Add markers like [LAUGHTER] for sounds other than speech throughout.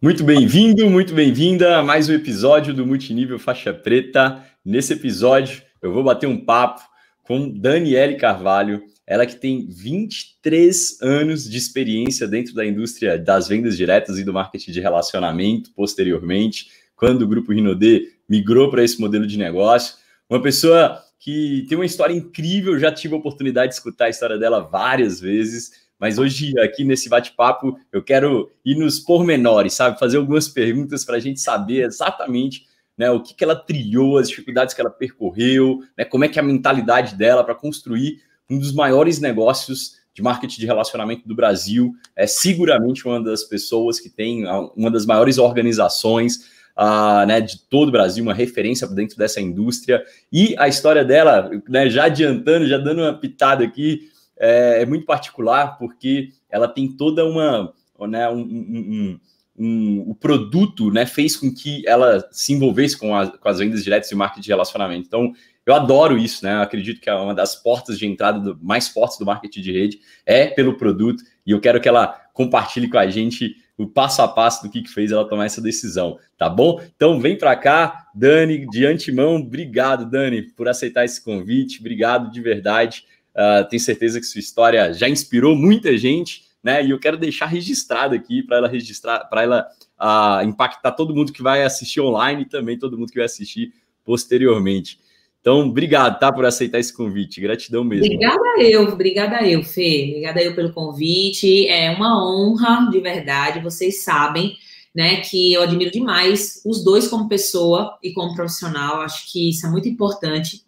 Muito bem-vindo, muito bem-vinda a mais um episódio do Multinível Faixa Preta. Nesse episódio, eu vou bater um papo com Daniele Carvalho, ela que tem 23 anos de experiência dentro da indústria das vendas diretas e do marketing de relacionamento, posteriormente, quando o Grupo Rinodê migrou para esse modelo de negócio. Uma pessoa que tem uma história incrível, já tive a oportunidade de escutar a história dela várias vezes, mas hoje, aqui nesse bate-papo, eu quero ir nos pormenores, sabe? Fazer algumas perguntas para a gente saber exatamente né, o que, que ela trilhou, as dificuldades que ela percorreu, né, como é que é a mentalidade dela para construir um dos maiores negócios de marketing de relacionamento do Brasil, é seguramente uma das pessoas que tem uma das maiores organizações uh, né, de todo o Brasil, uma referência dentro dessa indústria. E a história dela, né, já adiantando, já dando uma pitada aqui, é, é muito particular, porque ela tem toda uma. Né, um, um, um, o produto né, fez com que ela se envolvesse com, a, com as vendas diretas e o marketing de relacionamento. Então, eu adoro isso, né? Eu acredito que é uma das portas de entrada do, mais fortes do marketing de rede é pelo produto, e eu quero que ela compartilhe com a gente o passo a passo do que, que fez ela tomar essa decisão, tá bom? Então vem para cá, Dani, de antemão, obrigado, Dani, por aceitar esse convite, obrigado de verdade. Uh, tenho certeza que sua história já inspirou muita gente, né? E eu quero deixar registrado aqui para ela registrar, para ela uh, impactar todo mundo que vai assistir online e também todo mundo que vai assistir posteriormente. Então, obrigado, tá, por aceitar esse convite. Gratidão mesmo. Obrigada eu, obrigada eu, Fê. Obrigada eu pelo convite. É uma honra, de verdade. Vocês sabem, né, que eu admiro demais os dois como pessoa e como profissional. Acho que isso é muito importante.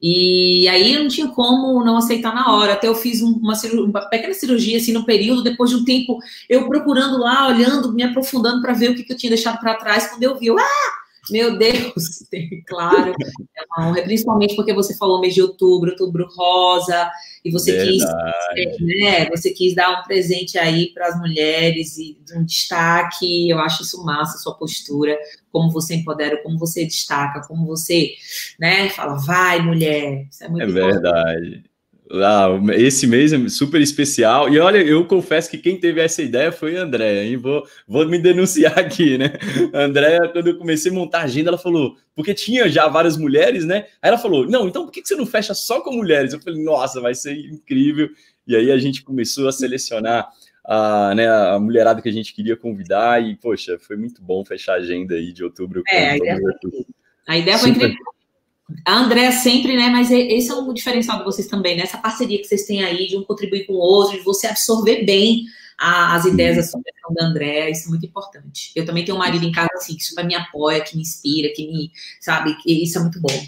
E aí eu não tinha como não aceitar na hora. Até eu fiz uma, uma pequena cirurgia assim no período, depois de um tempo eu procurando lá, olhando, me aprofundando para ver o que, que eu tinha deixado para trás. Quando eu vi, eu, ah, meu Deus, [LAUGHS] claro, é uma honra, principalmente porque você falou mês de outubro, outubro rosa, e você Verdade. quis, né, você quis dar um presente aí para as mulheres e um destaque, eu acho isso massa, sua postura, como você empodera, como você destaca, como você, né, fala, vai mulher, isso é muito É verdade. Ah, esse mês é super especial. E olha, eu confesso que quem teve essa ideia foi a Andréia, hein? Vou, vou me denunciar [LAUGHS] aqui, né? A Andréia, quando eu comecei a montar a agenda, ela falou, porque tinha já várias mulheres, né? Aí ela falou, não, então por que você não fecha só com mulheres? Eu falei, nossa, vai ser incrível. E aí a gente começou a selecionar a, né, a mulherada que a gente queria convidar e, poxa, foi muito bom fechar a agenda aí de outubro. É, a ideia, foi, a ideia foi incrível a André sempre, né? Mas esse é um diferencial de vocês também, né? Essa parceria que vocês têm aí de um contribuir com o outro, de você absorver bem a, as ideias da sugestão da André, isso é muito importante. Eu também tenho um marido em casa assim, que super me apoia, que me inspira, que me, sabe, isso é muito bom.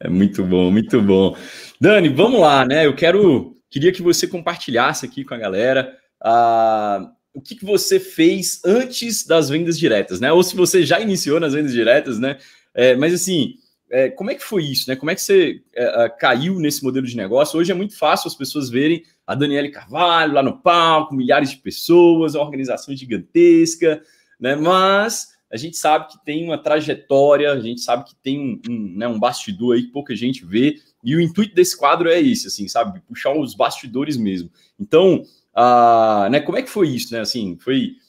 É muito bom, muito bom. Dani, vamos lá, né? Eu quero, queria que você compartilhasse aqui com a galera uh, o que, que você fez antes das vendas diretas, né? Ou se você já iniciou nas vendas diretas, né? É, mas assim, é, como é que foi isso, né? Como é que você é, caiu nesse modelo de negócio? Hoje é muito fácil as pessoas verem a Daniele Carvalho lá no palco, milhares de pessoas, uma organização gigantesca, né? Mas a gente sabe que tem uma trajetória, a gente sabe que tem um, um, né, um bastidor aí que pouca gente vê, e o intuito desse quadro é esse, assim, sabe? Puxar os bastidores mesmo. Então, uh, né, como é que foi isso, né? Assim, foi é,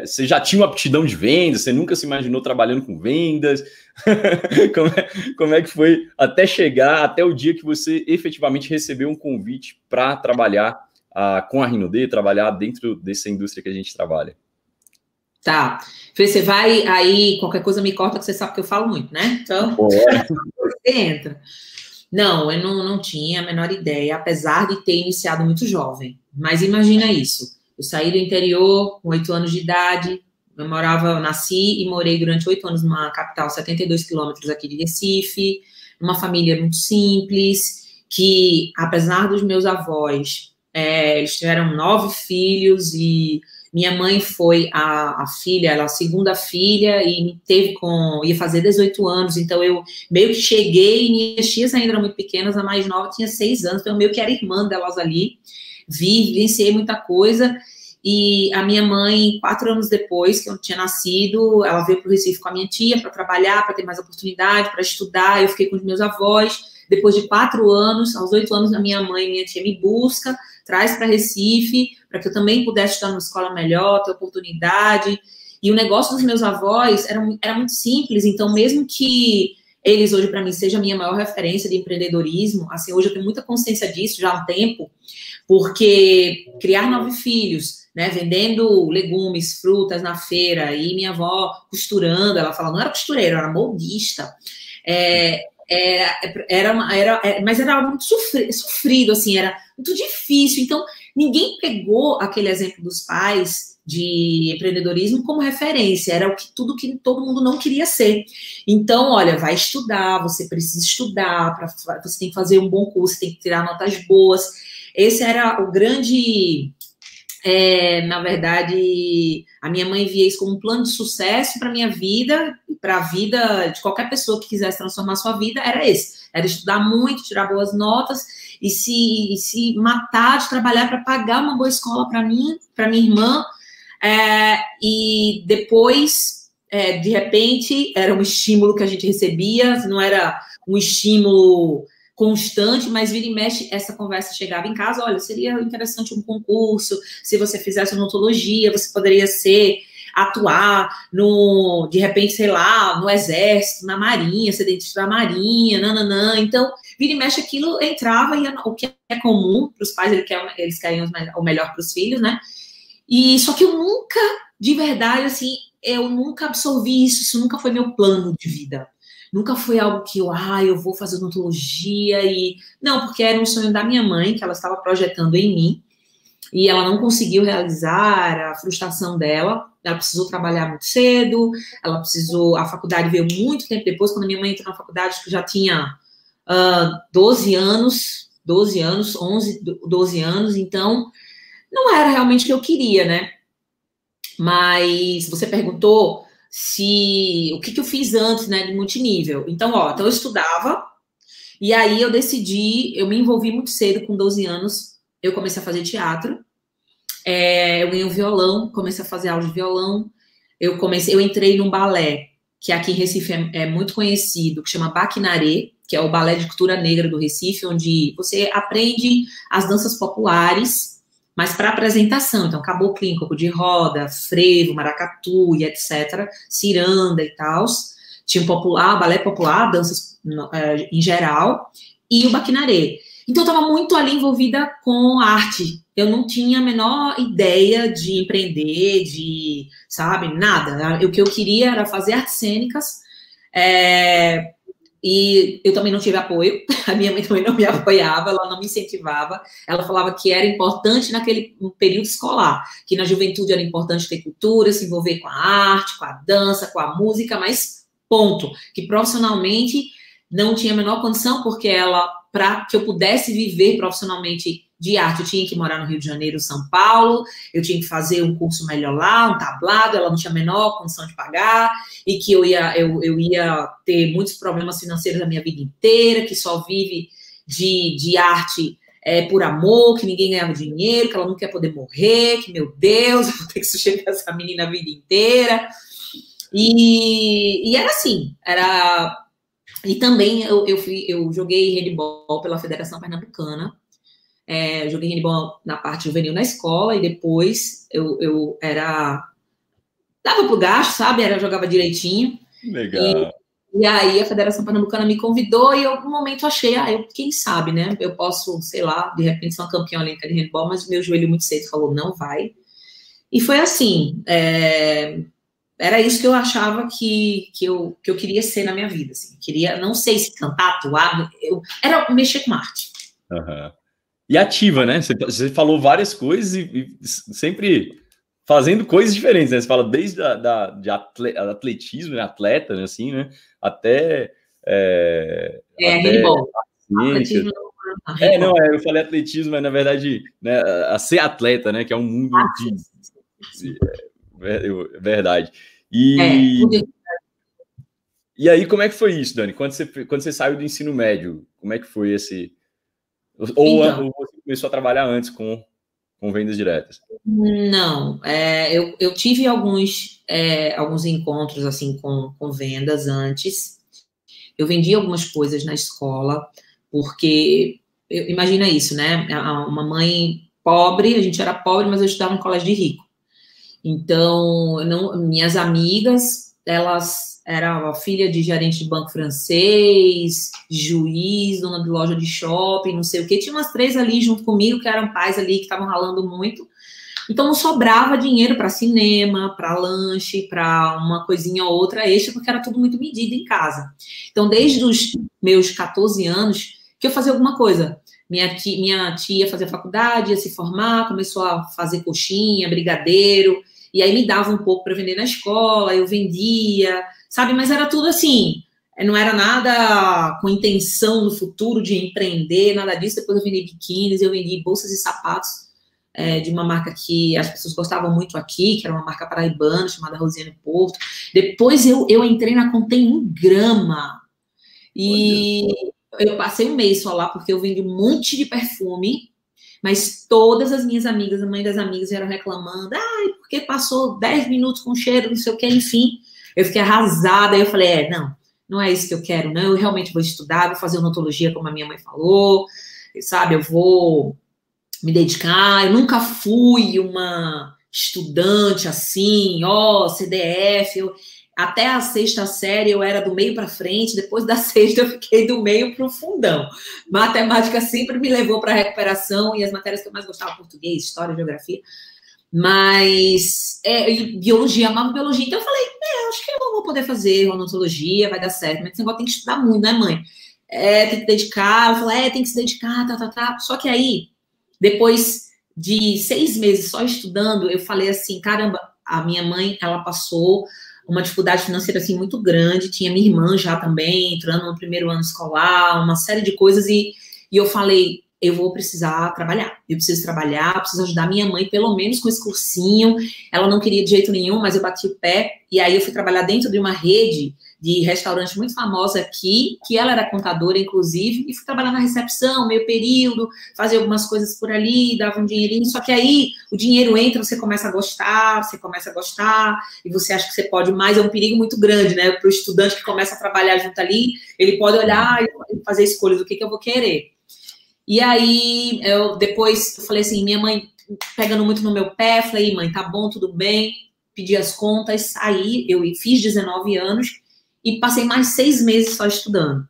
você já tinha uma aptidão de vendas, você nunca se imaginou trabalhando com vendas. [LAUGHS] como, é, como é que foi até chegar, até o dia que você efetivamente recebeu um convite para trabalhar uh, com a Rinode, trabalhar dentro dessa indústria que a gente trabalha? Tá. Você vai aí, qualquer coisa me corta, que você sabe que eu falo muito, né? Então, [LAUGHS] você entra. Não, eu não, não tinha a menor ideia, apesar de ter iniciado muito jovem. Mas imagina isso eu saí do interior com oito anos de idade, eu morava, eu nasci e morei durante oito anos numa capital, 72 quilômetros aqui de Recife, numa família muito simples, que apesar dos meus avós, é, eles tiveram nove filhos e minha mãe foi a, a filha, ela a segunda filha e teve com ia fazer 18 anos, então eu meio que cheguei, minhas tias ainda eram muito pequenas, a mais nova tinha seis anos, então eu meio que era irmã delas ali, vi, vivenciei muita coisa E a minha mãe, quatro anos depois que eu tinha nascido, ela veio para o Recife com a minha tia para trabalhar, para ter mais oportunidade, para estudar. Eu fiquei com os meus avós. Depois de quatro anos, aos oito anos, a minha mãe e minha tia me busca, traz para Recife, para que eu também pudesse estudar numa escola melhor, ter oportunidade. E o negócio dos meus avós era, era muito simples, então, mesmo que eles hoje, para mim, sejam a minha maior referência de empreendedorismo, assim, hoje eu tenho muita consciência disso já há um tempo, porque criar nove filhos, né, vendendo legumes, frutas na feira, e minha avó costurando, ela fala, não era costureira, era moldista, é, era, era, era, é, mas era muito sofrido, assim, era muito difícil, então ninguém pegou aquele exemplo dos pais de empreendedorismo como referência, era o que tudo que todo mundo não queria ser. Então, olha, vai estudar, você precisa estudar, pra, você tem que fazer um bom curso, tem que tirar notas boas. Esse era o grande é, na verdade, a minha mãe via isso como um plano de sucesso para minha vida, para a vida de qualquer pessoa que quisesse transformar sua vida, era esse. Era estudar muito, tirar boas notas e se, e se matar de trabalhar para pagar uma boa escola para mim, para minha irmã. É, e depois, é, de repente, era um estímulo que a gente recebia, não era um estímulo constante, mas vira e mexe, essa conversa chegava em casa, olha, seria interessante um concurso, se você fizesse odontologia, você poderia ser, atuar no, de repente, sei lá, no exército, na marinha, ser dentista da marinha, nananã, então, vira e mexe, aquilo entrava, e o que é comum para os pais, eles querem, eles querem o melhor para os filhos, né, e só que eu nunca, de verdade, assim, eu nunca absorvi isso, isso nunca foi meu plano de vida. Nunca foi algo que eu, ah, eu vou fazer odontologia e. Não, porque era um sonho da minha mãe, que ela estava projetando em mim, e ela não conseguiu realizar a frustração dela. Ela precisou trabalhar muito cedo, ela precisou. A faculdade veio muito tempo depois, quando minha mãe entrou na faculdade, que já tinha uh, 12 anos, 12 anos, 11, 12 anos, então não era realmente o que eu queria, né? Mas você perguntou se o que, que eu fiz antes, né, de multinível. Então, ó, então eu estudava e aí eu decidi, eu me envolvi muito cedo, com 12 anos, eu comecei a fazer teatro. É, eu ganhei um violão, comecei a fazer aula de violão. Eu comecei, eu entrei num balé que aqui em Recife é, é muito conhecido, que chama Baquinaré, que é o balé de cultura negra do Recife, onde você aprende as danças populares mas para apresentação, então caboclo clínico de roda, frevo, maracatu e etc, ciranda e tal, tinha um popular, balé popular, danças uh, em geral, e o baquinaré. Então, eu estava muito ali envolvida com arte. Eu não tinha a menor ideia de empreender, de, sabe, nada. O que eu queria era fazer artes cênicas, é, e eu também não tive apoio, [LAUGHS] a minha mãe também não me apoiava, ela não me incentivava. Ela falava que era importante naquele período escolar, que na juventude era importante ter cultura, se envolver com a arte, com a dança, com a música, mas ponto. Que profissionalmente não tinha a menor condição, porque ela, para que eu pudesse viver profissionalmente de arte, eu tinha que morar no Rio de Janeiro, São Paulo, eu tinha que fazer um curso melhor lá, um tablado, ela não tinha a menor condição de pagar, e que eu ia, eu, eu ia ter muitos problemas financeiros a minha vida inteira, que só vive de, de arte é, por amor, que ninguém ganhava dinheiro, que ela não quer poder morrer, que, meu Deus, [LAUGHS] eu vou ter que sustentar essa menina a vida inteira. E, e era assim, era... E também eu, eu, fui, eu joguei handball pela Federação Pernambucana, é, joguei handball na parte juvenil na escola e depois eu, eu era. dava pro gasto, sabe? Era, jogava direitinho. Legal. E, e aí a Federação Pernambucana me convidou e eu, no momento, achei, ah, eu, quem sabe, né? Eu posso, sei lá, de repente ser uma campeã olímpica de handball, mas meu joelho muito cedo falou, não vai. E foi assim. É, era isso que eu achava que, que, eu, que eu queria ser na minha vida. Assim. Queria, não sei se cantar, atuar, eu, era mexer com arte. Uhum e ativa, né? Você, você falou várias coisas e, e, sempre fazendo coisas diferentes, né? Você fala desde a, da, de atletismo, né? atleta, né? assim, né? Até. É, é até atletismo. É, não, é, eu falei atletismo, mas na verdade, né, a ser atleta, né? Que é um mundo de, é, é, verdade. E, é, e aí, como é que foi isso, Dani? Quando você, quando você saiu do ensino médio, como é que foi esse, ou, então, você começou a trabalhar antes com. com vendas diretas? Não, é, eu, eu tive alguns, é, alguns encontros assim com, com vendas antes. Eu vendi algumas coisas na escola, porque eu, imagina isso, né? Uma mãe pobre, a gente era pobre, mas eu estudava em colégio de rico. Então, não, minhas amigas, elas eram filha de gerente de banco francês, juiz, dona de loja de shopping, não sei o que. Tinha umas três ali junto comigo que eram pais ali que estavam ralando muito. Então não sobrava dinheiro para cinema, para lanche, para uma coisinha ou outra extra, porque era tudo muito medido em casa. Então, desde os meus 14 anos, que eu fazia alguma coisa. Minha tia, minha tia fazia faculdade, ia se formar, começou a fazer coxinha, brigadeiro, e aí me dava um pouco para vender na escola, eu vendia, sabe? Mas era tudo assim, não era nada com intenção no futuro de empreender, nada disso. Depois eu vendi biquínis, eu vendi bolsas e sapatos é, de uma marca que as pessoas gostavam muito aqui, que era uma marca paraibana, chamada Rosiane Porto. Depois eu, eu entrei na Contém Grama. E eu passei um mês só lá, porque eu vendi um monte de perfume, mas todas as minhas amigas, a mãe das amigas, vieram reclamando, ai, porque passou 10 minutos com cheiro, não sei o que, enfim. Eu fiquei arrasada, aí eu falei, é, não, não é isso que eu quero, não, eu realmente vou estudar, vou fazer odontologia, como a minha mãe falou, sabe, eu vou me dedicar, eu nunca fui uma estudante assim, ó, CDF, eu, até a sexta série eu era do meio para frente, depois da [LAUGHS] sexta eu fiquei do meio para o fundão. Matemática sempre me levou para a recuperação e as matérias que eu mais gostava, português, história, geografia. Mas, é, biologia, amava biologia. Então eu falei, é, acho que eu vou poder fazer odontologia, vai dar certo. Mas esse negócio tem que estudar muito, né, mãe? É, tem que dedicar. Eu falei, é, tem que se dedicar, tá, tá, tá. Só que aí, depois de seis meses só estudando, eu falei assim, caramba, a minha mãe, ela passou uma dificuldade financeira assim muito grande, tinha minha irmã já também entrando no primeiro ano escolar, uma série de coisas e, e eu falei, eu vou precisar trabalhar, eu preciso trabalhar, preciso ajudar minha mãe pelo menos com esse cursinho. Ela não queria de jeito nenhum, mas eu bati o pé e aí eu fui trabalhar dentro de uma rede de restaurante muito famosa aqui, que ela era contadora, inclusive, e fui trabalhar na recepção, meio período, fazer algumas coisas por ali, dava um dinheirinho, só que aí o dinheiro entra, você começa a gostar, você começa a gostar, e você acha que você pode mais, é um perigo muito grande, né? Para o estudante que começa a trabalhar junto ali, ele pode olhar e fazer escolhas do que, que eu vou querer. E aí, eu depois eu falei assim, minha mãe pegando muito no meu pé, falei, mãe, tá bom, tudo bem, pedi as contas, saí, eu fiz 19 anos, e passei mais seis meses só estudando.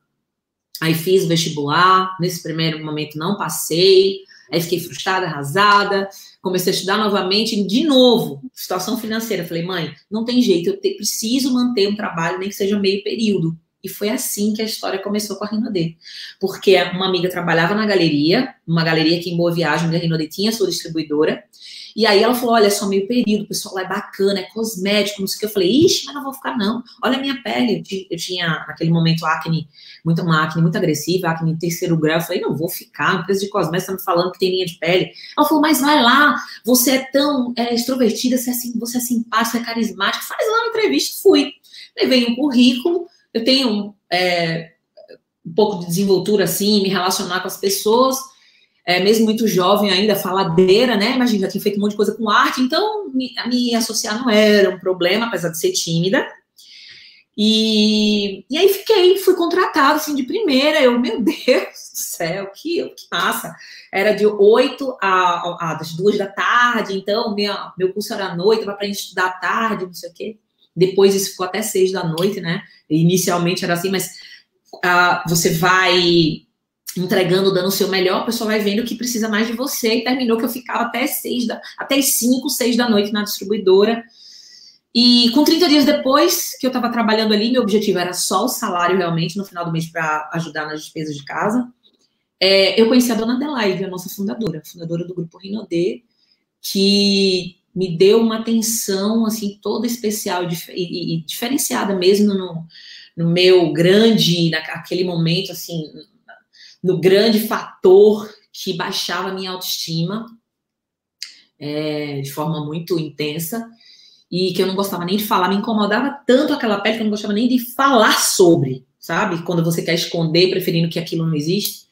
Aí fiz vestibular, nesse primeiro momento não passei, aí fiquei frustrada, arrasada, comecei a estudar novamente, de novo, situação financeira. Falei, mãe, não tem jeito, eu te, preciso manter um trabalho, nem que seja meio período. E foi assim que a história começou com a Rinode. Porque uma amiga trabalhava na galeria, uma galeria aqui em Boa Viagem, a Rinode tinha sua distribuidora, e aí ela falou: olha, é só meio período, o pessoal lá é bacana, é cosmético, não sei o que. Eu falei, ixi, mas não vou ficar, não. Olha a minha pele. Eu tinha, naquele momento, acne, muita, uma acne muito agressiva, acne terceiro grau. Eu falei, não, vou ficar, empresa de cosméticos tá me falando que tem linha de pele. Ela falou, mas vai lá, você é tão é, extrovertida, você é, assim, você é simpática, é carismática, faz lá uma entrevista. Fui. Levei um currículo, eu tenho é, um pouco de desenvoltura, assim, me relacionar com as pessoas é, mesmo muito jovem ainda, faladeira, né? Imagina, já tinha feito um monte de coisa com arte, então me, me associar não era um problema, apesar de ser tímida. E, e aí fiquei, fui contratada assim de primeira. Eu, meu Deus do céu, que, que massa! Era de 8 a, a, das duas da tarde, então minha, meu curso era à noite, para estudar à tarde, não sei o quê. Depois isso ficou até seis da noite, né? Inicialmente era assim, mas uh, você vai entregando, dando o seu melhor, a pessoa vai vendo que precisa mais de você. E terminou que eu ficava até seis da, até cinco, seis da noite na distribuidora. E com 30 dias depois que eu estava trabalhando ali, meu objetivo era só o salário realmente no final do mês para ajudar nas despesas de casa. É, eu conheci a dona Adelaide, a nossa fundadora, fundadora do grupo Rinodê, que me deu uma atenção assim toda especial e, e diferenciada mesmo no, no meu grande naquele momento assim no grande fator que baixava a minha autoestima é, de forma muito intensa e que eu não gostava nem de falar, me incomodava tanto aquela pele que eu não gostava nem de falar sobre, sabe? Quando você quer esconder, preferindo que aquilo não existe.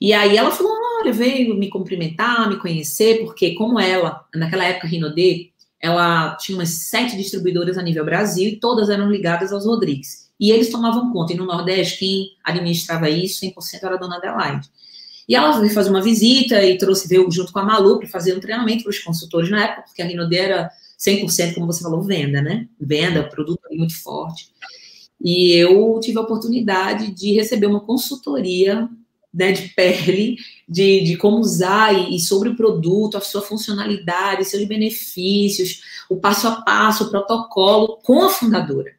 E aí ela falou: veio me cumprimentar, me conhecer, porque como ela, naquela época, Rinodê, ela tinha umas sete distribuidoras a nível Brasil e todas eram ligadas aos Rodrigues. E eles tomavam conta. E no Nordeste, quem administrava isso 100% era a dona Adelaide. E ela veio fazer uma visita e trouxe, veio junto com a Malu para fazer um treinamento para os consultores na época, porque a Rinode era 100%, como você falou, venda, né? Venda, produto muito forte. E eu tive a oportunidade de receber uma consultoria né, de pele, de, de como usar e, e, sobre o produto, a sua funcionalidade, seus benefícios, o passo a passo, o protocolo com a fundadora.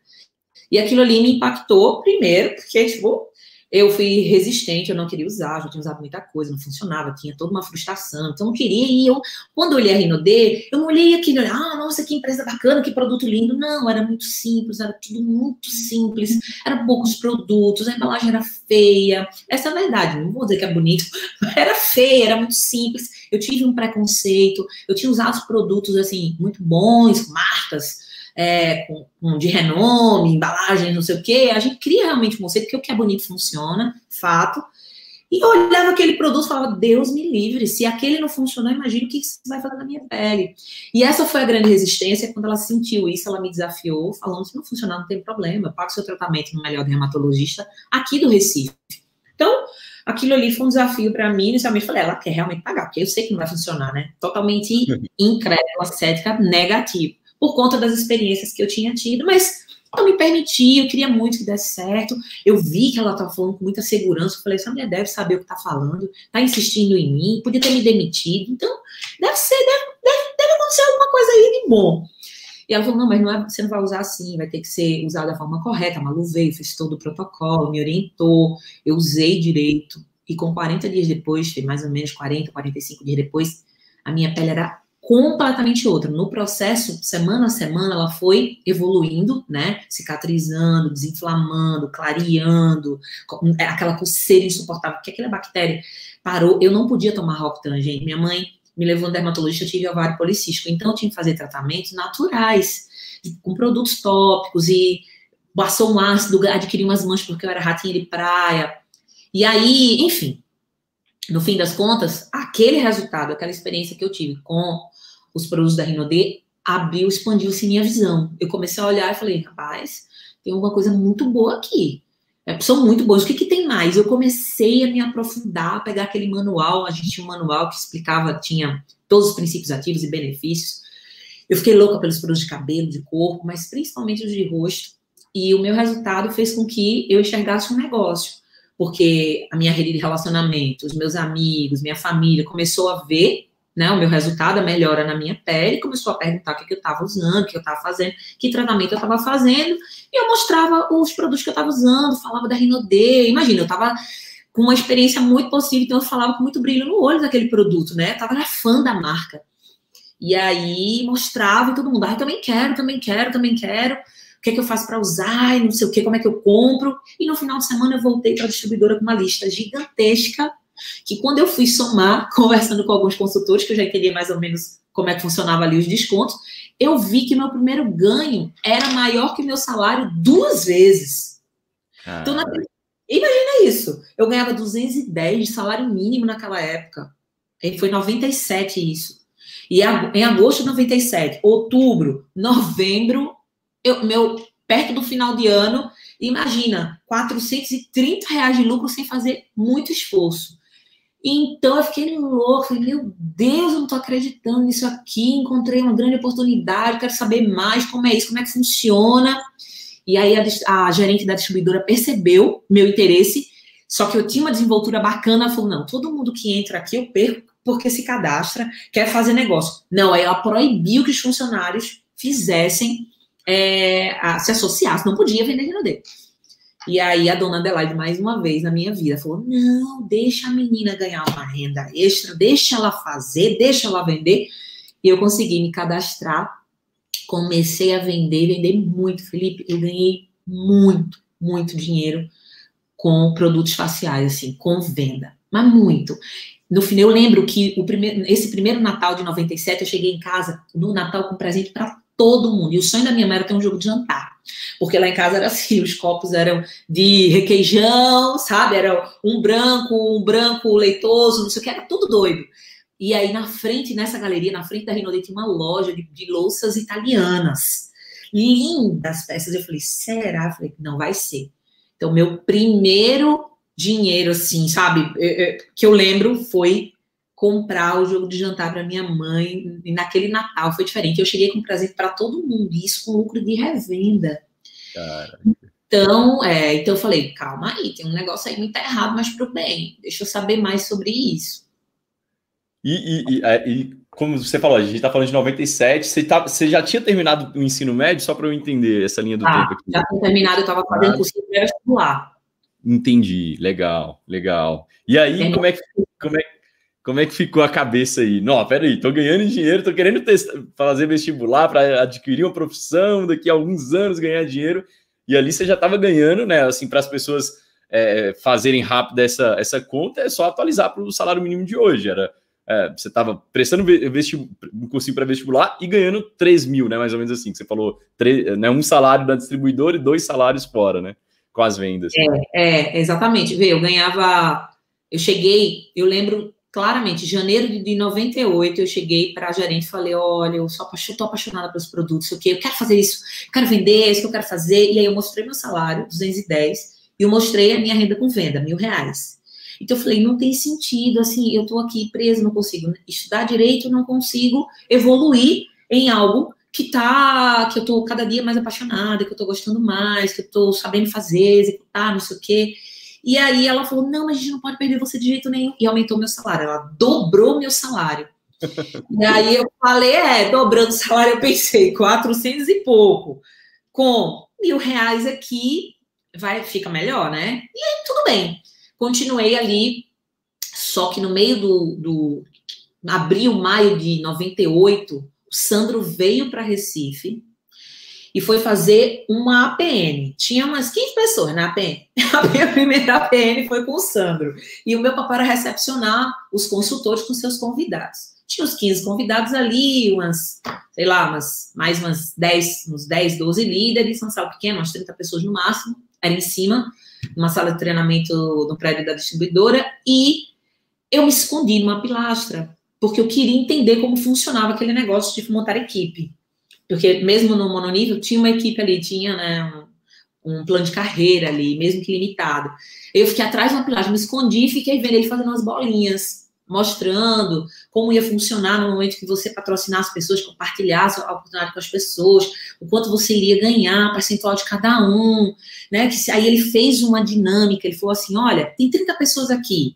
E aquilo ali me impactou, primeiro, porque, tipo, eu fui resistente, eu não queria usar, já tinha usado muita coisa, não funcionava, tinha toda uma frustração, então não queria. E eu, quando eu olhei a Rinode, eu não olhei aquilo, ah, nossa, que empresa bacana, que produto lindo. Não, era muito simples, era tudo muito simples, eram poucos produtos, a embalagem era feia. Essa é a verdade, não vou dizer que é bonito, era feia, era muito simples. Eu tive um preconceito, eu tinha usado produtos, assim, muito bons, marcas, é, com, com, de renome, embalagem, não sei o quê, a gente cria realmente um conceito, porque o que é bonito funciona, fato. E eu olhava aquele produto e falava, Deus me livre, se aquele não funcionar, imagina o que isso vai fazer na minha pele. E essa foi a grande resistência, quando ela sentiu isso, ela me desafiou, falando, se não funcionar, não tem problema, paga o seu tratamento no melhor dermatologista aqui do Recife. Então, aquilo ali foi um desafio para mim, inicialmente falei, ela quer realmente pagar, porque eu sei que não vai funcionar, né? Totalmente [LAUGHS] incrédula, cética, negativo por conta das experiências que eu tinha tido, mas eu me permiti, eu queria muito que desse certo. Eu vi que ela estava falando com muita segurança. Eu falei, essa mulher deve saber o que está falando, está insistindo em mim, podia ter me demitido. Então, deve ser, deve, deve, deve acontecer alguma coisa aí de bom. E ela falou, não, mas não é, você não vai usar assim, vai ter que ser usado da forma correta. A Malu veio, fez todo o protocolo, me orientou, eu usei direito. E com 40 dias depois, mais ou menos 40, 45 dias depois, a minha pele era completamente outra. No processo, semana a semana, ela foi evoluindo, né? Cicatrizando, desinflamando, clareando, é, aquela coceira insuportável, porque aquela bactéria parou. Eu não podia tomar Roctan, gente. Minha mãe me levou no dermatologista, eu tive ovário policístico, então eu tinha que fazer tratamentos naturais, com produtos tópicos e passou um ácido, adquiri umas manchas porque eu era ratinha de praia. E aí, enfim, no fim das contas, aquele resultado, aquela experiência que eu tive com os produtos da Rinode, abriu, expandiu-se minha visão. Eu comecei a olhar e falei, rapaz, tem uma coisa muito boa aqui. É, são muito bons. O que, que tem mais? Eu comecei a me aprofundar, a pegar aquele manual. A gente tinha um manual que explicava, tinha todos os princípios ativos e benefícios. Eu fiquei louca pelos produtos de cabelo, de corpo, mas principalmente os de rosto. E o meu resultado fez com que eu enxergasse um negócio. Porque a minha rede de relacionamento, os meus amigos, minha família começou a ver né, o meu resultado, a melhora na minha pele, começou a perguntar o que, que eu estava usando, o que eu estava fazendo, que tratamento eu estava fazendo, e eu mostrava os produtos que eu estava usando, falava da Rinode, imagina, eu estava com uma experiência muito possível, então eu falava com muito brilho no olho daquele produto, né, eu estava fã da marca, e aí mostrava e todo mundo, ah, eu também quero, também quero, também quero, o que é que eu faço para usar, e não sei o que, como é que eu compro, e no final de semana eu voltei para a distribuidora com uma lista gigantesca que quando eu fui somar, [LAUGHS] conversando com alguns consultores, que eu já entendia mais ou menos como é que funcionava ali os descontos, eu vi que meu primeiro ganho era maior que meu salário duas vezes. Ah. Então, na... imagina isso. Eu ganhava 210 de salário mínimo naquela época. E foi 97 isso. E em agosto de 97, outubro, novembro, eu, meu perto do final de ano, imagina, 430 reais de lucro sem fazer muito esforço. Então eu fiquei louco, falei, meu Deus, eu não tô acreditando nisso aqui, encontrei uma grande oportunidade, quero saber mais como é isso, como é que funciona. E aí a, a gerente da distribuidora percebeu meu interesse, só que eu tinha uma desenvoltura bacana, falou, não, todo mundo que entra aqui eu perco porque se cadastra, quer fazer negócio. Não, aí ela proibiu que os funcionários fizessem, é, a, se associassem, não podia vender dele. E aí a dona Adelaide, mais uma vez na minha vida, falou: não, deixa a menina ganhar uma renda extra, deixa ela fazer, deixa ela vender. E eu consegui me cadastrar, comecei a vender, vender muito, Felipe. Eu ganhei muito, muito dinheiro com produtos faciais, assim, com venda, mas muito. No final, eu lembro que o primeiro, esse primeiro Natal de 97, eu cheguei em casa no Natal com presente para todo mundo. E o sonho da minha mãe era ter um jogo de jantar. Porque lá em casa era assim, os copos eram de requeijão, sabe? Era um branco, um branco leitoso, não sei o que, era tudo doido. E aí na frente, nessa galeria, na frente da Rinode, tinha uma loja de, de louças italianas. Lindas peças. Eu falei, será? Eu falei, não vai ser. Então, meu primeiro dinheiro, assim, sabe, que eu lembro foi comprar o jogo de jantar para minha mãe. E naquele Natal foi diferente. Eu cheguei com presente para todo mundo, isso com lucro de revenda. Cara. Então, é, então eu falei, calma aí, tem um negócio aí muito errado, mas pro bem. Deixa eu saber mais sobre isso. E, e, e, é, e como você falou, a gente está falando de 97, você, tá, você já tinha terminado o ensino médio, só para eu entender essa linha do ah, tempo aqui. Já tinha terminado, eu estava fazendo curso de vestibular. Entendi, legal, legal. E aí, como é, que, como, é, como é que ficou a cabeça aí? Não, peraí, tô ganhando dinheiro, tô querendo testar, fazer vestibular para adquirir uma profissão, daqui a alguns anos ganhar dinheiro, e ali você já estava ganhando, né? Assim, para as pessoas é, fazerem rápido essa, essa conta, é só atualizar para o salário mínimo de hoje. Era, é, você estava prestando um cursinho para vestibular e ganhando 3 mil, né? Mais ou menos assim, que você falou, 3, né, um salário da distribuidora e dois salários fora, né? Com as vendas. É, é exatamente. Vê, eu ganhava. Eu cheguei, eu lembro claramente, janeiro de 98, eu cheguei para a gerente e falei: olha, eu sou apaixonada, apaixonada pelos produtos, o que eu quero fazer isso, eu quero vender, é isso que eu quero fazer. E aí eu mostrei meu salário, 210, e eu mostrei a minha renda com venda, mil reais. Então eu falei, não tem sentido, assim, eu estou aqui preso, não consigo estudar direito, não consigo evoluir em algo que tá, que eu estou cada dia mais apaixonada, que eu estou gostando mais, que eu estou sabendo fazer, executar, não sei o quê. E aí ela falou: não, mas a gente não pode perder você de jeito nenhum. E aumentou meu salário. Ela dobrou meu salário. [LAUGHS] e aí eu falei: é, dobrando o salário, eu pensei, 400 e pouco. Com mil reais aqui, vai, fica melhor, né? E aí, tudo bem. Continuei ali, só que no meio do, do abril, maio de 98, o Sandro veio para Recife e foi fazer uma APN. Tinha umas 15 pessoas na APN. [LAUGHS] A minha primeira APN foi com o Sandro. E o meu papai era recepcionar os consultores com seus convidados. Tinha uns 15 convidados ali, umas, sei lá, umas, mais umas 10, uns 10, 12 líderes, uma sala pequena, umas 30 pessoas no máximo. Era em cima, numa sala de treinamento no prédio da distribuidora. E eu me escondi numa pilastra, porque eu queria entender como funcionava aquele negócio de montar equipe. Porque mesmo no mononível, tinha uma equipe ali, tinha né, um, um, plano de carreira ali, mesmo que limitado. Eu fiquei atrás de uma pilagem, me escondi e fiquei vendo ele fazendo umas bolinhas, mostrando como ia funcionar no momento que você patrocinar as pessoas, compartilhar a oportunidade com as pessoas, o quanto você iria ganhar, percentual de cada um, né? Que aí ele fez uma dinâmica, ele falou assim: olha, tem 30 pessoas aqui.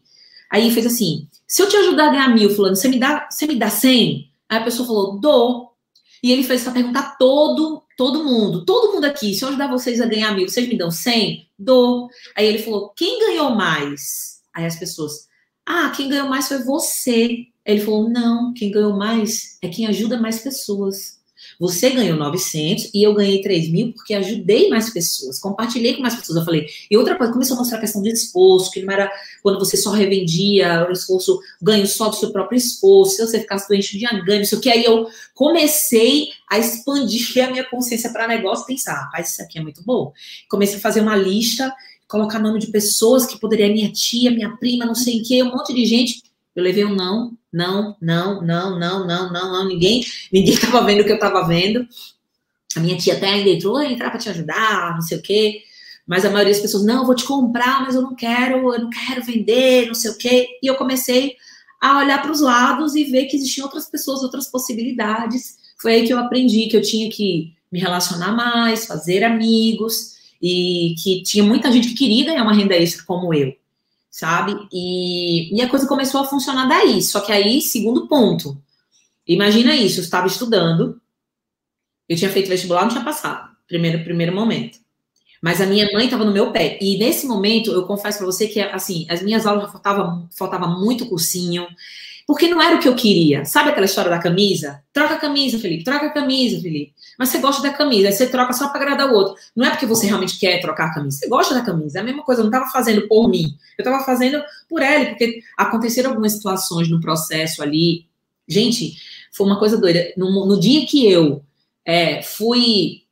Aí fez assim: se eu te ajudar a ganhar mil, fulano, você me dá, você me dá 100? Aí a pessoa falou: dou. E ele fez essa pergunta a todo, todo mundo. Todo mundo aqui, se eu ajudar vocês a ganhar mil, vocês me dão 100? Dou. Aí ele falou, quem ganhou mais? Aí as pessoas, ah, quem ganhou mais foi você. Ele falou, não, quem ganhou mais é quem ajuda mais pessoas. Você ganhou 900 e eu ganhei 3 mil porque ajudei mais pessoas, compartilhei com mais pessoas. Eu falei, e outra coisa, começou a mostrar a questão de esforço, que não era quando você só revendia o esforço, ganho só do seu próprio esforço, se você ficasse doente, dia ganho, não sei o que. Aí eu comecei a expandir [LAUGHS] a minha consciência para negócio, pensar, rapaz, isso aqui é muito bom. Comecei a fazer uma lista, colocar nome de pessoas que poderia, minha tia, minha prima, não sei o que, um monte de gente. Eu levei um não, não, não, não, não, não, não, não, ninguém, [LAUGHS] ninguém estava vendo o que eu estava vendo. A minha tia até ainda entrou, entrar para te ajudar, não sei o quê. Mas a maioria das pessoas, não, eu vou te comprar, mas eu não quero, eu não quero vender, não sei o quê. E eu comecei a olhar para os lados e ver que existiam outras pessoas, outras possibilidades. Foi aí que eu aprendi que eu tinha que me relacionar mais, fazer amigos, e que tinha muita gente que queria ganhar uma renda extra como eu sabe? E, e a coisa começou a funcionar daí. Só que aí, segundo ponto, imagina isso, eu estava estudando, eu tinha feito vestibular, não tinha passado, primeiro, primeiro momento. Mas a minha mãe estava no meu pé. E nesse momento, eu confesso para você que, assim, as minhas aulas faltava, faltava muito cursinho, porque não era o que eu queria. Sabe aquela história da camisa? Troca a camisa, Felipe, troca a camisa, Felipe. Mas você gosta da camisa, aí você troca só para agradar o outro. Não é porque você realmente quer trocar a camisa, você gosta da camisa. É a mesma coisa, eu não estava fazendo por mim, eu estava fazendo por ela, porque aconteceram algumas situações no processo ali. Gente, foi uma coisa doida. No, no dia que eu é, fui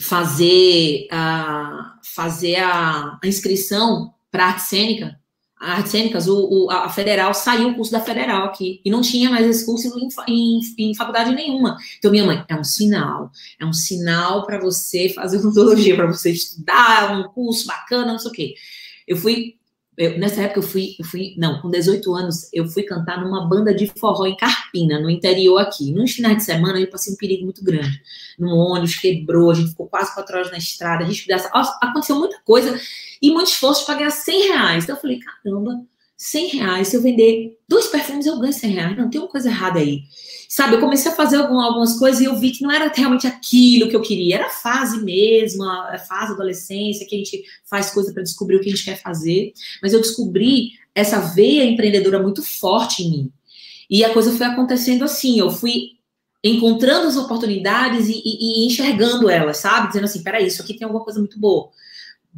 fazer a, fazer a, a inscrição para arte cênica, artes cênicas, o, o, a federal saiu o curso da federal aqui e não tinha mais esse curso em, em, em faculdade nenhuma. Então, minha mãe, é um sinal, é um sinal para você fazer [LAUGHS] odontologia, para você estudar um curso bacana, não sei o quê. Eu fui eu, nessa época eu fui, eu fui, não, com 18 anos, eu fui cantar numa banda de forró em Carpina, no interior aqui. Nos finais de semana, eu passei um perigo muito grande. No ônibus, quebrou, a gente ficou quase quatro horas na estrada, a gente aconteceu muita coisa e muito esforço para ganhar 100 reais. Então eu falei, caramba, 100 reais, se eu vender dois perfumes, eu ganho 100 reais. Não, tem uma coisa errada aí. Sabe, eu comecei a fazer algumas coisas e eu vi que não era realmente aquilo que eu queria, era a fase mesmo, a fase da adolescência, que a gente faz coisa para descobrir o que a gente quer fazer. Mas eu descobri essa veia empreendedora muito forte em mim. E a coisa foi acontecendo assim, eu fui encontrando as oportunidades e, e, e enxergando elas, sabe? Dizendo assim, peraí, isso aqui tem alguma coisa muito boa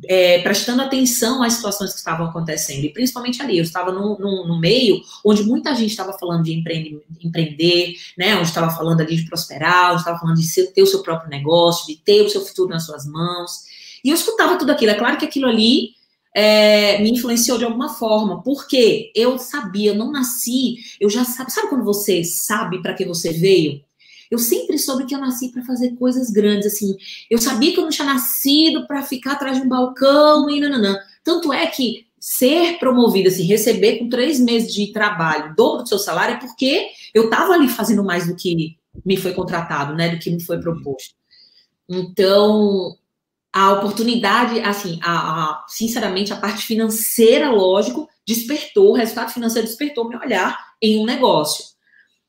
é, prestando atenção às situações que estavam acontecendo, e principalmente ali, eu estava no, no, no meio onde muita gente estava falando de empreender, empreender, né, onde estava falando ali de prosperar, onde estava falando de ser, ter o seu próprio negócio, de ter o seu futuro nas suas mãos, e eu escutava tudo aquilo, é claro que aquilo ali é, me influenciou de alguma forma, porque eu sabia, eu não nasci, eu já sabe, sabe quando você sabe para que você veio? Eu sempre soube que eu nasci para fazer coisas grandes, assim. Eu sabia que eu não tinha nascido para ficar atrás de um balcão e nananã. Tanto é que ser promovida, assim, receber com três meses de trabalho, dobro do seu salário, é porque eu estava ali fazendo mais do que me foi contratado, né, do que me foi proposto. Então, a oportunidade, assim, a, a, sinceramente, a parte financeira, lógico, despertou, o resultado financeiro despertou meu olhar em um negócio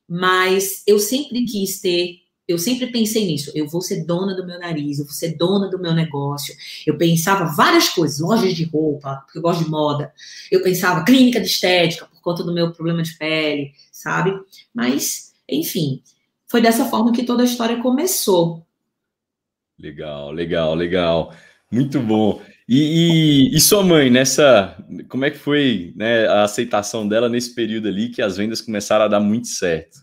mas eu sempre quis ter, eu sempre pensei nisso. Eu vou ser dona do meu nariz, eu vou ser dona do meu negócio. Eu pensava várias coisas, lojas de roupa, porque eu gosto de moda. Eu pensava clínica de estética, por conta do meu problema de pele, sabe? Mas, enfim, foi dessa forma que toda a história começou. Legal, legal, legal. Muito bom. E, e, e, sua mãe, nessa. Como é que foi né, a aceitação dela nesse período ali que as vendas começaram a dar muito certo?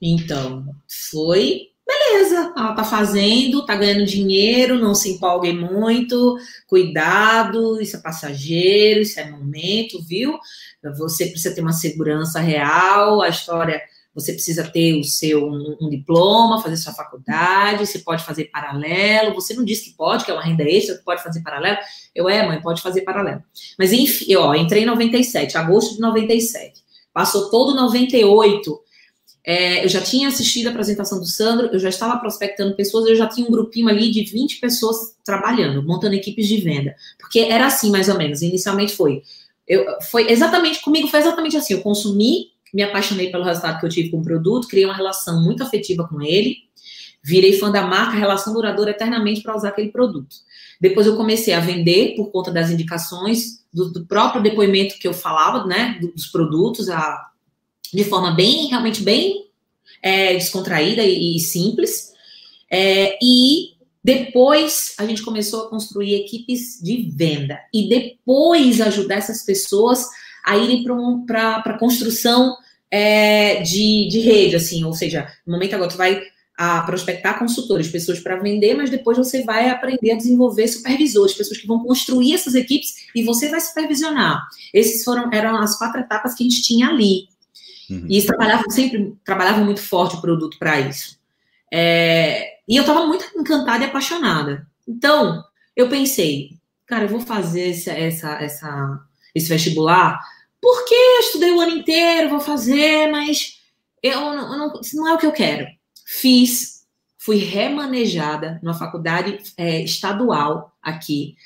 Então, foi. Beleza, ela tá fazendo, tá ganhando dinheiro, não se empolgue muito, cuidado, isso é passageiro, isso é momento, viu? Você precisa ter uma segurança real, a história você precisa ter o seu um, um, diploma, fazer sua faculdade, você pode fazer paralelo. Você não disse que pode, que é uma renda extra, que pode fazer paralelo. Eu, é, mãe, pode fazer paralelo. Mas, enfim, ó, entrei em 97, agosto de 97. Passou todo 98. É, eu já tinha assistido a apresentação do Sandro, eu já estava prospectando pessoas, eu já tinha um grupinho ali de 20 pessoas trabalhando, montando equipes de venda. Porque era assim, mais ou menos. Inicialmente foi. Eu, foi exatamente, comigo foi exatamente assim. Eu consumi me apaixonei pelo resultado que eu tive com o produto, criei uma relação muito afetiva com ele, virei fã da marca, relação duradoura eternamente para usar aquele produto. Depois eu comecei a vender por conta das indicações, do, do próprio depoimento que eu falava, né, dos produtos, a, de forma bem, realmente bem é, descontraída e, e simples. É, e depois a gente começou a construir equipes de venda e depois ajudar essas pessoas a irem para a construção é, de, de rede, assim, ou seja, no momento agora tu vai a prospectar consultores, pessoas para vender, mas depois você vai aprender a desenvolver supervisores, pessoas que vão construir essas equipes e você vai supervisionar. Esses foram eram as quatro etapas que a gente tinha ali. Uhum. E eles trabalhavam sempre, trabalhavam muito forte o produto para isso. É, e eu estava muito encantada e apaixonada. Então, eu pensei, cara, eu vou fazer essa, essa, essa esse vestibular, porque eu estudei o ano inteiro, vou fazer, mas eu não, eu não, não é o que eu quero. Fiz, fui remanejada numa faculdade é, estadual aqui.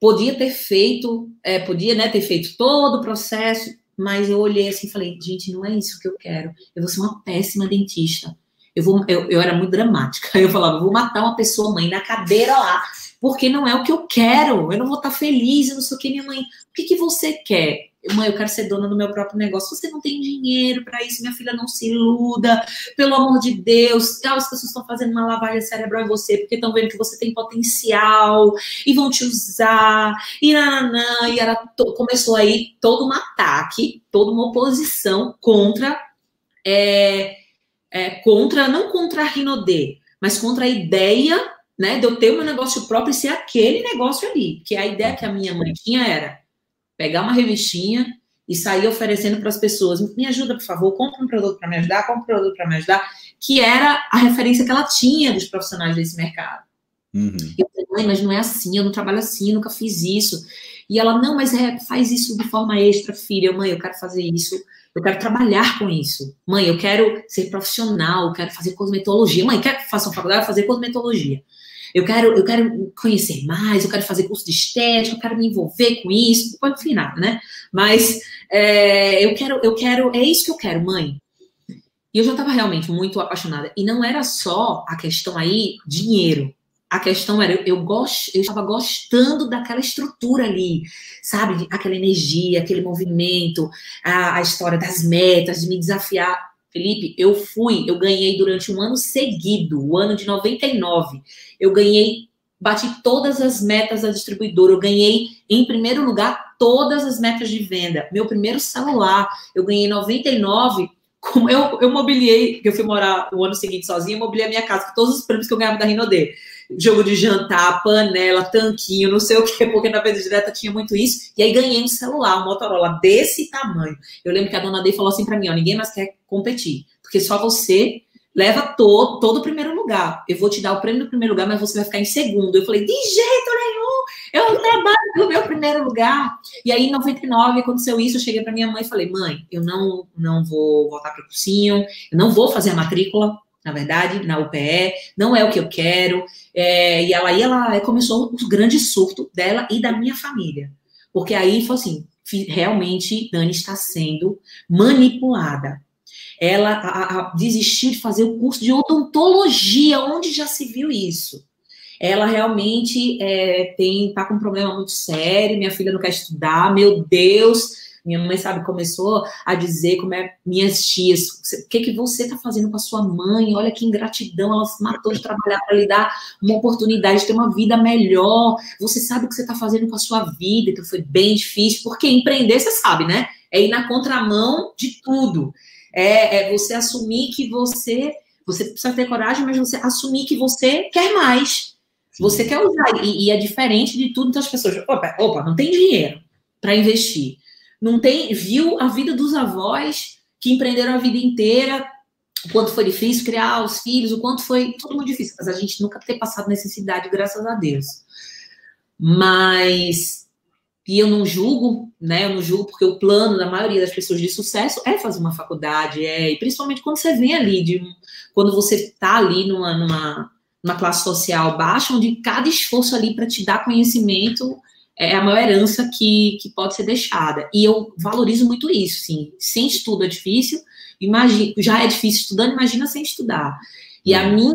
Podia ter feito, é, podia né, ter feito todo o processo, mas eu olhei assim e falei, gente, não é isso que eu quero. Eu vou ser uma péssima dentista. Eu, vou, eu, eu era muito dramática. [LAUGHS] Eu falava, vou matar uma pessoa, mãe, na cadeira lá, porque não é o que eu quero. Eu não vou estar feliz, eu não sei o que, minha mãe. O que, que você quer? Mãe, eu quero ser dona do meu próprio negócio. Você não tem dinheiro para isso, minha filha, não se iluda. Pelo amor de Deus, ah, as pessoas estão fazendo uma lavagem cerebral em você porque estão vendo que você tem potencial e vão te usar. E nananã, e ela começou aí todo um ataque, toda uma oposição contra, é, é, contra não contra a Rinodê, mas contra a ideia né, de eu ter meu negócio próprio e ser aquele negócio ali. Que a ideia que a minha mãe tinha era pegar uma revistinha e sair oferecendo para as pessoas, me ajuda, por favor, compra um produto para me ajudar, compra um produto para me ajudar, que era a referência que ela tinha dos profissionais desse mercado. Uhum. Eu falei, mãe, mas não é assim, eu não trabalho assim, eu nunca fiz isso. E ela, não, mas é, faz isso de forma extra, filha. Mãe, eu quero fazer isso, eu quero trabalhar com isso. Mãe, eu quero ser profissional, eu quero fazer cosmetologia. Mãe, quer que faça uma faculdade? fazer cosmetologia. Eu quero, eu quero conhecer mais, eu quero fazer curso de estética, eu quero me envolver com isso, pode nada, né? Mas é, eu quero, eu quero, é isso que eu quero, mãe. E eu já estava realmente muito apaixonada. E não era só a questão aí dinheiro. A questão era, eu, eu, gost, eu estava gostando daquela estrutura ali, sabe? Aquela energia, aquele movimento, a, a história das metas, de me desafiar. Felipe, eu fui, eu ganhei durante um ano seguido, o ano de 99. Eu ganhei, bati todas as metas da distribuidora. Eu ganhei, em primeiro lugar, todas as metas de venda. Meu primeiro celular, eu ganhei 99 como eu, eu mobiliei, eu fui morar o ano seguinte sozinha, eu mobiliei a minha casa com todos os prêmios que eu ganhava da Rinodê jogo de jantar, panela, tanquinho, não sei o quê, porque na venda direta tinha muito isso. E aí ganhei um celular, um Motorola desse tamanho. Eu lembro que a dona Dei falou assim para mim, ó, ninguém mais quer competir, porque só você leva todo, todo o primeiro lugar. Eu vou te dar o prêmio do primeiro lugar, mas você vai ficar em segundo. Eu falei, de jeito nenhum, eu trabalho no meu primeiro lugar. E aí, em 99, aconteceu isso, eu cheguei para minha mãe e falei, mãe, eu não, não vou voltar para o cursinho, eu não vou fazer a matrícula, na verdade, na UPE, não é o que eu quero. É, e ela, aí ela começou o grande surto dela e da minha família. Porque aí foi assim, realmente Dani está sendo manipulada. Ela a, a, desistiu de fazer o curso de odontologia, onde já se viu isso. Ela realmente é, tem tá com um problema muito sério, minha filha não quer estudar, meu Deus, minha mãe, sabe, começou a dizer como é minhas tias, o que, que você está fazendo com a sua mãe? Olha que ingratidão, ela se matou de trabalhar para lhe dar uma oportunidade de ter uma vida melhor. Você sabe o que você está fazendo com a sua vida, então foi bem difícil, porque empreender, você sabe, né? É ir na contramão de tudo. É, é você assumir que você, você precisa ter coragem, mas você assumir que você quer mais. Você quer usar, e, e é diferente de tudo, então as pessoas, opa, opa não tem dinheiro para investir não tem, viu a vida dos avós que empreenderam a vida inteira, o quanto foi difícil criar os filhos, o quanto foi tudo muito difícil, mas a gente nunca ter passado necessidade, graças a Deus. Mas e eu não julgo, né? Eu não julgo porque o plano da maioria das pessoas de sucesso é fazer uma faculdade, é, e principalmente quando você vem ali de quando você está ali numa, numa, numa classe social baixa, onde cada esforço ali para te dar conhecimento é a maior herança que, que pode ser deixada. E eu valorizo muito isso, sim. Sem estudo é difícil, imagina, já é difícil estudando, imagina sem estudar. E a uhum. minha,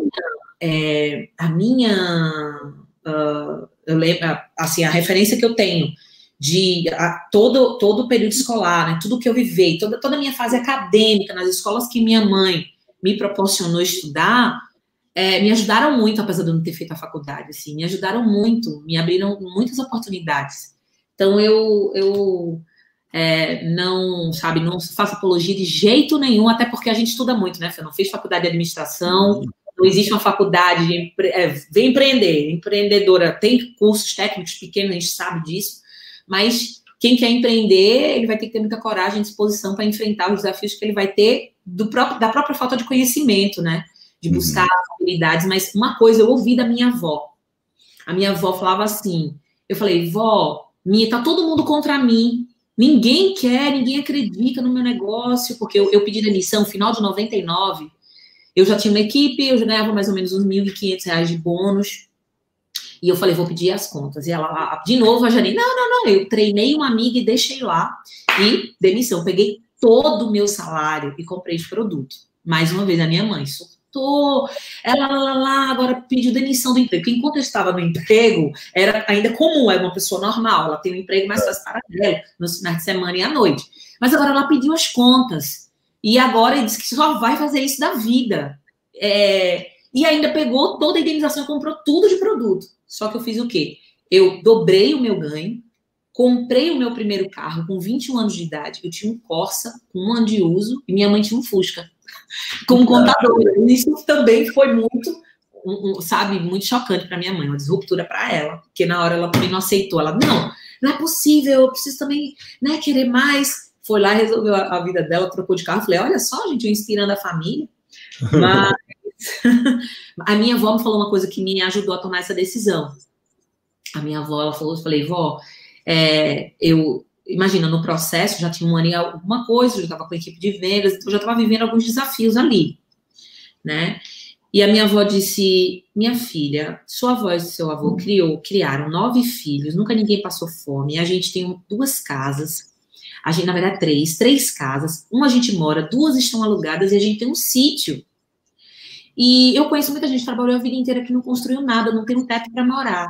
é, a minha, uh, eu lembro, assim, a referência que eu tenho de a, todo, todo o período escolar, né, tudo que eu vivei, toda, toda a minha fase acadêmica, nas escolas que minha mãe me proporcionou estudar, é, me ajudaram muito, apesar de eu não ter feito a faculdade, assim, me ajudaram muito, me abriram muitas oportunidades. Então, eu, eu é, não, sabe, não faço apologia de jeito nenhum, até porque a gente estuda muito, né? Eu não fiz faculdade de administração, não existe uma faculdade de é, vem empreender, empreendedora tem cursos técnicos pequenos, a gente sabe disso, mas quem quer empreender, ele vai ter que ter muita coragem e disposição para enfrentar os desafios que ele vai ter do próprio, da própria falta de conhecimento, né? De buscar uhum. habilidades, mas uma coisa eu ouvi da minha avó. A minha avó falava assim: eu falei, vó, minha, tá todo mundo contra mim. Ninguém quer, ninguém acredita no meu negócio, porque eu, eu pedi demissão final de 99. Eu já tinha uma equipe, eu já ganhava mais ou menos uns R$ 1.500 de bônus. E eu falei, vou pedir as contas. E ela, de novo, a Janine, não, não, não. Eu treinei uma amiga e deixei lá. E demissão. Peguei todo o meu salário e comprei de produto. Mais uma vez, a minha mãe, tô, ela lá, lá, agora pediu demissão do emprego. Porque enquanto eu estava no emprego, era ainda comum, era uma pessoa normal, ela tem um emprego mais fácil para ela, nos finais de semana e à noite. Mas agora ela pediu as contas. E agora disse que só vai fazer isso da vida. É, e ainda pegou toda a indenização, comprou tudo de produto. Só que eu fiz o quê? Eu dobrei o meu ganho, comprei o meu primeiro carro com 21 anos de idade. Eu tinha um Corsa com um ano de uso e minha mãe tinha um Fusca como contadora. Isso também foi muito um, um, sabe, muito chocante para minha mãe, uma disruptura para ela, porque na hora ela também não aceitou. Ela, não, não é possível, eu preciso também, né, querer mais. Foi lá, resolveu a, a vida dela, trocou de carro. Falei, olha só, gente, eu inspirando a família. [LAUGHS] Mas [LAUGHS] a minha avó me falou uma coisa que me ajudou a tomar essa decisão. A minha avó, ela falou, eu falei, vó, é, eu, imagina, no processo, já tinha um ano e alguma coisa, já estava com a equipe de vendas, então já estava vivendo alguns desafios ali, né? E a minha avó disse: Minha filha, sua avó e seu avô criou, criaram nove filhos, nunca ninguém passou fome. A gente tem duas casas, a gente, na verdade, três, três casas. Uma a gente mora, duas estão alugadas e a gente tem um sítio. E eu conheço muita gente que trabalhou a vida inteira que não construiu nada, não tem um teto para morar.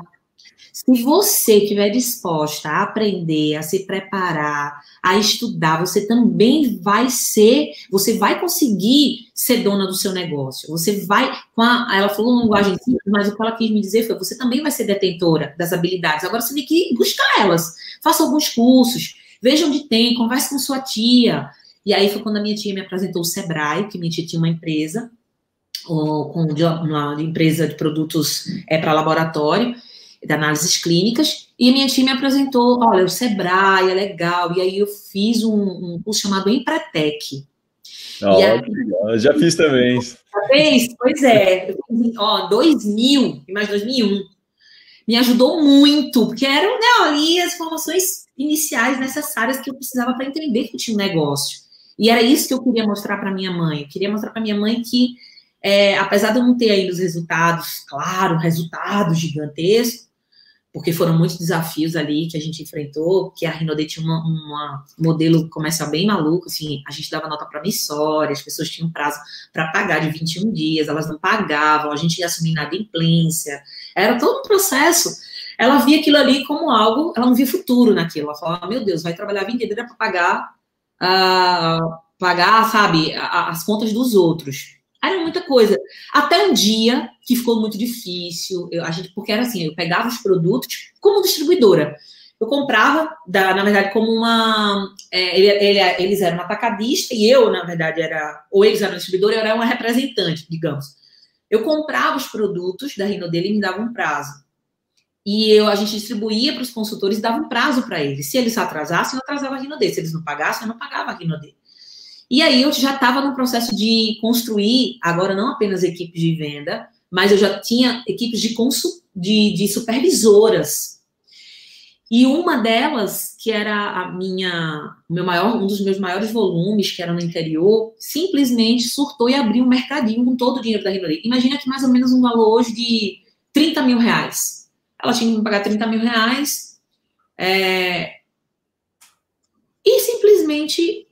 Se você estiver disposta a aprender, a se preparar, a estudar, você também vai ser, você vai conseguir ser dona do seu negócio. Você vai, com a, ela falou uma linguagem simples, mas o que ela quis me dizer foi: você também vai ser detentora das habilidades. Agora você tem que buscar elas. Faça alguns cursos, veja onde tem, converse com sua tia. E aí foi quando a minha tia me apresentou o Sebrae, que minha tia tinha uma empresa, com uma empresa de produtos é, para laboratório de análises clínicas, e minha tia me apresentou, olha, o Sebrae é legal, e aí eu fiz um, um curso chamado Empretec. Oh, aí, já fiz também. Já fez? Pois é. Ó, 2000, mais 2001. Me ajudou muito, porque eram né, ali as formações iniciais necessárias que eu precisava para entender que tinha um negócio. E era isso que eu queria mostrar para minha mãe. Eu queria mostrar para minha mãe que, é, apesar de eu não ter ainda os resultados, claro, resultados gigantescos, porque foram muitos desafios ali que a gente enfrentou, que a Rinode tinha uma modelo comercial bem maluco, assim, a gente dava nota promissória, as pessoas tinham prazo para pagar de 21 dias, elas não pagavam, a gente ia assumir inadimplência, era todo um processo. Ela via aquilo ali como algo, ela não via futuro naquilo, ela falava, meu Deus, vai trabalhar a vida inteira para pagar, uh, pagar, sabe, as contas dos outros. Era muita coisa. Até um dia que ficou muito difícil, eu, a gente, porque era assim, eu pegava os produtos como distribuidora. Eu comprava, da, na verdade, como uma. É, ele, ele, eles eram atacadista e eu, na verdade, era. Ou eles eram distribuidora, eu era uma representante, digamos. Eu comprava os produtos da Rino dele e me dava um prazo. E eu, a gente distribuía para os consultores e dava um prazo para eles. Se eles atrasassem, eu atrasava a Rino dele. Se eles não pagassem, eu não pagava a Rino dele. E aí eu já estava no processo de construir, agora não apenas equipes de venda, mas eu já tinha equipes de, de, de supervisoras. E uma delas, que era a minha, meu maior, um dos meus maiores volumes, que era no interior, simplesmente surtou e abriu um mercadinho com todo o dinheiro da Rinori. Imagina que mais ou menos um valor hoje de 30 mil reais. Ela tinha que me pagar 30 mil reais. É... E simplesmente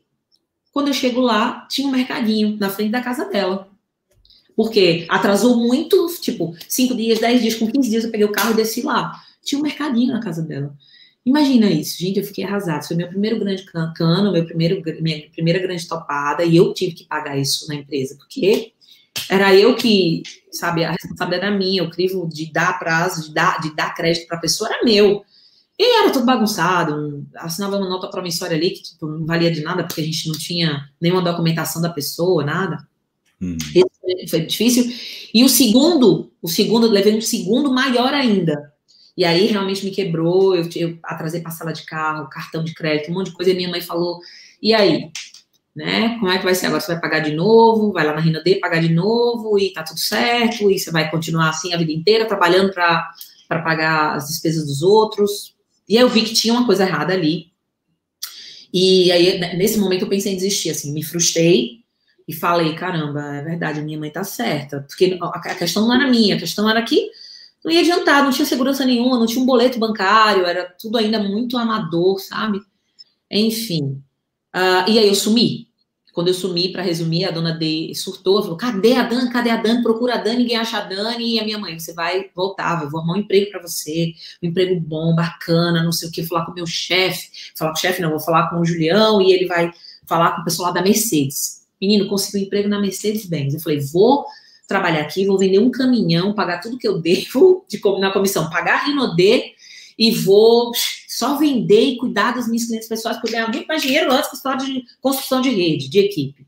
quando eu chego lá, tinha um mercadinho na frente da casa dela. Porque atrasou muito, tipo, 5 dias, 10 dias, com 15 dias eu peguei o carro e desci lá. Tinha um mercadinho na casa dela. Imagina isso, gente, eu fiquei arrasada. Foi meu primeiro grande cano, meu primeiro, minha primeira grande topada, e eu tive que pagar isso na empresa, porque era eu que, sabe, a responsabilidade era minha, o crivo de dar prazo, de dar, de dar crédito para a pessoa era meu. E era tudo bagunçado, assinava uma nota promissória ali que tipo, não valia de nada, porque a gente não tinha nenhuma documentação da pessoa, nada. Hum. Foi difícil. E o segundo, o segundo, eu levei um segundo maior ainda. E aí realmente me quebrou, eu, eu atrasei para sala de carro, cartão de crédito, um monte de coisa, e minha mãe falou, e aí? Né? Como é que vai ser agora? Você vai pagar de novo, vai lá na Rina D pagar de novo, e tá tudo certo, e você vai continuar assim a vida inteira, trabalhando para pagar as despesas dos outros. E aí eu vi que tinha uma coisa errada ali. E aí, nesse momento, eu pensei em desistir, assim, me frustrei e falei, caramba, é verdade, minha mãe tá certa. Porque a questão não era minha, a questão era que não ia adiantar, não tinha segurança nenhuma, não tinha um boleto bancário, era tudo ainda muito amador, sabe? Enfim. Uh, e aí eu sumi. Quando eu sumi, para resumir, a dona D surtou, falou: cadê a Dani? Cadê a Dani? Procura a Dani, ninguém acha a Dani. E a minha mãe, você vai voltar, eu vou arrumar um emprego para você, um emprego bom, bacana, não sei o que, falar com o meu chefe. Falar com o chefe, não, vou falar com o Julião e ele vai falar com o pessoal lá da Mercedes. Menino, consegui um emprego na Mercedes-Benz. Eu falei: vou trabalhar aqui, vou vender um caminhão, pagar tudo que eu [LAUGHS] devo de, na comissão, pagar a Rinodê e vou só vender e cuidar dos meus clientes pessoais, porque eu ganhava muito mais dinheiro antes com a de construção de rede, de equipe.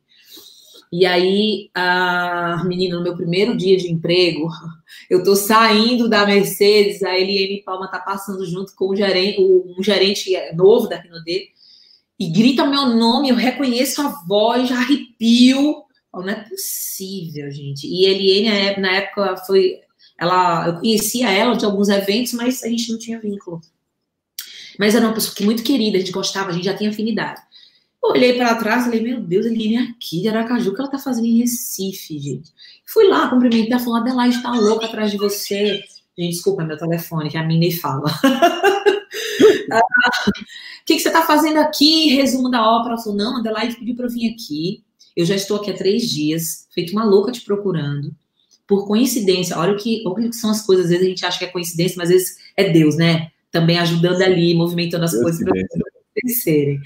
E aí, a menina, no meu primeiro dia de emprego, [LAUGHS] eu tô saindo da Mercedes, a Eliane Palma tá passando junto com o gerente, um gerente novo da Rinodê, e grita meu nome, eu reconheço a voz, arrepio. Não é possível, gente. E Eliane, na época, foi. Ela, eu conhecia ela de alguns eventos, mas a gente não tinha vínculo. Mas era uma pessoa que muito querida, a gente gostava, a gente já tinha afinidade. Olhei para trás e falei, meu Deus, Eline aqui de Aracaju, o que ela tá fazendo em Recife, gente? Fui lá, cumprimentei, ela falou, Adelaide tá louca atrás de você. Gente, desculpa, é meu telefone, que a minha nem fala. [LAUGHS] O que, que, você tá fazendo aqui? Resumo da ópera. Ela falou, não, Adelaide pediu para eu vir aqui. Eu já estou aqui há três dias, feito uma louca te procurando. Por coincidência, olha o que, olha o que são as coisas, às vezes a gente acha que é coincidência, mas às vezes é Deus, né? Também ajudando ali, movimentando as Deus coisas para acontecerem.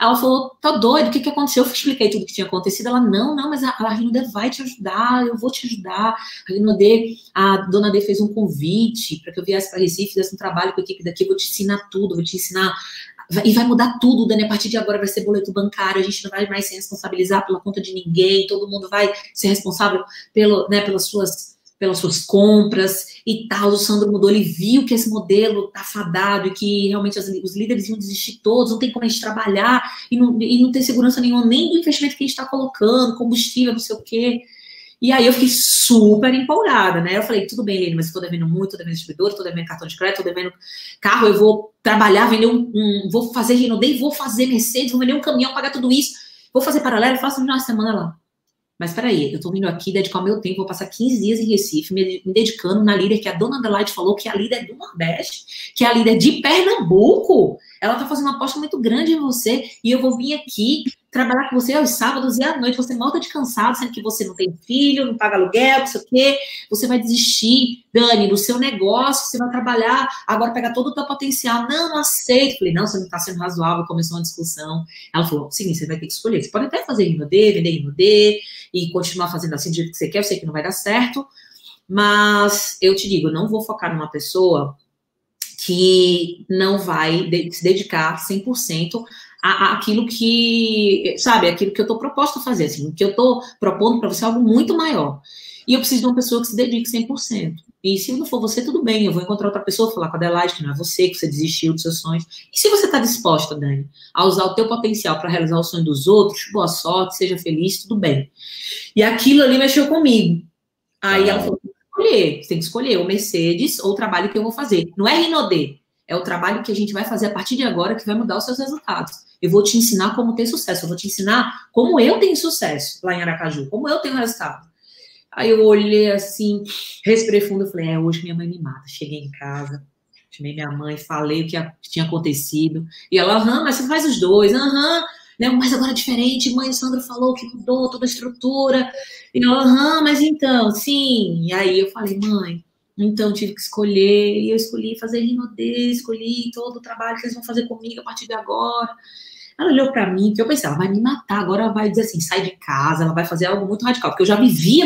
Ela falou, tá doido, o que, que aconteceu? Eu expliquei tudo que tinha acontecido. Ela, não, não, mas a, a Rinode vai te ajudar, eu vou te ajudar. A Rinode, a dona D fez um convite para que eu viesse para Recife, fizesse um trabalho com a equipe daqui, eu vou te ensinar tudo, vou te ensinar e vai mudar tudo, Dani. A partir de agora vai ser boleto bancário, a gente não vai mais se responsabilizar pela conta de ninguém, todo mundo vai ser responsável pelo, né, pelas suas pelas suas compras e tal. O Sandro mudou, ele viu que esse modelo tá fadado e que realmente as, os líderes iam desistir todos, não tem como a gente trabalhar e não, e não tem segurança nenhuma nem do investimento que a gente está colocando, combustível, não sei o quê. E aí eu fiquei super empolgada, né? Eu falei, tudo bem, Lene, mas estou devendo muito, estou devendo distribuidor, estou devendo cartão de crédito, estou devendo carro, eu vou trabalhar, vender um, um vou fazer Renault, vou fazer Mercedes, vou vender um caminhão, pagar tudo isso, vou fazer paralelo, faço uma semana lá. Mas peraí, eu tô vindo aqui dedicar o meu tempo, vou passar 15 dias em Recife, me, dedicando na líder que a dona Adelaide falou que a líder é do Nordeste, que a líder é de Pernambuco. Ela tá fazendo uma aposta muito grande em você e eu vou vir aqui trabalhar com você aos sábados e à noite, você morta de cansado, sendo que você não tem filho, não paga aluguel, não sei o quê, você vai desistir, Dani, do seu negócio, você vai trabalhar, agora pegar todo o teu potencial. Não, não aceito. Falei, não, você não está sendo razoável, começou uma discussão. Ela falou, seguinte, você vai ter que escolher. Você pode até fazer D, vender D e continuar fazendo assim do jeito que você quer, eu sei que não vai dar certo, mas eu te digo, eu não vou focar numa pessoa que não vai se dedicar 100% aquilo que, sabe, aquilo que eu estou proposto a fazer, assim, o que eu estou propondo para você é algo muito maior. E eu preciso de uma pessoa que se dedique 100%. E se não for você, tudo bem, eu vou encontrar outra pessoa, falar com a Adelaide, que não é você, que você desistiu dos seus sonhos. E se você está disposta, Dani, a usar o teu potencial para realizar o sonho dos outros, boa sorte, seja feliz, tudo bem. E aquilo ali mexeu comigo. Aí ela falou, escolher, você tem que escolher o Mercedes ou o trabalho que eu vou fazer. Não é Rinodê, é o trabalho que a gente vai fazer a partir de agora que vai mudar os seus resultados. Eu vou te ensinar como ter sucesso, eu vou te ensinar como eu tenho sucesso lá em Aracaju, como eu tenho resultado. Aí eu olhei assim, respirei fundo falei: é, hoje minha mãe me mata. Cheguei em casa, chamei minha mãe, falei o que tinha acontecido. E ela, aham, mas você faz os dois, aham. Né, mas agora é diferente, mãe Sandra falou que mudou toda a estrutura. E ela, aham, mas então, sim. E aí eu falei, mãe, então tive que escolher, e eu escolhi fazer Rinodê, escolhi todo o trabalho que eles vão fazer comigo a partir de agora. Ela olhou para mim, que eu pensei, ela vai me matar, agora ela vai dizer assim, sai de casa, ela vai fazer algo muito radical, porque eu já vivia,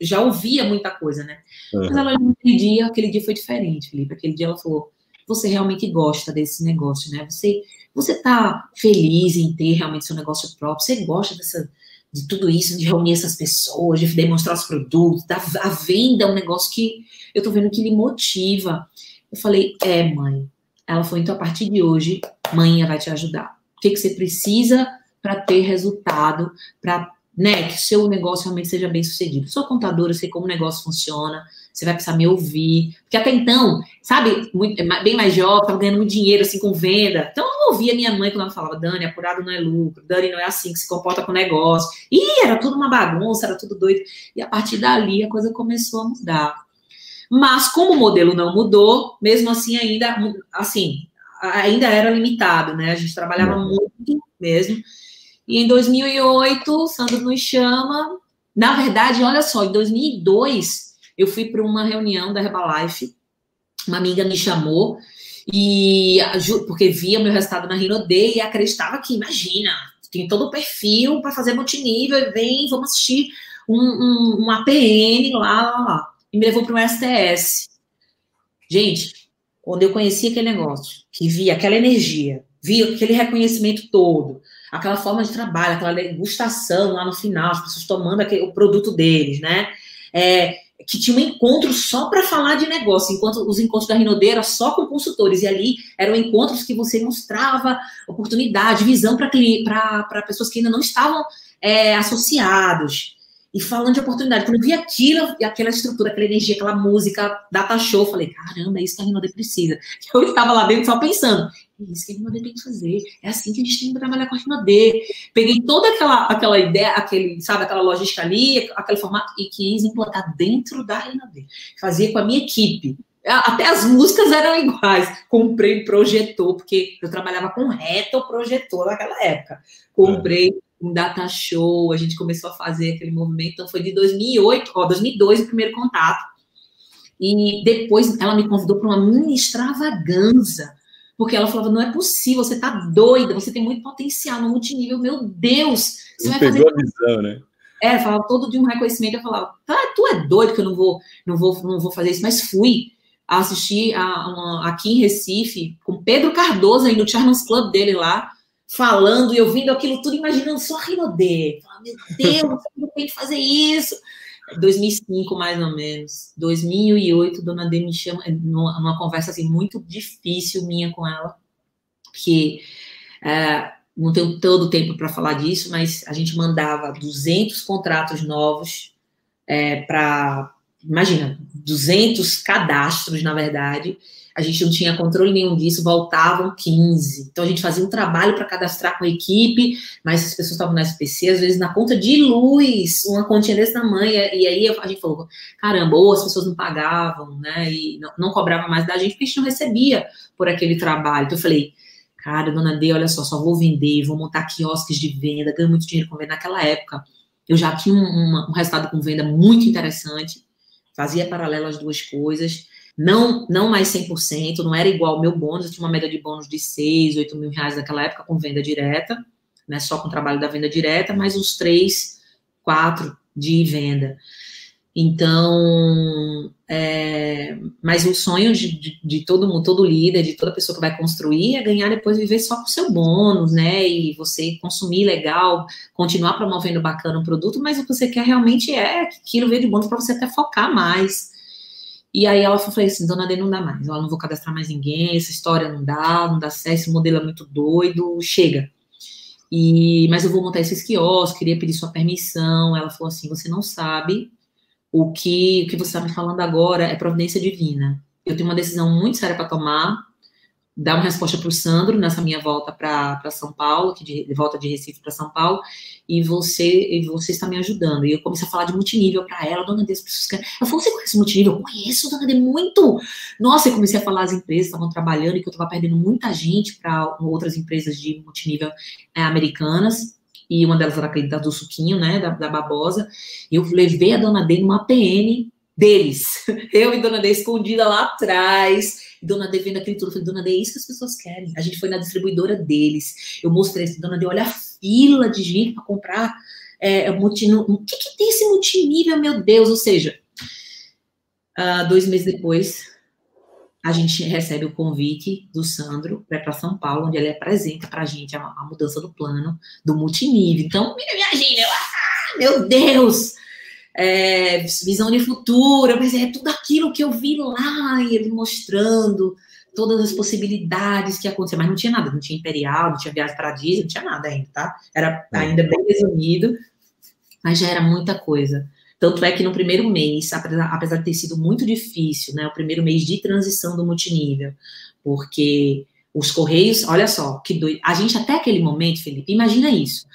já ouvia muita coisa, né? Uhum. Mas ela olhou aquele dia, aquele dia foi diferente, Felipe. Aquele dia ela falou, você realmente gosta desse negócio, né? Você, você tá feliz em ter realmente seu negócio próprio, você gosta dessa, de tudo isso, de reunir essas pessoas, de demonstrar os produtos, da, a venda é um negócio que eu tô vendo que lhe motiva. Eu falei, é, mãe. Ela falou, então a partir de hoje, mãe vai te ajudar o que, que você precisa para ter resultado, para né, que o seu negócio realmente seja bem sucedido. Sou contadora, sei como o negócio funciona, você vai precisar me ouvir. Porque até então, sabe, muito, bem mais jovem, estava ganhando muito dinheiro assim com venda. Então eu ouvia minha mãe quando ela falava, Dani, apurado não é lucro, Dani não é assim que se comporta com o negócio. E era tudo uma bagunça, era tudo doido. E a partir dali a coisa começou a mudar. Mas como o modelo não mudou, mesmo assim ainda, assim, ainda era limitado, né? A gente trabalhava uhum. muito mesmo. E em 2008, Sandro nos chama. Na verdade, olha só, em 2002, eu fui para uma reunião da Herbalife. Uma amiga me chamou e porque via meu resultado na Rinode e acreditava que, imagina, tem todo o perfil para fazer multinível, vem, vamos assistir um, um, um APN lá, lá, lá. E me levou para um STS. Gente, quando eu conheci aquele negócio, que via aquela energia, vi aquele reconhecimento todo, aquela forma de trabalho, aquela degustação lá no final, as pessoas tomando aquele, o produto deles, né? É, que tinha um encontro só para falar de negócio, enquanto os encontros da Rinode era só com consultores, e ali eram encontros que você mostrava oportunidade, visão para pessoas que ainda não estavam é, associados. E falando de oportunidade, quando eu vi aquilo, aquela estrutura, aquela energia, aquela música, data show, falei, caramba, é isso que a Rinode precisa. [LAUGHS] Eu estava lá dentro só pensando, isso que a Rinode tem que fazer, é assim que a gente tem que trabalhar com a Rinode. Peguei toda aquela, aquela ideia, aquele, sabe, aquela logística ali, aquele formato, e quis implantar dentro da Rinode. Fazia com a minha equipe. Até as músicas eram iguais. Comprei projetor, porque eu trabalhava com reto projetor naquela época. Comprei um data show, a gente começou a fazer aquele movimento, então foi de 2008, ó, 2002 o primeiro contato. E depois ela me convidou para uma mini extravaganza, porque ela falava: não é possível, você tá doida, você tem muito potencial no multinível, meu Deus, você vai fazer. a visão, né? É, falava todo de um reconhecimento, eu falava, tá, tu é doido que eu não vou, não vou, não vou fazer isso, mas fui assistir a, aqui em Recife, com Pedro Cardoso aí no Charles Club dele lá, falando e eu vendo aquilo tudo, imaginando só a Rinodê. Meu Deus, eu tenho que fazer isso. 2005, mais ou menos. 2008, Dona D me chama, numa, numa conversa assim, muito difícil minha com ela, porque é, não tenho todo o tempo para falar disso, mas a gente mandava 200 contratos novos é, para, imagina, 200 cadastros, na verdade, a gente não tinha controle nenhum disso, voltavam 15. Então a gente fazia um trabalho para cadastrar com a equipe, mas as pessoas estavam na SPC, às vezes na conta de luz, uma continha desse tamanho, e aí a gente falou, caramba, ou as pessoas não pagavam, né, e não, não cobravam mais da gente, porque a gente não recebia por aquele trabalho. Então eu falei, cara, dona D, olha só, só vou vender, vou montar quiosques de venda, ganho muito dinheiro com venda. Naquela época, eu já tinha um, um, um resultado com venda muito interessante, fazia paralelo as duas coisas, não, não mais 100%, não era igual ao meu bônus, eu tinha uma média de bônus de 6, 8 mil reais naquela época com venda direta, né, só com o trabalho da venda direta, mais uns 3, 4 de venda. Então, é, mas o sonho de, de, de, todo mundo, todo líder, de toda pessoa que vai construir é ganhar depois viver só com o seu bônus, né? E você consumir legal, continuar promovendo bacana o produto, mas o que você quer realmente é que aquilo veio de bônus para você até focar mais. E aí ela falou assim, dona D, não dá mais, eu não vou cadastrar mais ninguém, essa história não dá, não dá certo, esse modelo é muito doido, chega. E, mas eu vou montar esses quiosques, queria pedir sua permissão. Ela falou assim, você não sabe o que, o que você está me falando agora é providência divina. Eu tenho uma decisão muito séria para tomar, dar uma resposta para o Sandro nessa minha volta para São Paulo, que de, de, volta de Recife para São Paulo, e você e você está me ajudando. E eu comecei a falar de multinível para ela, dona D, as pessoas querem. Ela falou, você conhece multinível? Eu conheço, dona D, muito! Nossa, eu comecei a falar as empresas estavam trabalhando e que eu estava perdendo muita gente para outras empresas de multinível é, americanas. E uma delas era aquele do Suquinho, né, da, da Babosa. E eu levei a dona D numa PN deles. [LAUGHS] Eu e dona D escondida lá atrás Dona D vendo aquele tudo, eu falei, Dona D, é isso que as pessoas querem. A gente foi na distribuidora deles. Eu mostrei assim, Dona D, olha a fila de gente para comprar é, multinu... O que, que tem esse multinível, meu Deus? Ou seja, uh, dois meses depois, a gente recebe o convite do Sandro para São Paulo, onde ele apresenta para a gente a, mudança do plano do multinível. Então, imagina, eu, ah, meu Deus! É, visão de futuro, mas é tudo aquilo que eu vi lá, e ele mostrando todas as possibilidades que aconteciam, mas não tinha nada, não tinha Imperial, não tinha Viagem para Disney, não tinha nada ainda, tá? Era ainda bem resumido, mas já era muita coisa. Tanto é que no primeiro mês, apesar, apesar de ter sido muito difícil, né, o primeiro mês de transição do multinível, porque os Correios, olha só, que doido. A gente até aquele momento, Felipe, imagina isso.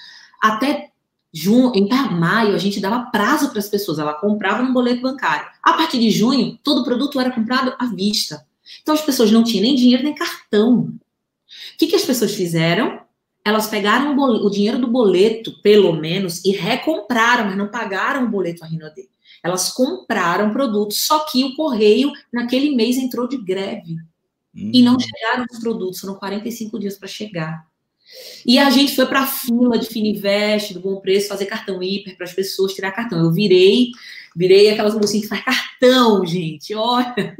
Até Junho, em maio, a gente dava prazo para as pessoas, ela comprava no boleto bancário. A partir de junho, todo o produto era comprado à vista. Então as pessoas não tinham nem dinheiro nem cartão. O que, que as pessoas fizeram? Elas pegaram o, o dinheiro do boleto, pelo menos, e recompraram, mas não pagaram o boleto a Rinode. Elas compraram produtos, só que o correio, naquele mês, entrou de greve. Hum. E não hum. chegaram os produtos, foram 45 dias para chegar. E a gente foi para a fila de Fininvest, do Bom Preço, fazer cartão hiper para as pessoas tirar cartão. Eu virei, virei aquelas mocinhas que faz cartão, gente. Olha,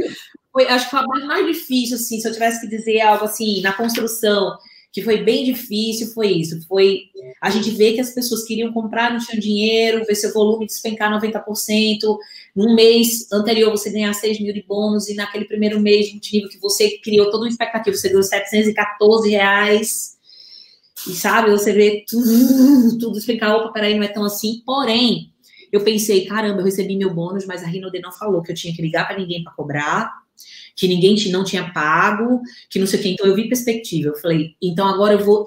foi, acho que foi a mais difícil, assim, se eu tivesse que dizer algo assim, na construção, que foi bem difícil, foi isso. Foi a gente ver que as pessoas queriam comprar, não tinham dinheiro, ver seu volume despencar 90%. Num mês anterior, você ganhar 6 mil de bônus, e naquele primeiro mês de multinível que você criou toda uma expectativa, você ganhou 714 reais. E sabe, você vê tudo, tudo despencar. Opa, peraí, não é tão assim. Porém, eu pensei, caramba, eu recebi meu bônus, mas a Rinode não falou que eu tinha que ligar para ninguém para cobrar que ninguém não tinha pago, que não sei o quê. Então eu vi perspectiva. Eu falei, então agora eu vou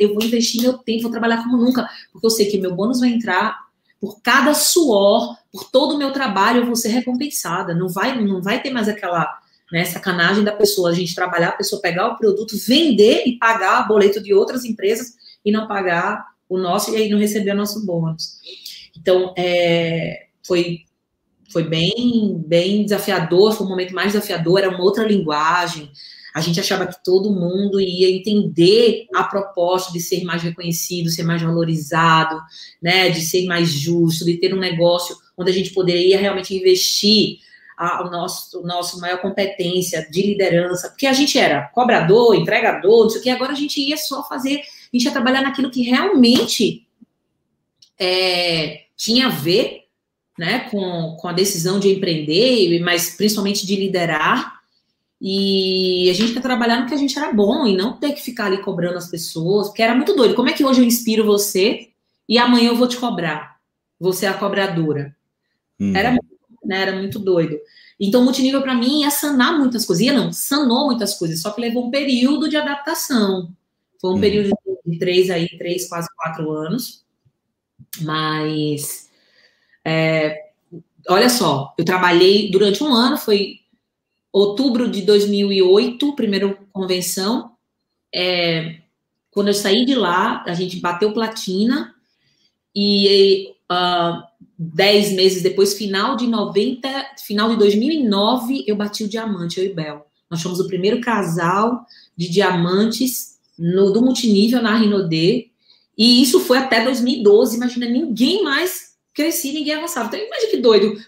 eu vou investir meu tempo, vou trabalhar como nunca, porque eu sei que meu bônus vai entrar por cada suor, por todo o meu trabalho, eu vou ser recompensada. Não vai, não vai ter mais aquela né, sacanagem da pessoa, a gente trabalhar, a pessoa pegar o produto, vender e pagar boleto de outras empresas e não pagar o nosso e aí não receber o nosso bônus. Então, é, foi foi bem, bem desafiador, foi um momento mais desafiador, era uma outra linguagem. A gente achava que todo mundo ia entender a proposta de ser mais reconhecido, ser mais valorizado, né, de ser mais justo, de ter um negócio onde a gente poderia realmente investir a, a nosso, nosso maior competência de liderança, porque a gente era cobrador, entregador, não sei o que, agora a gente ia só fazer, a gente ia trabalhar naquilo que realmente é, tinha a ver né, com, com a decisão de empreender, mas principalmente de liderar. E a gente quer trabalhar no que a gente era bom e não ter que ficar ali cobrando as pessoas, porque era muito doido. Como é que hoje eu inspiro você e amanhã eu vou te cobrar? Você é a cobradora. Hum. Era, né, era muito doido. Então, multinível para mim é sanar muitas coisas. E não, sanou muitas coisas, só que levou um período de adaptação. Foi um hum. período de três aí, três, quase quatro anos. Mas é, olha só, eu trabalhei durante um ano, foi outubro de 2008, primeira convenção. É, quando eu saí de lá, a gente bateu platina e uh, dez meses depois, final de 90, final de 2009, eu bati o diamante, eu e Bel. Nós fomos o primeiro casal de diamantes no, do multinível na Rinodê, e isso foi até 2012. Imagina, ninguém mais cresci ninguém avançava. Então, imagina que doido.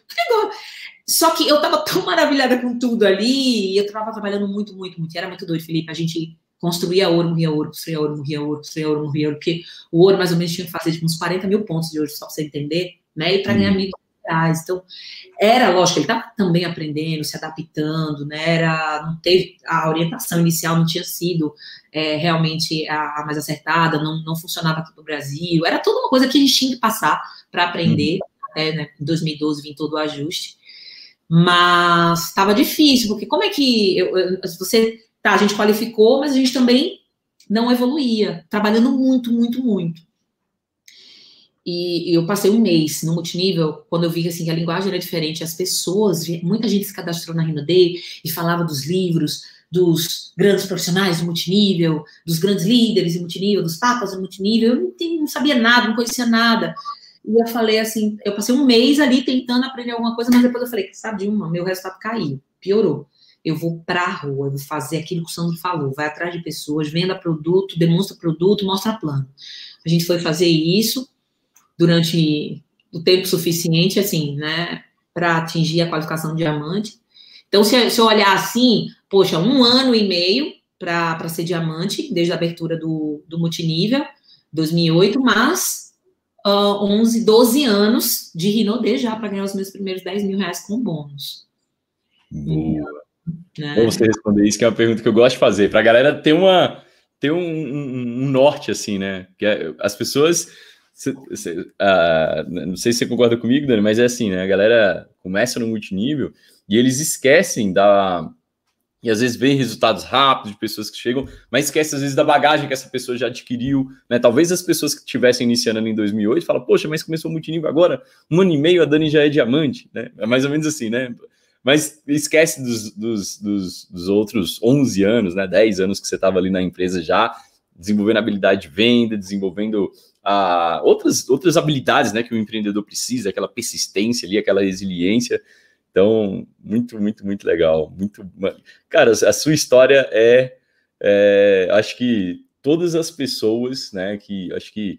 Só que eu tava tão maravilhada com tudo ali, e eu tava trabalhando muito, muito, muito. E era muito doido, Felipe. A gente construía ouro, morria ouro, construía ouro, morria ouro, construía ouro, morria ouro, porque o ouro mais ou menos tinha que fazer tipo, uns 40 mil pontos de ouro, só pra você entender, né? E para ganhar uhum. mil reais. Então, era lógico, ele estava também aprendendo, se adaptando, né? Era, não teve a orientação inicial não tinha sido é, realmente a, a, mais acertada, não, não funcionava aqui no Brasil. Era toda uma coisa que a gente tinha que passar para aprender. Uhum. Até né, em 2012 vim todo o ajuste. Mas estava difícil, porque como é que eu, eu, você. Tá, a gente qualificou, mas a gente também não evoluía, trabalhando muito, muito, muito. E, eu passei um mês no multinível, quando eu vi assim, que a linguagem era diferente, as pessoas, muita gente se cadastrou na Rina Day e falava dos livros, dos grandes profissionais do multinível, dos grandes líderes em multinível, dos papas do multinível, eu não, não sabia nada, não conhecia nada. E eu falei assim, eu passei um mês ali tentando aprender alguma coisa, mas depois eu falei, sabe de uma, meu resultado caiu, piorou. Eu vou para a rua, eu vou fazer aquilo que o Sandro falou, vai atrás de pessoas, venda produto, demonstra produto, mostra plano. A gente foi fazer isso durante o tempo suficiente, assim, né, para atingir a qualificação de diamante. Então, se, se eu olhar assim, poxa, um ano e meio para ser diamante, desde a abertura do, do multinível, 2008, mas uh, 11, 12 anos de Rinodê já para ganhar os meus primeiros 10 mil reais com bônus. Boa. Né? Bom você responder isso, que é uma pergunta que eu gosto de fazer, para a galera ter uma ter um, um, um, norte, assim, né? Que é, as pessoas. Uh, não sei se você concorda comigo, Dani, mas é assim, né? A galera começa no multinível e eles esquecem da, e às vezes vem resultados rápidos de pessoas que chegam, mas esquece às vezes da bagagem que essa pessoa já adquiriu, né? Talvez as pessoas que estivessem iniciando ali em 2008 falam, poxa, mas começou multinível agora, um ano e meio a Dani já é diamante, né? É mais ou menos assim, né? Mas esquece dos, dos, dos, dos outros 11 anos, né? 10 anos que você estava ali na empresa já, desenvolvendo habilidade de venda, desenvolvendo outras, outras habilidades, né? Que o empreendedor precisa, aquela persistência ali, aquela resiliência. Então, muito, muito, muito legal. Muito, cara, a sua história é, é acho que todas as pessoas, né, que acho que,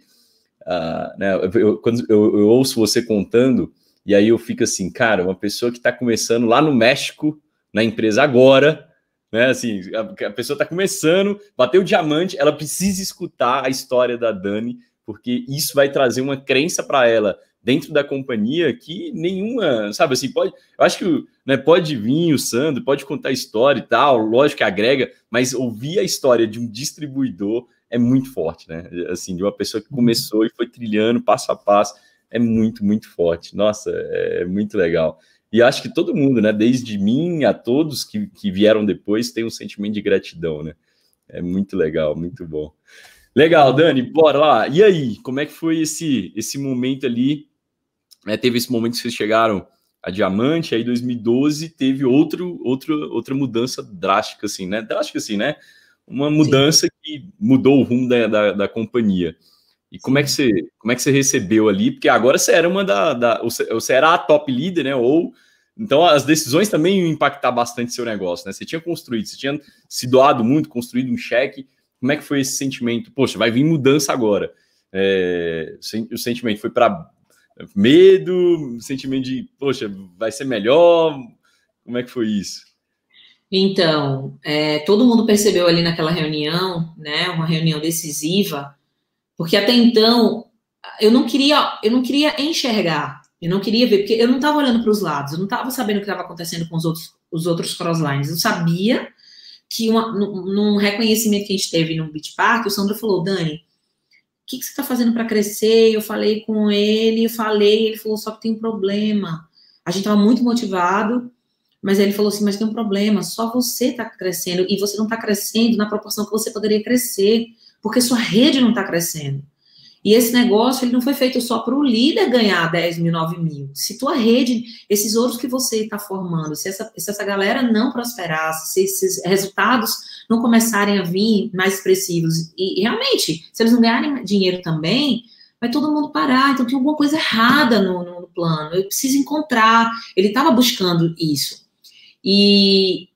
uh, né, eu, quando eu, eu, ouço você contando, e aí eu fico assim, cara, uma pessoa que está começando lá no México, na empresa agora, Né? Assim, a, a pessoa está começando, bateu o diamante, ela precisa escutar a história da Dani, porque isso vai trazer uma crença para ela dentro da companhia que nenhuma, sabe assim, pode, eu acho que né, pode vir o Sandro, pode contar história e tal, lógico que agrega, mas ouvir a história de um distribuidor é muito forte, né? Assim, de uma pessoa que começou e foi trilhando passo a passo, é muito, muito forte. Nossa, é muito legal. E acho que todo mundo, né, desde mim a todos que, que vieram depois, tem um sentimento de gratidão, né? É muito legal, muito bom. Legal, Dani, bora lá. E aí, como é que foi esse, esse momento ali? É, teve esse momento que vocês chegaram a Diamante, aí 2012 teve outro, outro, outra mudança drástica, assim, né? Drástica, assim, né? Uma mudança Sim. que mudou o rumo da, da, da companhia. E como é, que você, como é que você recebeu ali? Porque agora você era uma da, da. Você era a top líder, né? Ou. Então as decisões também iam impactar bastante seu negócio, né? Você tinha construído, você tinha se doado muito, construído um cheque. Como é que foi esse sentimento? Poxa, vai vir mudança agora. É, o sentimento foi para medo, sentimento de, poxa, vai ser melhor. Como é que foi isso? Então, é, todo mundo percebeu ali naquela reunião, né? Uma reunião decisiva porque até então eu não queria, eu não queria enxergar, eu não queria ver, porque eu não estava olhando para os lados, eu não estava sabendo o que estava acontecendo com os outros, os outros crosslines. Eu sabia que uma, num reconhecimento que a gente teve no Beach Park, o Sandro falou, Dani, o que, que você está fazendo para crescer? Eu falei com ele, eu falei, ele falou, só que tem um problema. A gente estava muito motivado, mas ele falou assim, mas tem um problema, só você está crescendo, e você não está crescendo na proporção que você poderia crescer porque sua rede não está crescendo. E esse negócio ele não foi feito só para o líder ganhar 10 mil, 9 mil. Se tua rede, esses ouros que você está formando, se essa, se essa galera não prosperasse, se esses resultados não começarem a vir mais expressivos, e, e realmente, se eles não ganharem dinheiro também, vai todo mundo parar. Então tem alguma coisa errada no, no, no plano. Eu preciso encontrar. Ele estava buscando isso. E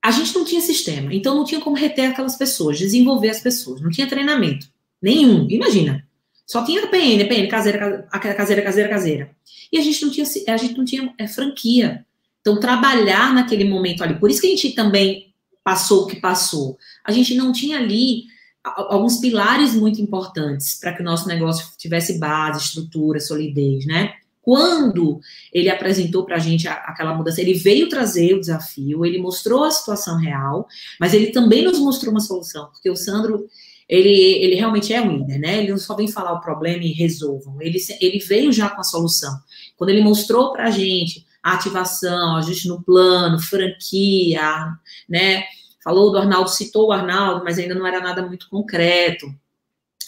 a gente não tinha sistema, então não tinha como reter aquelas pessoas, desenvolver as pessoas, não tinha treinamento nenhum, imagina. Só tinha PN, PN, caseira, caseira, caseira, caseira. E a gente não tinha, a gente não tinha é, franquia. Então, trabalhar naquele momento ali, por isso que a gente também passou o que passou. A gente não tinha ali alguns pilares muito importantes para que o nosso negócio tivesse base, estrutura, solidez, né? quando ele apresentou para a gente aquela mudança, ele veio trazer o desafio, ele mostrou a situação real, mas ele também nos mostrou uma solução, porque o Sandro, ele, ele realmente é um líder, né? Ele não só vem falar o problema e resolvam, ele, ele veio já com a solução. Quando ele mostrou para a gente a ativação, ajuste no plano, franquia, né? Falou do Arnaldo, citou o Arnaldo, mas ainda não era nada muito concreto.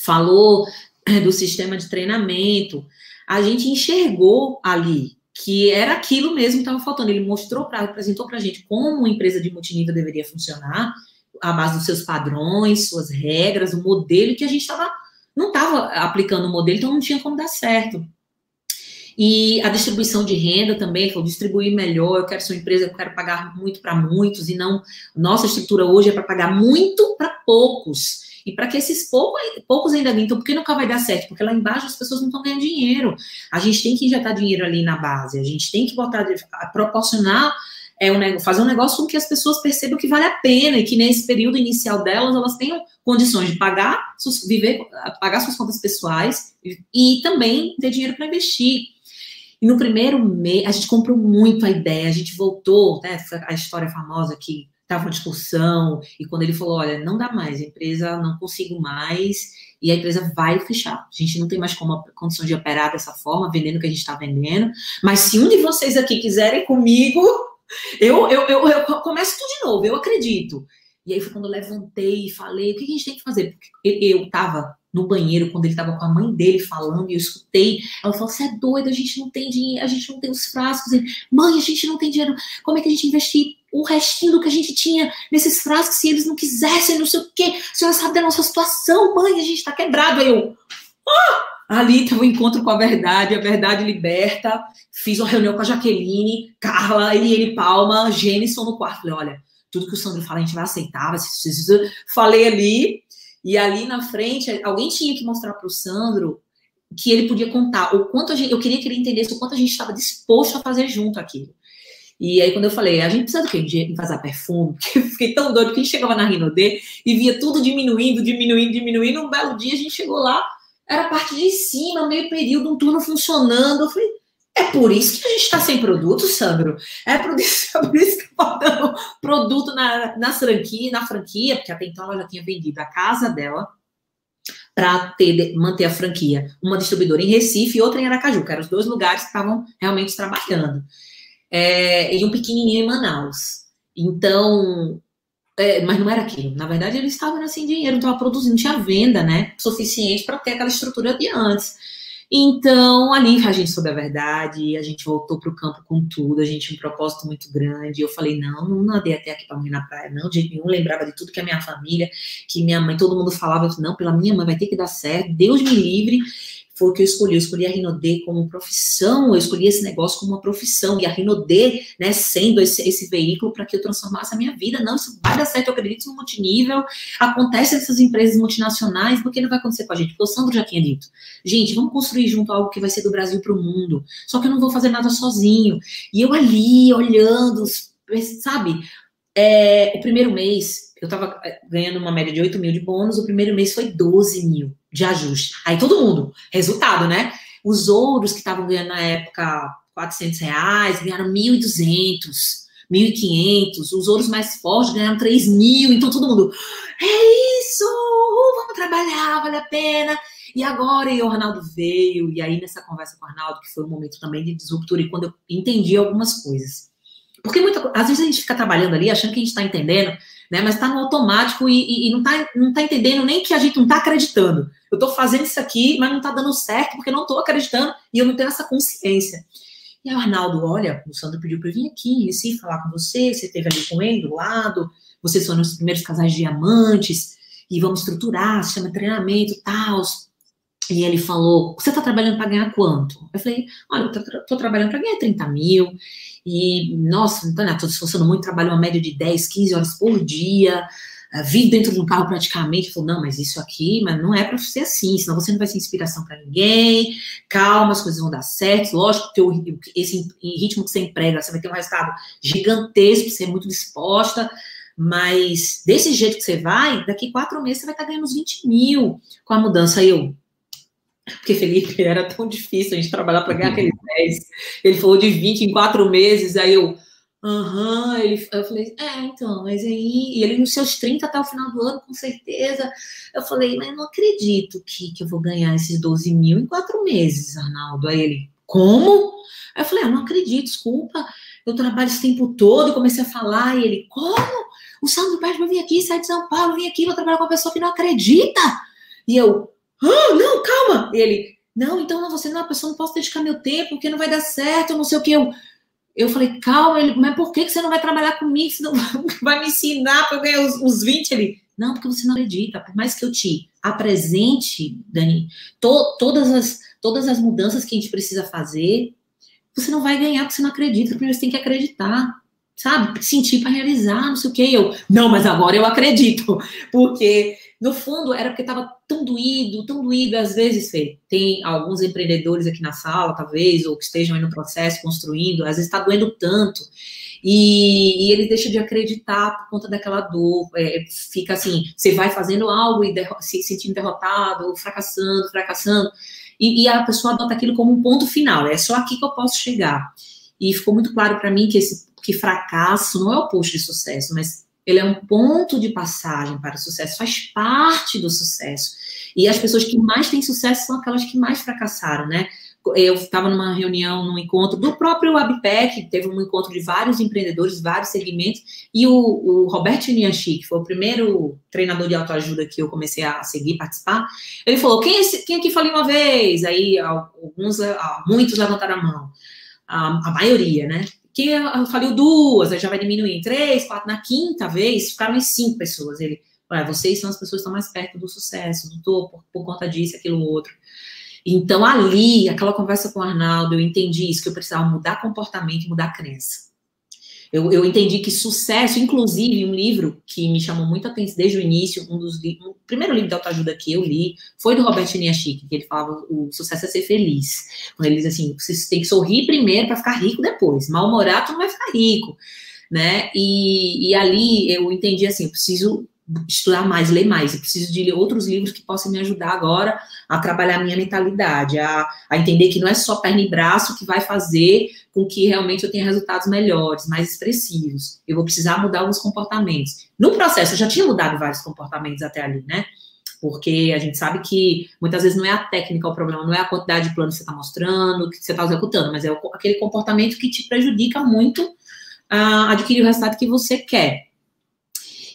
Falou do sistema de treinamento a gente enxergou ali que era aquilo mesmo que estava faltando. Ele mostrou para, apresentou para a gente como uma empresa de multinível deveria funcionar, a base dos seus padrões, suas regras, o modelo que a gente estava não estava aplicando o modelo, então não tinha como dar certo. E a distribuição de renda também, falou, distribuir melhor, eu quero ser uma empresa, eu quero pagar muito para muitos, e não, nossa estrutura hoje é para pagar muito para poucos. E para que esses poucos, poucos ainda ganhem, então por que nunca vai dar certo? Porque lá embaixo as pessoas não estão ganhando dinheiro. A gente tem que injetar dinheiro ali na base, a gente tem que botar, proporcionar é um, fazer um negócio com que as pessoas percebam que vale a pena e que nesse período inicial delas elas tenham condições de pagar, viver, pagar suas contas pessoais e, e também ter dinheiro para investir. E no primeiro mês, a gente comprou muito a ideia, a gente voltou, né, a história famosa que estava uma discussão, e quando ele falou, olha, não dá mais, a empresa não consigo mais, e a empresa vai fechar. A gente não tem mais como condição de operar dessa forma, vendendo o que a gente está vendendo, mas se um de vocês aqui quiserem comigo, eu, eu, eu, eu começo tudo de novo, eu acredito. E aí foi quando eu levantei e falei, o que a gente tem que fazer? Porque eu estava no banheiro, quando ele estava com a mãe dele falando, e eu escutei, ela falou, você é doida, a gente não tem dinheiro, a gente não tem os frascos. Ele, mãe, a gente não tem dinheiro, como é que a gente investir o restinho do que a gente tinha nesses frascos se eles não quisessem, não sei o quê? A senhora sabe da nossa situação, mãe, a gente está quebrado. Aí eu, ah! Ali teve um encontro com a verdade, a verdade liberta. Fiz uma reunião com a Jaqueline, Carla, Eliane Palma, Gênison no quarto. Falei, olha, tudo que o Sandro fala a gente vai aceitar. Falei ali, e ali na frente, alguém tinha que mostrar para o Sandro que ele podia contar o quanto gente, eu queria que ele entendesse o quanto a gente estava disposto a fazer junto aquilo. E aí, quando eu falei, a gente precisa do quê? De vazar perfume? [LAUGHS] Porque eu fiquei tão doido que a gente chegava na Rinodê e via tudo diminuindo, diminuindo, diminuindo. Um belo dia a gente chegou lá, era parte de cima, meio período, um turno funcionando. Eu falei, é por isso que a gente está sem produto, Sandro. É por isso, [LAUGHS] é por isso que eu dando produto na, na, franquia, na franquia, porque até então ela já tinha vendido a casa dela para manter a franquia. Uma distribuidora em Recife e outra em Aracaju, que eram os dois lugares que estavam realmente trabalhando. É, e um pequenininho em Manaus. Então, é, mas não era aquilo. Na verdade, eles estavam sem dinheiro, não estavam produzindo, tinha venda, né? Suficiente para ter aquela estrutura de antes. Então, ali a gente soube a verdade, a gente voltou para o campo com tudo, a gente tinha um propósito muito grande. Eu falei, não, não nadei até aqui para morrer na praia, não, de nenhum. Lembrava de tudo que a minha família, que minha mãe, todo mundo falava, não, pela minha mãe vai ter que dar certo, Deus me livre foi o que eu escolhi. Eu escolhi a Rinodê como profissão, eu escolhi esse negócio como uma profissão, e a Rinodê, né, sendo esse, esse veículo para que eu transformasse a minha vida. Não, isso vai dar certo, eu acredito no multinível. Acontece nessas empresas multinacionais, porque não vai acontecer com a gente, porque o Sandro já tinha dito. Gente, vamos construir junto algo que vai ser do Brasil para o mundo. Só que eu não vou fazer nada sozinho. E eu ali, olhando, sabe? É, o primeiro mês, eu estava é, ganhando uma média de 8 mil de bônus, o primeiro mês foi 12 mil de ajuste. Aí todo mundo, resultado, né? Os ouros que estavam ganhando na época 400 reais, ganharam 1.200, 1.500. Os ouros mais fortes ganharam 3 mil. Então todo mundo, é isso, vamos trabalhar, vale a pena. E agora e o Arnaldo veio, e aí nessa conversa com o Arnaldo, que foi um momento também de disruptura, e quando eu entendi algumas coisas. Porque muita, às vezes a gente fica trabalhando ali achando que a gente está entendendo, né? Mas está no automático e, e, e, não está não tá entendendo nem que a gente não está acreditando. Eu estou fazendo isso aqui, mas não está dando certo porque não estou acreditando e eu não tenho essa consciência. E aí Arnaldo, olha, o Sandro pediu para eu vir aqui, sim, falar com você, você esteve ali com ele do lado, vocês foram os primeiros casais de diamantes, e vamos estruturar, se chama treinamento, tal. E ele falou, você está trabalhando para ganhar quanto? Eu falei, olha, eu estou trabalhando para ganhar 30 mil, e, nossa, Antônia, estou esforçando muito, trabalho uma média de 10, 15 horas por dia, uh, vivo dentro de um carro praticamente. Falou, não, mas isso aqui mas não é para ser assim, senão você não vai ser inspiração para ninguém. Calma, as coisas vão dar certo. Lógico que esse ritmo que você emprega, você vai ter um resultado gigantesco, você é muito disposta. Mas desse jeito que você vai, daqui quatro meses você vai estar ganhando uns 20 mil com a mudança. Aí eu, porque Felipe era tão difícil a gente trabalhar para ganhar aqueles 10. Ele falou de 20 em quatro meses, aí eu, aham, uhum. eu falei, é, então, mas aí, e ele nos seus 30 até o final do ano, com certeza. Eu falei, mas não acredito que, que eu vou ganhar esses 12 mil em quatro meses, Arnaldo. Aí ele, como? Aí eu falei, eu não acredito, desculpa, eu trabalho esse tempo todo, comecei a falar, e ele, como? O Sandro Pérez vai vir aqui, sai de São Paulo, vem aqui, vou trabalhar com uma pessoa que não acredita. E eu, ah, não, calma. E ele, não, então não, você não é uma pessoa, não posso dedicar meu tempo, porque não vai dar certo, não sei o que. Eu, eu falei, calma, ele, mas por que, que você não vai trabalhar comigo? Você não [LAUGHS] vai me ensinar para eu ganhar os, os 20? Ele, não, porque você não acredita. Por mais que eu te apresente, Dani, to, todas, as, todas as mudanças que a gente precisa fazer, você não vai ganhar porque você não acredita. Primeiro você tem que acreditar, sabe? Sentir para realizar, não sei o que. Eu, não, mas agora eu acredito, [LAUGHS] porque no fundo, era porque estava tão doído, tão doído. Às vezes, Fê, tem alguns empreendedores aqui na sala, talvez, ou que estejam aí no processo, construindo, às vezes está doendo tanto. E, e, ele deixa de acreditar por conta daquela dor. É, fica assim, você vai fazendo algo e se sentindo derrotado, fracassando, fracassando. E, e, a pessoa adota aquilo como um ponto final. É só aqui que eu posso chegar. E ficou muito claro para mim que esse que fracasso não é o posto de sucesso, mas ele é um ponto de passagem para o sucesso, faz parte do sucesso. E as pessoas que mais têm sucesso são aquelas que mais fracassaram, né? Eu estava numa reunião, num encontro do próprio Abpec, teve um encontro de vários empreendedores, vários segmentos, e o, o Roberto Nianchi, que foi o primeiro treinador de autoajuda que eu comecei a seguir, participar, ele falou, quem, é quem aqui falou uma vez? Aí alguns, muitos levantaram a mão, a, a maioria, né? Que falei duas, aí já vai diminuir em três, quatro, na quinta vez ficaram em cinco pessoas. Ele, vocês são as pessoas que estão mais perto do sucesso, do topo, por, conta disso, aquilo, outro. Então, ali, aquela conversa com o Arnaldo, eu entendi isso, que eu precisava mudar comportamento mudar crença. Eu, eu entendi que sucesso, inclusive, um livro que me chamou muita atenção desde o início, um dos um, o primeiro livro de autoajuda que eu li foi do Robert Niachik, que ele falava o sucesso é ser feliz. Quando ele diz assim, você tem que sorrir primeiro para ficar rico depois. Mal-humorado, não vai ficar rico, né? E, e ali eu entendi assim, eu preciso estudar mais, ler mais. Eu preciso de ler outros livros que possam me ajudar agora a trabalhar minha mentalidade, a, a entender que não é só perna e braço que vai fazer com que realmente eu tenha resultados melhores, mais expressivos. Eu vou precisar mudar alguns comportamentos. No processo, eu já tinha mudado vários comportamentos até ali, né? Porque a gente sabe que muitas vezes não é a técnica o problema, não é a quantidade de plano que você está mostrando, que você está executando, mas é aquele comportamento que te prejudica muito a adquirir o resultado que você quer.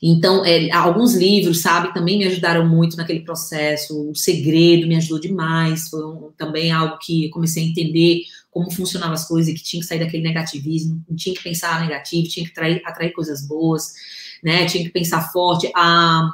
Então, é, alguns livros, sabe, também me ajudaram muito naquele processo. O Segredo me ajudou demais. Foi um, também algo que eu comecei a entender como funcionavam as coisas e que tinha que sair daquele negativismo, tinha que pensar negativo, tinha que atrair, atrair coisas boas, né? Tinha que pensar forte. A,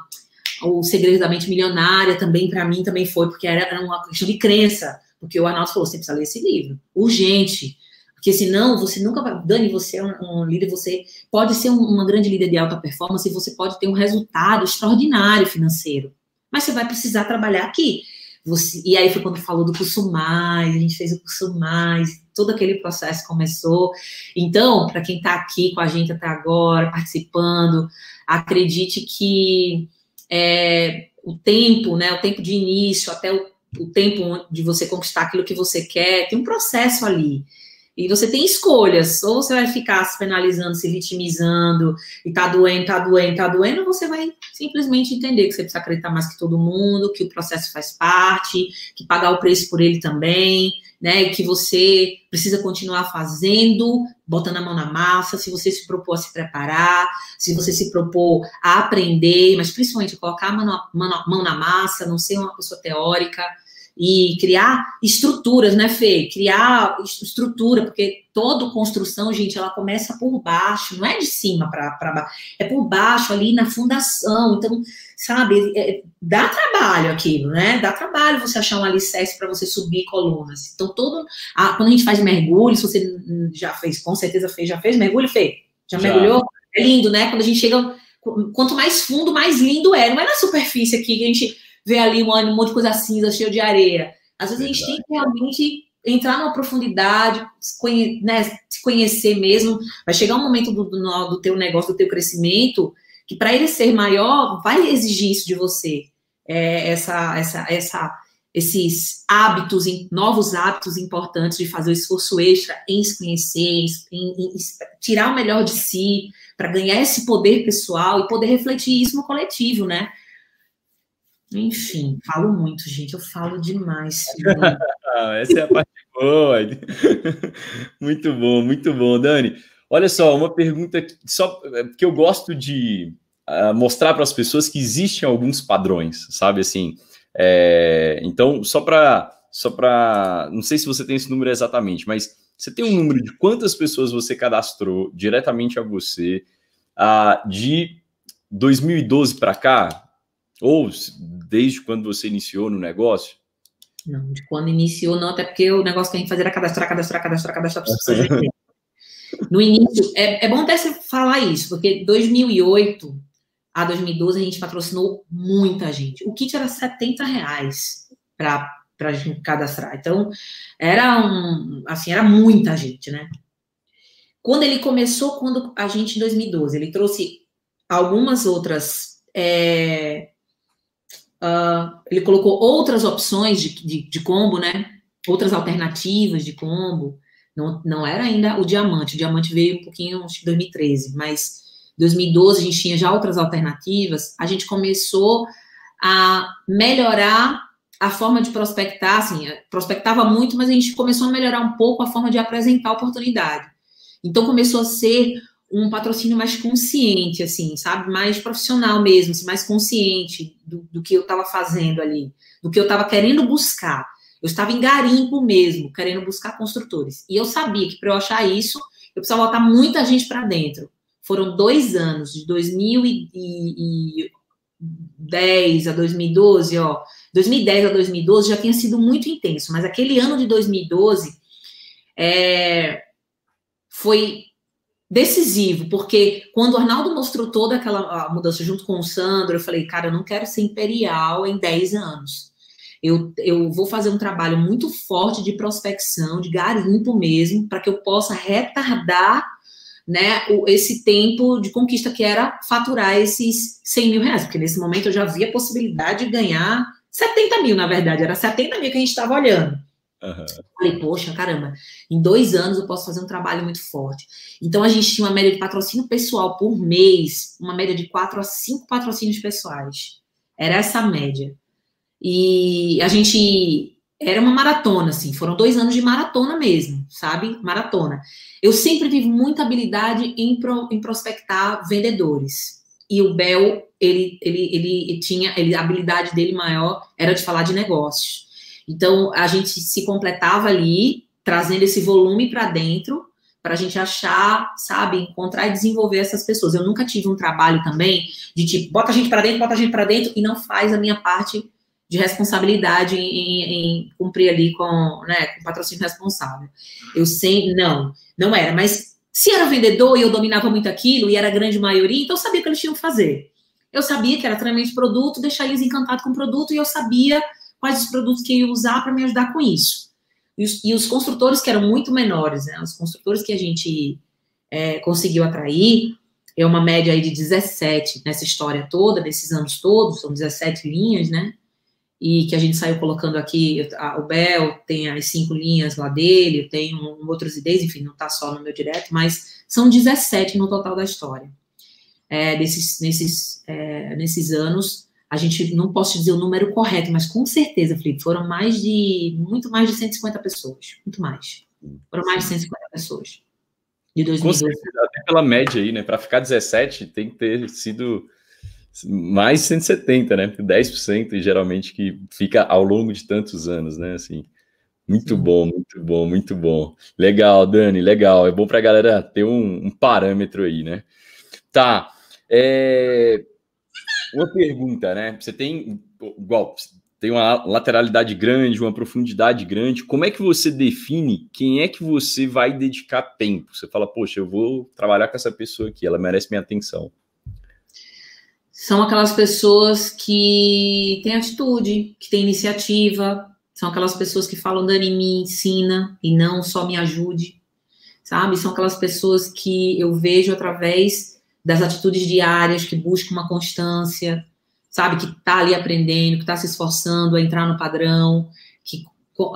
o Segredo da Mente Milionária também, para mim, também foi, porque era, era uma questão de crença. Porque o Arnaldo falou: você precisa ler esse livro, urgente. Porque senão você nunca vai. Dani, você é um, um líder, você pode ser um, uma grande líder de alta performance e você pode ter um resultado extraordinário financeiro. Mas você vai precisar trabalhar aqui. Você, e aí foi quando falou do curso mais, a gente fez o curso mais, todo aquele processo começou. Então, para quem está aqui com a gente até agora, participando, acredite que é, o tempo, né, o tempo de início até o, o tempo de você conquistar aquilo que você quer, tem um processo ali. E você tem escolhas, ou você vai ficar se penalizando, se vitimizando, e tá doendo, tá doendo, tá doendo, ou você vai simplesmente entender que você precisa acreditar mais que todo mundo, que o processo faz parte, que pagar o preço por ele também, né? E que você precisa continuar fazendo, botando a mão na massa, se você se propor a se preparar, se você se propor a aprender, mas principalmente colocar a mão, mão, mão na massa, não ser uma pessoa teórica, e criar estruturas, né, Fê? Criar estrutura, porque toda construção, gente, ela começa por baixo, não é de cima para baixo, é por baixo ali na fundação. Então, sabe, é, dá trabalho aquilo, né? Dá trabalho você achar um alicerce para você subir colunas. Então, todo. A, quando a gente faz mergulho, se você já fez, com certeza fez, já fez mergulho, Fê? Já, já. mergulhou? É lindo, né? Quando a gente chega. Quanto mais fundo, mais lindo é. Não é na superfície aqui que a gente vê ali um, um monte de coisa cinza, cheio de areia. Às vezes Verdade. a gente tem que realmente entrar numa profundidade, se, conhe, né, se conhecer mesmo. Vai chegar um momento do, do, do teu negócio, do teu crescimento, que para ele ser maior, vai exigir isso de você. É, essa, essa, essa, esses hábitos, novos hábitos importantes de fazer o esforço extra em se conhecer, em, em, em tirar o melhor de si, para ganhar esse poder pessoal e poder refletir isso no coletivo, né? Enfim, falo muito, gente. Eu falo demais. [LAUGHS] Essa é a parte boa. [LAUGHS] muito bom, muito bom, Dani. Olha só, uma pergunta só que eu gosto de uh, mostrar para as pessoas que existem alguns padrões, sabe assim. É, então, só para só para não sei se você tem esse número exatamente, mas você tem um número de quantas pessoas você cadastrou diretamente a você uh, de 2012 para cá? Ou desde quando você iniciou no negócio? Não, de quando iniciou, não, até porque o negócio que a gente fazia era cadastrar, cadastrar, cadastrar, cadastrar [LAUGHS] no início, é, é bom até você falar isso, porque 2008 a 2012 a gente patrocinou muita gente. O kit era 70 reais para a gente cadastrar. Então, era um, assim, era muita gente, né? Quando ele começou, quando a gente, em 2012, ele trouxe algumas outras é, Uh, ele colocou outras opções de, de, de, combo, né? Outras alternativas de combo. Não, não era ainda o diamante. O diamante veio um pouquinho, que 2013, mas 2012 a gente tinha já outras alternativas. A gente começou a melhorar a forma de prospectar, assim, prospectava muito, mas a gente começou a melhorar um pouco a forma de apresentar a oportunidade. Então começou a ser um patrocínio mais consciente, assim, sabe? Mais profissional mesmo, assim, mais consciente do, do que eu estava fazendo ali, do que eu estava querendo buscar. Eu estava em garimpo mesmo, querendo buscar construtores. E eu sabia que para eu achar isso, eu precisava botar muita gente para dentro. Foram dois anos, de 2010 a 2012, ó. 2010 a 2012 já tinha sido muito intenso, mas aquele ano de 2012 é, foi decisivo, porque quando o Arnaldo mostrou toda aquela mudança junto com o Sandro, eu falei, cara, eu não quero ser imperial em 10 anos. Eu, eu vou fazer um trabalho muito forte de prospecção, de garimpo mesmo, para que eu possa retardar né, esse tempo de conquista que era faturar esses 100 mil reais, porque nesse momento eu já via a possibilidade de ganhar 70 mil, na verdade, era 70 mil que a gente estava olhando. Uhum. Falei, poxa, caramba, em dois anos eu posso fazer um trabalho muito forte. Então a gente tinha uma média de patrocínio pessoal por mês, uma média de quatro a cinco patrocínios pessoais. Era essa a média. E a gente era uma maratona, assim, foram dois anos de maratona mesmo, sabe? Maratona. Eu sempre tive muita habilidade em, pro, em prospectar vendedores. E o Bel, ele, ele, ele tinha, ele, a habilidade dele maior era de falar de negócios. Então, a gente se completava ali, trazendo esse volume para dentro, para a gente achar, sabe, encontrar e desenvolver essas pessoas. Eu nunca tive um trabalho também de tipo, bota a gente para dentro, bota a gente para dentro e não faz a minha parte de responsabilidade em, em, cumprir ali com, né, com patrocínio responsável. Eu sei, não, não era, mas se era vendedor e eu dominava muito aquilo e era a grande maioria, então eu sabia o que eles tinham que fazer. Eu sabia que era treinamento de produto, deixar eles encantados com o produto e eu sabia quais os produtos que eu ia usar para me ajudar com isso. E os, e os, construtores que eram muito menores, né, os construtores que a gente é, conseguiu atrair, é uma média aí de 17 nessa história toda, desses anos todos, são 17 linhas, né? e que a gente saiu colocando aqui, a, o Bel tem as cinco linhas lá dele, eu tenho um, outras ideias, enfim, não está só no meu direto, mas são 17 no total da história. É, desses, nesses, é, nesses anos, a gente não posso dizer o número correto, mas com certeza, Felipe, foram mais de, muito mais de 150 pessoas, muito mais. Foram mais de 150 pessoas. De 2012. Com certeza, até pela média aí, né, para ficar 17 tem que ter sido mais 170, né? 10% geralmente que fica ao longo de tantos anos, né? Assim, muito bom, muito bom, muito bom. Legal, Dani, legal. É bom para a galera ter um, um, parâmetro aí, né? Tá. É... Uma pergunta, né? Você tem igual tem uma lateralidade grande, uma profundidade grande. Como é que você define quem é que você vai dedicar tempo? Você fala, poxa, eu vou trabalhar com essa pessoa aqui, ela merece minha atenção são aquelas pessoas que têm atitude, que têm iniciativa, são aquelas pessoas que falam, Dani, me ensina e não só me ajude, sabe? São aquelas pessoas que eu vejo através das atitudes diárias, que buscam uma constância, sabe? Que tá ali aprendendo, que tá se esforçando a entrar no padrão, que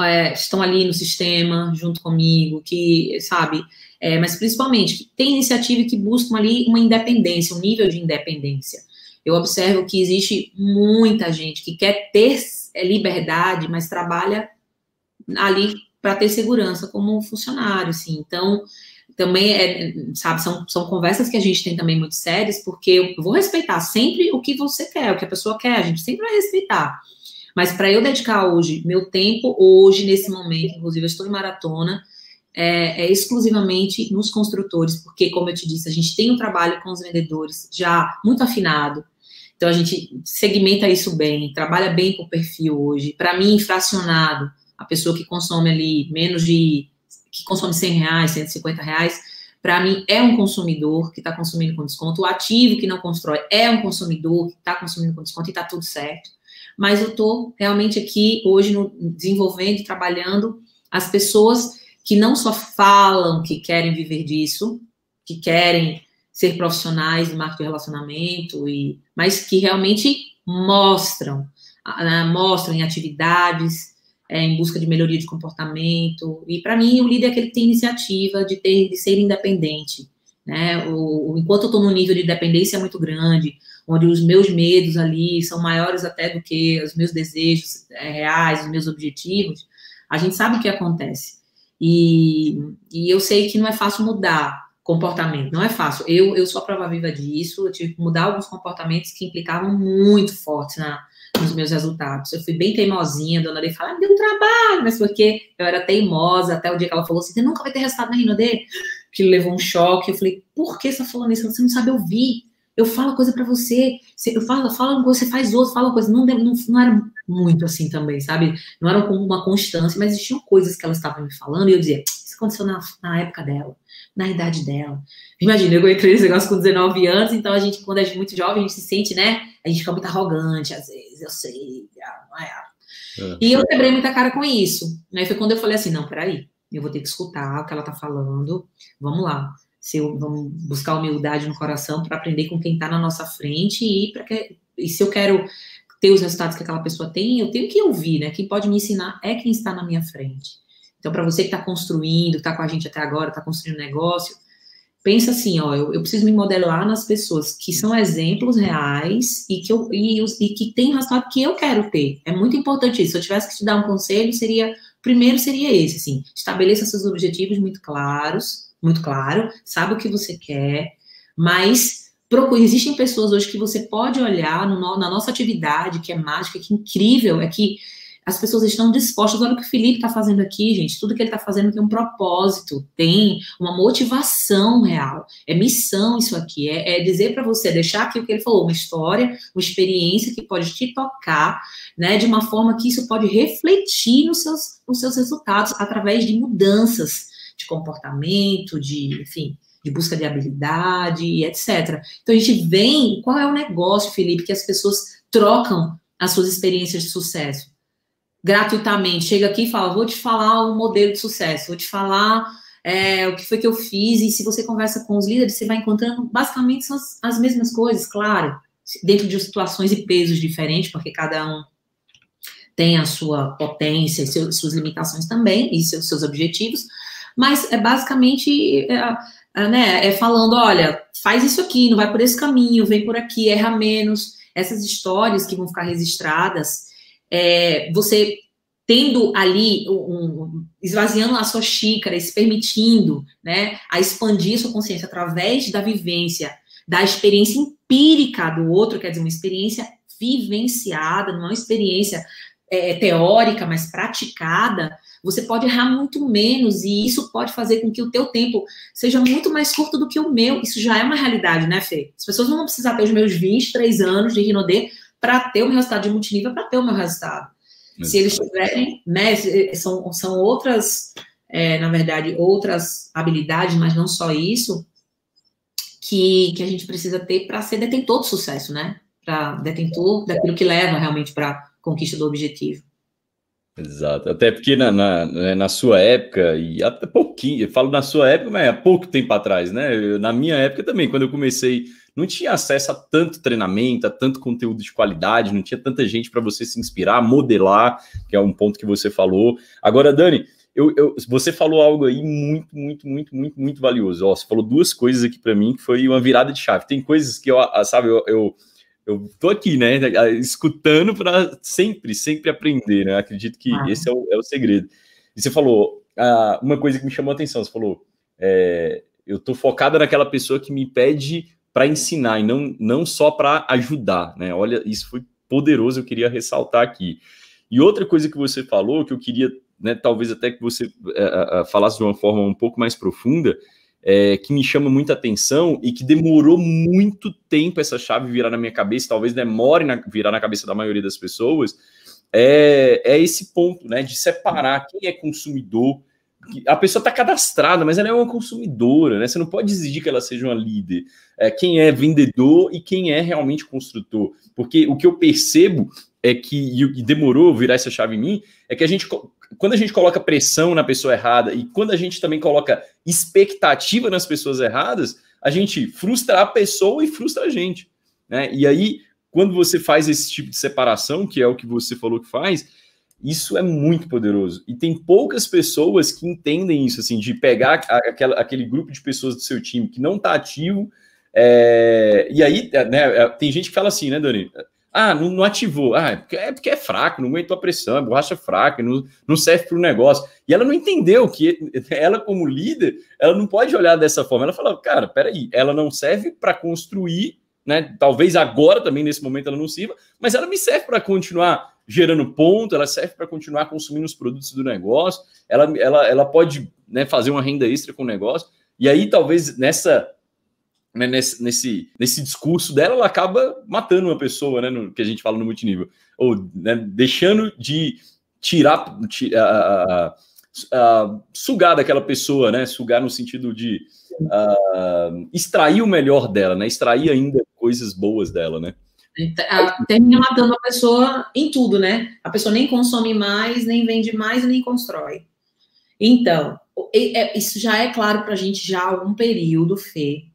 é, estão ali no sistema junto comigo, que, sabe? É, mas principalmente que tem iniciativa que buscam ali uma independência, um nível de independência eu observo que existe muita gente que quer ter é, liberdade, mas trabalha ali para ter segurança como funcionário, assim. Então, também é, sabe, são, são conversas que a gente tem também muito sérias, porque eu vou respeitar sempre o que você quer, o que a pessoa quer, a gente sempre vai respeitar. Mas para eu dedicar hoje, meu tempo hoje, nesse momento, inclusive eu estou em maratona, é, é, exclusivamente nos construtores, porque, como eu te disse, a gente tem um trabalho com os vendedores já muito afinado. Então, a gente segmenta isso bem, trabalha bem com o perfil hoje. Para mim, fracionado, a pessoa que consome ali menos de. Que consome 100 reais, 150 reais, para mim é um consumidor que está consumindo com desconto. O ativo que não constrói é um consumidor que está consumindo com desconto e está tudo certo. Mas eu estou realmente aqui hoje no, desenvolvendo trabalhando as pessoas que não só falam que querem viver disso, que querem ser profissionais do marketing de relacionamento, e, mas que realmente mostram, mostram em atividades, é, em busca de melhoria de comportamento. E para mim, o líder é aquele que tem iniciativa de, ter, de ser independente. Né? O, o enquanto eu estou num nível de dependência muito grande, onde os meus medos ali são maiores até do que os meus desejos é, reais, os meus objetivos, a gente sabe o que acontece. E, e eu sei que não é fácil mudar comportamento, não é fácil. Eu, eu sou a prova viva disso, eu tive que mudar alguns comportamentos que implicavam muito forte na, nos meus resultados. Eu fui bem teimosinha, a dona Lei fala, ah, deu trabalho, mas porque eu era teimosa até o dia que ela falou assim, você nunca vai ter resultado na Rinode, que levou um choque. Eu falei, por que você está falando isso? Você não sabe ouvir. Eu falo coisa para você, eu falo, falo uma coisa, você faz outra, fala uma coisa. Não, não, não era muito assim também, sabe? Não eram como uma constância, mas existiam coisas que elas estavam me falando e eu dizia, isso aconteceu na, na época dela, na idade dela. Imagina, eu entrei nesse negócio com 19 anos, então a gente, quando é muito jovem, a gente se sente, né? A gente fica muito arrogante, às vezes, eu sei, não é. é. E eu quebrei muita cara com isso. Aí foi quando eu falei assim, não, peraí, eu vou ter que escutar o que ela tá falando, vamos lá. Se eu, vamos buscar humildade no coração para aprender com quem está na nossa frente e para que e se eu quero ter os resultados que aquela pessoa tem, eu tenho que ouvir, né? Quem pode me ensinar é quem está na minha frente. Então, para você que está construindo, está com a gente até agora, está construindo negócio, pensa assim, ó, eu, eu, preciso me modelar nas pessoas que são exemplos reais e que, eu, e, e que tem resultado que eu quero ter. É muito importante isso. Se eu tivesse que te dar um conselho, seria, primeiro seria esse, assim, estabeleça seus objetivos muito claros, muito claro, sabe o que você quer, mas procure, existem pessoas hoje que você pode olhar no, na nossa atividade, que é mágica, que é incrível, é que as pessoas estão dispostas. Olha o que o Felipe está fazendo aqui, gente. Tudo que ele está fazendo tem um propósito, tem uma motivação real. É missão isso aqui. É, é dizer para você, deixar aqui o que ele falou, uma história, uma experiência que pode te tocar, né, de uma forma que isso pode refletir nos seus, nos seus resultados através de mudanças de comportamento, de, enfim, de busca de habilidade e etc. Então a gente vem, qual é o negócio, Felipe, que as pessoas trocam as suas experiências de sucesso gratuitamente. Chega aqui e fala, vou te falar um modelo de sucesso, vou te falar é, o que foi que eu fiz, e se você conversa com os líderes, você vai encontrando basicamente as, as mesmas coisas, claro, dentro de situações e pesos diferentes, porque cada um tem a sua potência, seu, suas limitações também, e seus, seus objetivos, mas é basicamente é, é, né, é falando, olha, faz isso aqui, não vai por esse caminho, vem por aqui, erra menos. Essas histórias que vão ficar registradas, é, você tendo ali, um, esvaziando a sua xícara, se permitindo né, a expandir sua consciência através da vivência, da experiência empírica do outro, quer dizer, uma experiência vivenciada, não é uma experiência é, teórica, mas praticada, você pode errar muito menos e isso pode fazer com que o teu tempo seja muito mais curto do que o meu. Isso já é uma realidade, né, Fê? As pessoas não vão precisar ter os meus 23 anos de Rinodê para ter o meu resultado de multinível, para ter o meu resultado. Se eles tiverem, né, são, são outras, é, na verdade, outras habilidades, mas não só isso, que, que a gente precisa ter para ser detentor do sucesso, né? Para detentor daquilo que leva realmente para a conquista do objetivo. Exato, até porque na, na, né, na, sua época, e até pouquinho, eu falo na sua época, mas há pouco tempo atrás, né? Eu, na minha época também, quando eu comecei, não tinha acesso a tanto treinamento, a tanto conteúdo de qualidade, não tinha tanta gente para você se inspirar, modelar, que é um ponto que você falou. Agora, Dani, eu, eu, você falou algo aí muito, muito, muito, muito, muito valioso. Ó, você falou duas coisas aqui para mim que foi uma virada de chave. Tem coisas que eu, sabe, eu, eu eu tô aqui, né, escutando para sempre, sempre aprender, né? Acredito que ah. esse é o, é o, segredo. E você falou ah, uma coisa que me chamou a atenção, você falou, é, eu tô focada naquela pessoa que me pede para ensinar e não, não só para ajudar, né? Olha, isso foi poderoso, eu queria ressaltar aqui. E outra coisa que você falou, que eu queria, né, talvez até que você é, falasse de uma forma um pouco mais profunda, é, que me chama muita atenção e que demorou muito tempo essa chave virar na minha cabeça, talvez demore na, virar na cabeça da maioria das pessoas, é, é esse ponto, né, de separar quem é consumidor. A pessoa está cadastrada, mas ela é uma consumidora, né? Você não pode exigir que ela seja uma líder. É, quem é vendedor e quem é realmente construtor. Porque o que eu percebo é que, e demorou virar essa chave em mim, é que a gente quando a gente coloca pressão na pessoa errada e quando a gente também coloca expectativa nas pessoas erradas, a gente frustra a pessoa e frustra a gente. Né? E aí, quando você faz esse tipo de separação, que é o que você falou que faz, isso é muito poderoso. E tem poucas pessoas que entendem isso, assim, de pegar aquela, aquele grupo de pessoas do seu time que não está ativo. É... E aí, né, tem gente que fala assim, né, Dani? Ah, não, não ativou. Ah, é porque, é porque é fraco, não aguentou a pressão, a borracha é fraca, não, não serve para o negócio. E ela não entendeu que [LAUGHS] ela, como líder, ela não pode olhar dessa forma. Ela fala, cara, peraí, ela não serve para construir, né? Talvez agora também, nesse momento, ela não sirva, mas ela me serve para continuar gerando ponto, ela serve para continuar consumindo os produtos do negócio, ela, ela, ela pode né, fazer uma renda extra com o negócio. E aí, talvez, nessa né, nesse, nesse, nesse discurso dela, ela acaba matando uma pessoa, né? No, que a gente fala no multinível. Ou né, deixando de tirar, sugar daquela pessoa, né? Sugar no sentido de uh, extrair o melhor dela, né? Extrair ainda coisas boas dela, né? Termina matando a pessoa em tudo, né? A pessoa nem consome mais, nem vende mais, nem constrói. Então, é, isso já é claro para a gente já há algum período, Fê.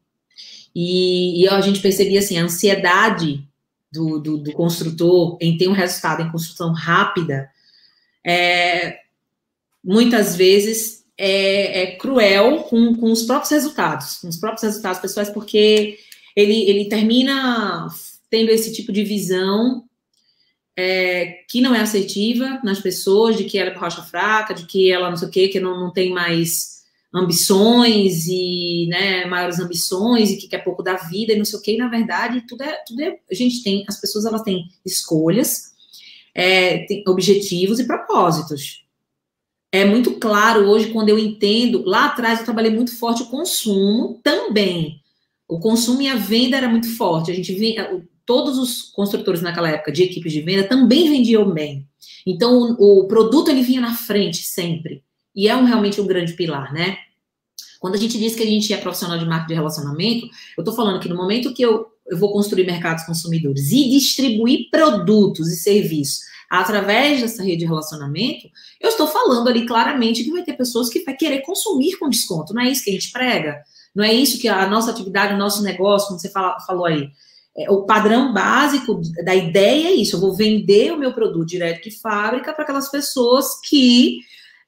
E, e, a gente percebia assim, a ansiedade do, do, do, construtor em ter um resultado em construção rápida, é, muitas vezes é, é cruel com, com, os próprios resultados, com os próprios resultados pessoais, porque ele, ele termina tendo esse tipo de visão é, que não é assertiva nas pessoas, de que ela é rocha fraca, de que ela não sei o quê, que não, não tem mais ambições e né, maiores ambições e que quer pouco da vida e não sei o quê, e na verdade tudo é, tudo é, a gente tem, as pessoas elas têm escolhas, é, tem objetivos e propósitos. É muito claro hoje quando eu entendo, lá atrás eu trabalhei muito forte o consumo também. O consumo e a venda era muito forte. A gente via, todos os construtores naquela época de equipes de venda também vendiam bem. Então, o, o, produto ele vinha na frente sempre. E é um, realmente um grande pilar, né? Quando a gente diz que a gente é profissional de marketing de relacionamento, eu estou falando que no momento que eu, eu vou construir mercados consumidores e distribuir produtos e serviços através dessa rede de relacionamento, eu estou falando ali claramente que vai ter pessoas que vai querer consumir com desconto. Não é isso que a gente prega? Não é isso que a nossa atividade, o nosso negócio, como você fala, falou aí, é, o padrão básico da ideia é isso: eu vou vender o meu produto direto de fábrica para aquelas pessoas que,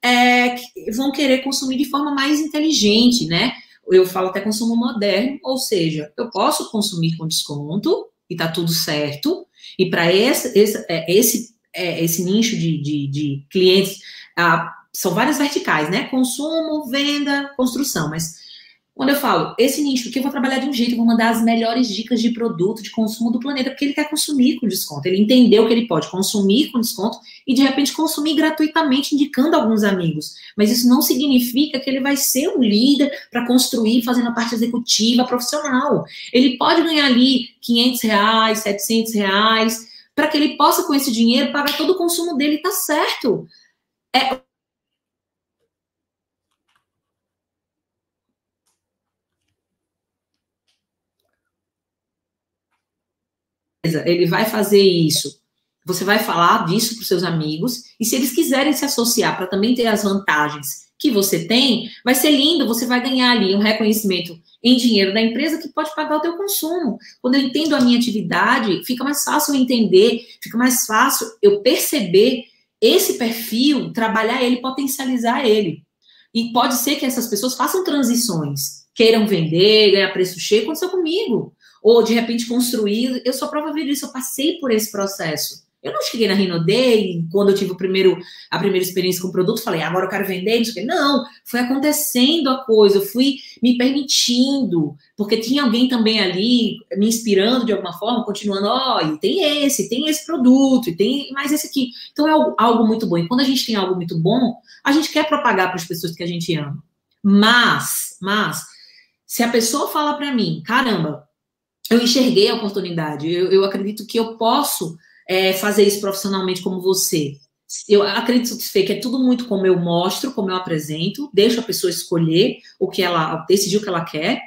é, que, vão querer consumir de forma mais inteligente, né? Eu falo até consumo moderno, ou seja, eu posso consumir com desconto e tá tudo certo. E para esse, esse, é, esse, é, esse nicho de, de, de clientes, ah, são várias verticais, né? Consumo, venda, construção, mas quando eu falo, esse nicho que eu vou trabalhar de um jeito, eu vou mandar as melhores dicas de produto, de consumo do planeta, porque ele quer consumir com desconto. Ele entendeu que ele pode consumir com desconto e, de repente, consumir gratuitamente, indicando alguns amigos. Mas isso não significa que ele vai ser um líder para construir, fazendo a parte executiva, profissional. Ele pode ganhar ali 500 reais, 700 reais, para que ele possa, com esse dinheiro, pagar todo o consumo dele, tá certo. É, ele vai fazer isso. Você vai falar disso para os seus amigos, e se eles quiserem se associar para também ter as vantagens que você tem, vai ser lindo, você vai ganhar ali um reconhecimento em dinheiro da empresa que pode pagar o teu consumo. Quando eu entendo a minha atividade, fica mais fácil eu entender, fica mais fácil eu perceber esse perfil, trabalhar ele, potencializar ele. E pode ser que essas pessoas façam transições, queiram vender, ganhar preço cheio, aconteceu comigo ou de repente construir. Eu sou prova disso, eu passei por esse processo. Eu não cheguei na Rinodei, quando eu tive o primeiro, a primeira experiência com o produto, falei, agora eu quero vender, não Não, foi acontecendo a coisa, eu fui me permitindo, porque tinha alguém também ali me inspirando de alguma forma, continuando, ó, oh, e tem esse, tem esse produto, e tem mais esse aqui. Então é algo, algo muito bom. E quando a gente tem algo muito bom, a gente quer propagar para as pessoas que a gente ama. Mas, mas, se a pessoa fala para mim, caramba, eu enxerguei a oportunidade. Eu, eu acredito que eu posso é, fazer isso profissionalmente como você. Eu acredito que é tudo muito como eu mostro, como eu apresento, deixo a pessoa escolher o que ela, decidir o que ela quer,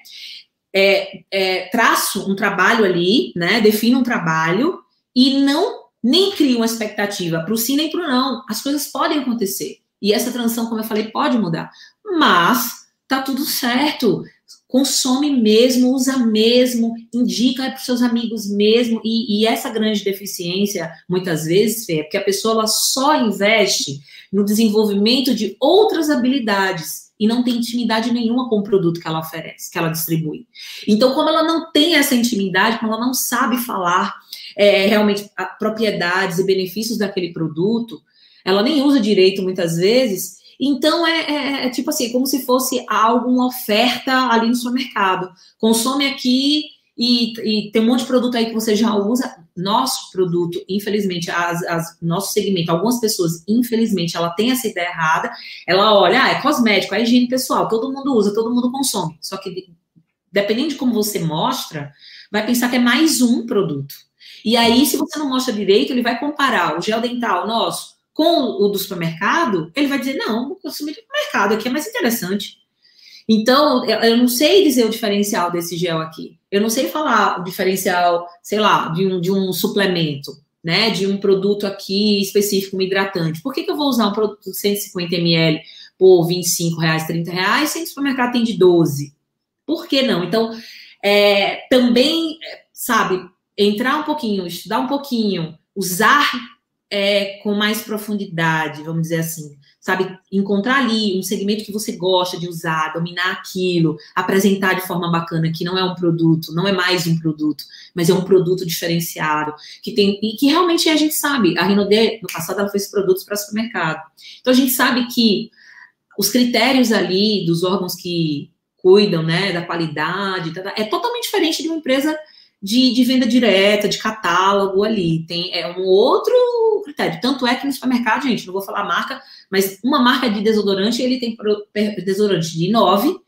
é, é, traço um trabalho ali, né, defino um trabalho e não nem crio uma expectativa para o sim nem para o não. As coisas podem acontecer e essa transição, como eu falei, pode mudar, mas tá tudo certo consome mesmo, usa mesmo, indica para os seus amigos mesmo, e, e, essa grande deficiência, muitas vezes, Fê, é porque a pessoa ela só investe no desenvolvimento de outras habilidades e não tem intimidade nenhuma com o produto que ela oferece, que ela distribui. Então, como ela não tem essa intimidade, como ela não sabe falar é, realmente propriedades e benefícios daquele produto, ela nem usa direito muitas vezes, então, é, é, é, tipo assim, como se fosse algo, uma oferta ali no supermercado. Consome aqui e, e, tem um monte de produto aí que você já usa. Nosso produto, infelizmente, as, as, nosso segmento, algumas pessoas, infelizmente, ela tem essa ideia errada. Ela olha, ah, é cosmético, é higiene pessoal, todo mundo usa, todo mundo consome. Só que dependendo de como você mostra, vai pensar que é mais um produto. E aí, se você não mostra direito, ele vai comparar o gel dental nosso com o do supermercado, ele vai dizer, não, vou consumir do mercado aqui é mais interessante. Então, eu não sei dizer o diferencial desse gel aqui. Eu não sei falar o diferencial, sei lá, de um, de um suplemento, né? De um produto aqui específico, um hidratante. Por que, que eu vou usar um produto de 150 ml por 25 reais, 30 reais, se o supermercado tem de 12? Por que não? Então, é, também, sabe, entrar um pouquinho, estudar um pouquinho, usar é, com mais profundidade, vamos dizer assim, sabe? Encontrar ali um segmento que você gosta de usar, dominar aquilo, apresentar de forma bacana que não é um produto, não é mais um produto, mas é um produto diferenciado, que tem e que realmente a gente sabe, a Rinode no passado ela fez produtos para supermercado. Então a gente sabe que os critérios ali dos órgãos que cuidam, né, da qualidade, é totalmente diferente de uma empresa de, de, venda direta, de catálogo ali. Tem é um outro critério. Tanto é que no supermercado, gente, não vou falar marca, mas uma marca de desodorante, ele tem desodorante de 9,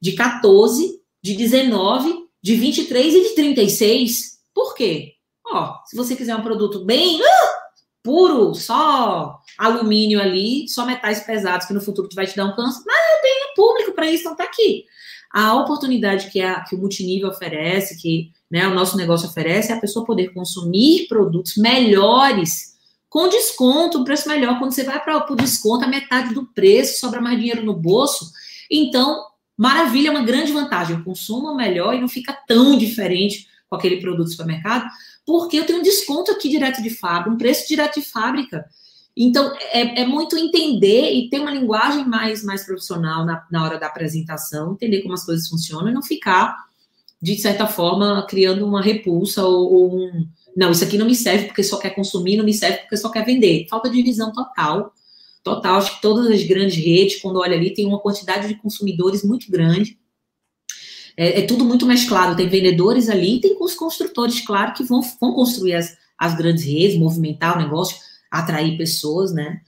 de 14, de 19, de 23 e de 36. Por quê? Ó, se você quiser um produto bem uh, puro, só alumínio ali, só metais pesados que no futuro vai te dar um câncer, mas eu tenho público para isso, então tá aqui. A oportunidade que, a, que o multinível oferece, que né, o nosso negócio oferece, é a pessoa poder consumir produtos melhores com desconto, um preço melhor. Quando você vai para o desconto, a metade do preço, sobra mais dinheiro no bolso. Então, maravilha, é uma grande vantagem. Eu consumo melhor e não fica tão diferente com aquele produto do supermercado, porque eu tenho um desconto aqui direto de fábrica, um preço direto de fábrica. Então, é, é, muito entender e ter uma linguagem mais, mais profissional na, na hora da apresentação, entender como as coisas funcionam e não ficar de certa forma, criando uma repulsa ou, ou, um. Não, isso aqui não me serve porque só quer consumir, não me serve porque só quer vender. Falta de visão total. Total. Acho que todas as grandes redes, quando olha ali, tem uma quantidade de consumidores muito grande. É, é tudo muito mesclado. Tem vendedores ali, tem os construtores, claro, que vão, vão construir as, as grandes redes, movimentar o negócio, atrair pessoas, né?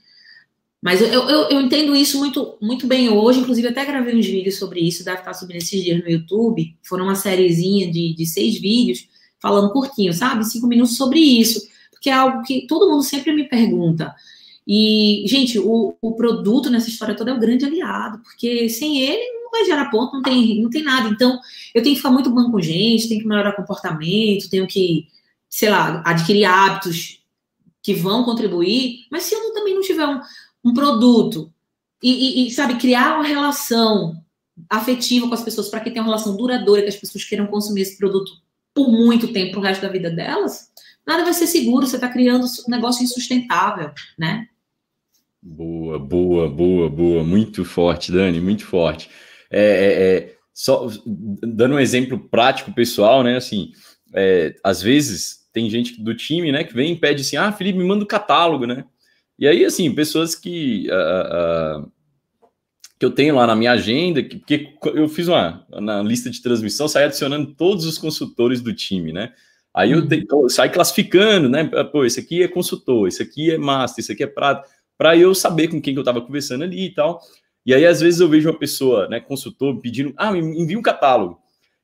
Mas eu, eu, eu, entendo isso muito, muito bem hoje, inclusive até gravei uns vídeos sobre isso, deve estar subindo esses dias no YouTube. Foram uma sériezinha de, de seis vídeos, falando curtinho, sabe? Cinco minutos sobre isso, porque é algo que todo mundo sempre me pergunta. E, gente, o, o produto nessa história toda é o grande aliado, porque sem ele não vai gerar ponto, não tem, não tem nada. Então, eu tenho que ficar muito bom com gente, tenho que melhorar comportamento, tenho que, sei lá, adquirir hábitos que vão contribuir, mas se eu também não tiver um, um produto e, e, e, sabe, criar uma relação afetiva com as pessoas para que tenha uma relação duradoura, que as pessoas queiram consumir esse produto por muito tempo, pro resto da vida delas, nada vai ser seguro, você está criando um negócio insustentável, né? Boa, boa, boa, boa, muito forte, Dani, muito forte. É, é, é, só dando um exemplo prático, pessoal, né? Assim, é, às vezes tem gente do time, né, que vem e pede assim: ah, Felipe, me manda o catálogo, né? E aí, assim, pessoas que, uh, uh, que eu tenho lá na minha agenda, que, porque eu fiz uma na lista de transmissão, saí adicionando todos os consultores do time, né? Aí eu, te, eu saio classificando, né? Pô, esse aqui é consultor, esse aqui é master, esse aqui é prata, para eu saber com quem que eu estava conversando ali e tal. E aí, às vezes, eu vejo uma pessoa, né, consultor, pedindo, ah, me envia um catálogo.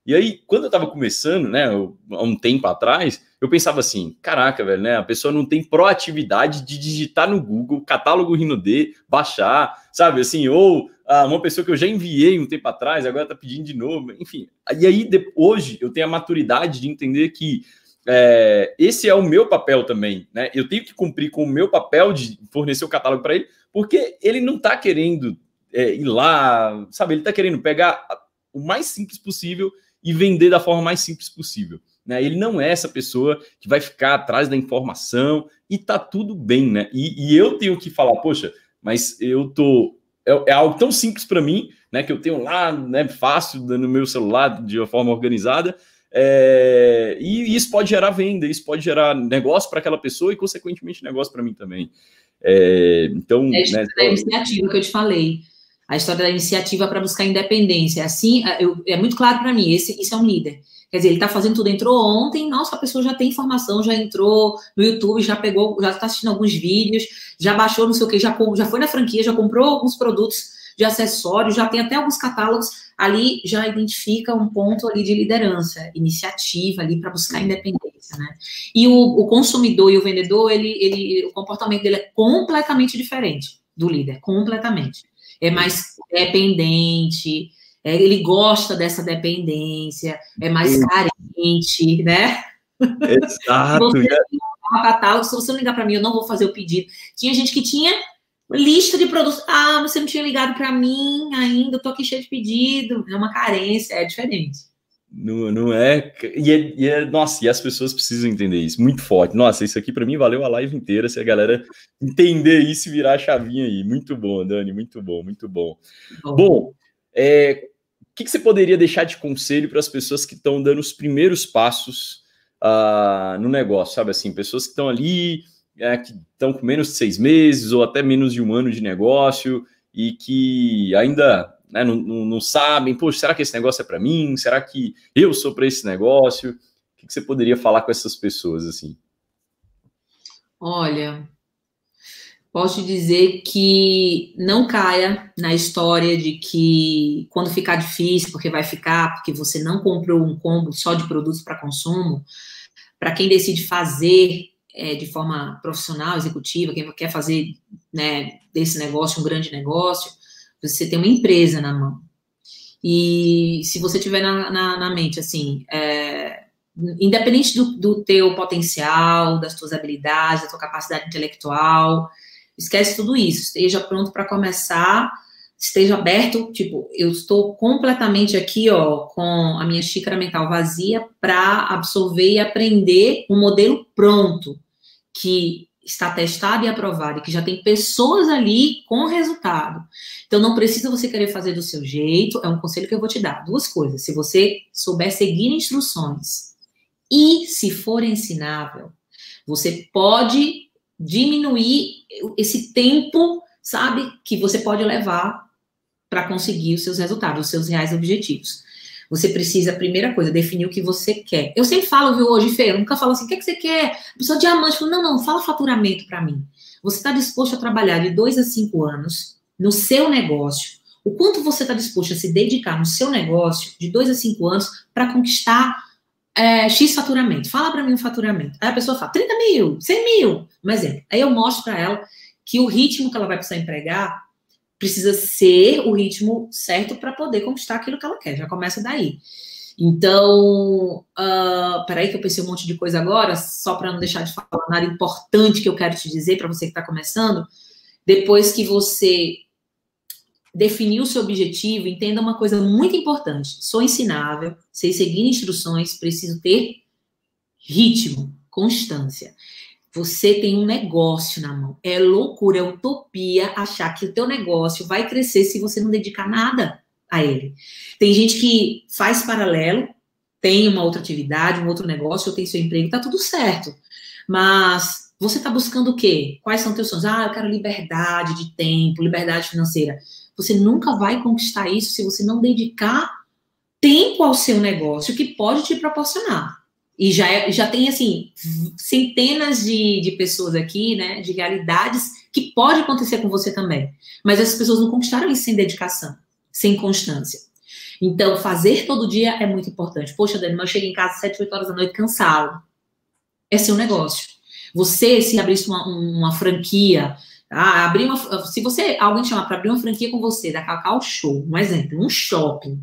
E aí, quando eu estava começando, né, há um tempo atrás, eu pensava assim, caraca, velho, né, a pessoa não tem proatividade de digitar no Google catálogo Rino D, baixar, sabe, assim, ou ah, uma pessoa que eu já enviei um tempo atrás, agora está pedindo de novo, enfim. E aí, de, hoje, eu tenho a maturidade de entender que é, esse é o meu papel também, né? Eu tenho que cumprir com o meu papel de fornecer o catálogo para ele, porque ele não está querendo é, ir lá, sabe? Ele está querendo pegar o mais simples possível e vender da forma mais simples possível. Né? Ele não é essa pessoa que vai ficar atrás da informação e tá tudo bem, né? E, e eu tenho que falar, poxa, mas eu tô. É, é algo tão simples para mim, né? Que eu tenho lá, né? Fácil no meu celular, de uma forma organizada. É, e isso pode gerar venda, isso pode gerar negócio para aquela pessoa e, consequentemente, negócio para mim também. É, então, é né, a iniciativa que eu te falei a história da iniciativa para buscar independência. Assim, é, eu, é muito claro para mim, esse, isso é um líder. Quer dizer, ele está fazendo tudo, entrou ontem, nossa, a pessoa já tem informação, já entrou no YouTube, já pegou, já está assistindo alguns vídeos, já baixou não sei o que, já, já foi na franquia, já comprou alguns produtos, de acessórios, já tem até alguns catálogos ali, já identifica um ponto ali de liderança, iniciativa ali para buscar independência, né? E o, o, consumidor e o vendedor, ele, ele, o comportamento dele é completamente diferente do líder, completamente. É mais dependente, é, ele gosta dessa dependência, é mais carente, né? Exato. se, você catálogo, se você não ligar para mim, eu não vou fazer o pedido. Tinha gente que tinha lista de produtos. Ah, você não tinha ligado para mim ainda, eu tô aqui cheio de pedido. É uma carência, é diferente. Não, não é e, é. e é. Nossa, e as pessoas precisam entender isso muito forte. Nossa, isso aqui para mim valeu a live inteira. Se a galera entender isso e virar a chavinha aí. Muito bom, Dani, muito bom, muito bom. Bom, bom é, o que, que, você poderia deixar de conselho para as pessoas que estão dando os primeiros passos uh, no negócio, sabe assim? Pessoas que estão ali, é, que estão com menos de seis meses ou até menos de um ano de negócio e que ainda né, não, não, não, sabem, poxa, será que esse negócio é para mim? Será que eu sou para esse negócio? O que, você poderia falar com essas pessoas assim? Olha, posso dizer que não caia na história de que quando ficar difícil, porque vai ficar, porque você não comprou um combo só de produtos para consumo, para quem decide fazer é, de forma profissional, executiva, quem quer fazer né, desse negócio um grande negócio, você tem uma empresa na mão. E se você tiver na, na, na mente, assim, é, independente do, do teu potencial, das tuas habilidades, da tua capacidade intelectual, esquece tudo isso. Esteja pronto para começar, esteja aberto, tipo, eu estou completamente aqui, ó, com a minha xícara mental vazia para absorver e aprender um modelo pronto que está testado e aprovado, e que já tem pessoas ali com resultado. Então, não precisa você querer fazer do seu jeito, é um conselho que eu vou te dar. Duas coisas. Se você souber seguir instruções e se for ensinável, você pode diminuir esse tempo, sabe, que você pode levar para conseguir os seus resultados, os seus reais objetivos. Você precisa, primeira coisa, definir o que você quer. Eu sempre falo, viu, hoje, Fê, eu nunca falo assim, o que, é que você quer? Pessoa diamante, falo, não, não, fala faturamento para mim. Você está disposto a trabalhar de dois a cinco anos no seu negócio? O quanto você está disposto a se dedicar no seu negócio de dois a cinco anos para conquistar é, X faturamento? Fala para mim o faturamento. Aí a pessoa fala, 30 mil, 100 mil, um exemplo. Aí eu mostro para ela que o ritmo que ela vai precisar empregar precisa ser o ritmo certo para poder conquistar aquilo que ela quer. Já começa daí. Então, uh, peraí que eu pensei um monte de coisa agora, só para não deixar de falar nada importante que eu quero te dizer para você que está começando. Depois que você definir o seu objetivo, entenda uma coisa muito importante. Sou ensinável, sei seguir instruções, preciso ter ritmo, constância. Você tem um negócio na mão. É loucura, é utopia achar que o teu negócio vai crescer se você não dedicar nada a ele. Tem gente que faz paralelo, tem uma outra atividade, um outro negócio, ou tem seu emprego, tá tudo certo. Mas você está buscando o quê? Quais são teus sonhos? Ah, eu quero liberdade de tempo, liberdade financeira. Você nunca vai conquistar isso se você não dedicar tempo ao seu negócio que pode te proporcionar. E já, é, já tem, assim, centenas de, de pessoas aqui, né, de realidades que pode acontecer com você também. Mas essas pessoas não conquistaram isso sem dedicação, sem constância. Então, fazer todo dia é muito importante. Poxa, Dani, mas eu chego em casa às 7, 8 horas da noite cansado. É seu negócio. Você, se abrisse uma, uma franquia, ah, abrir uma, se você, alguém chamar para abrir uma franquia com você, da Cacau Show, um exemplo, um shopping,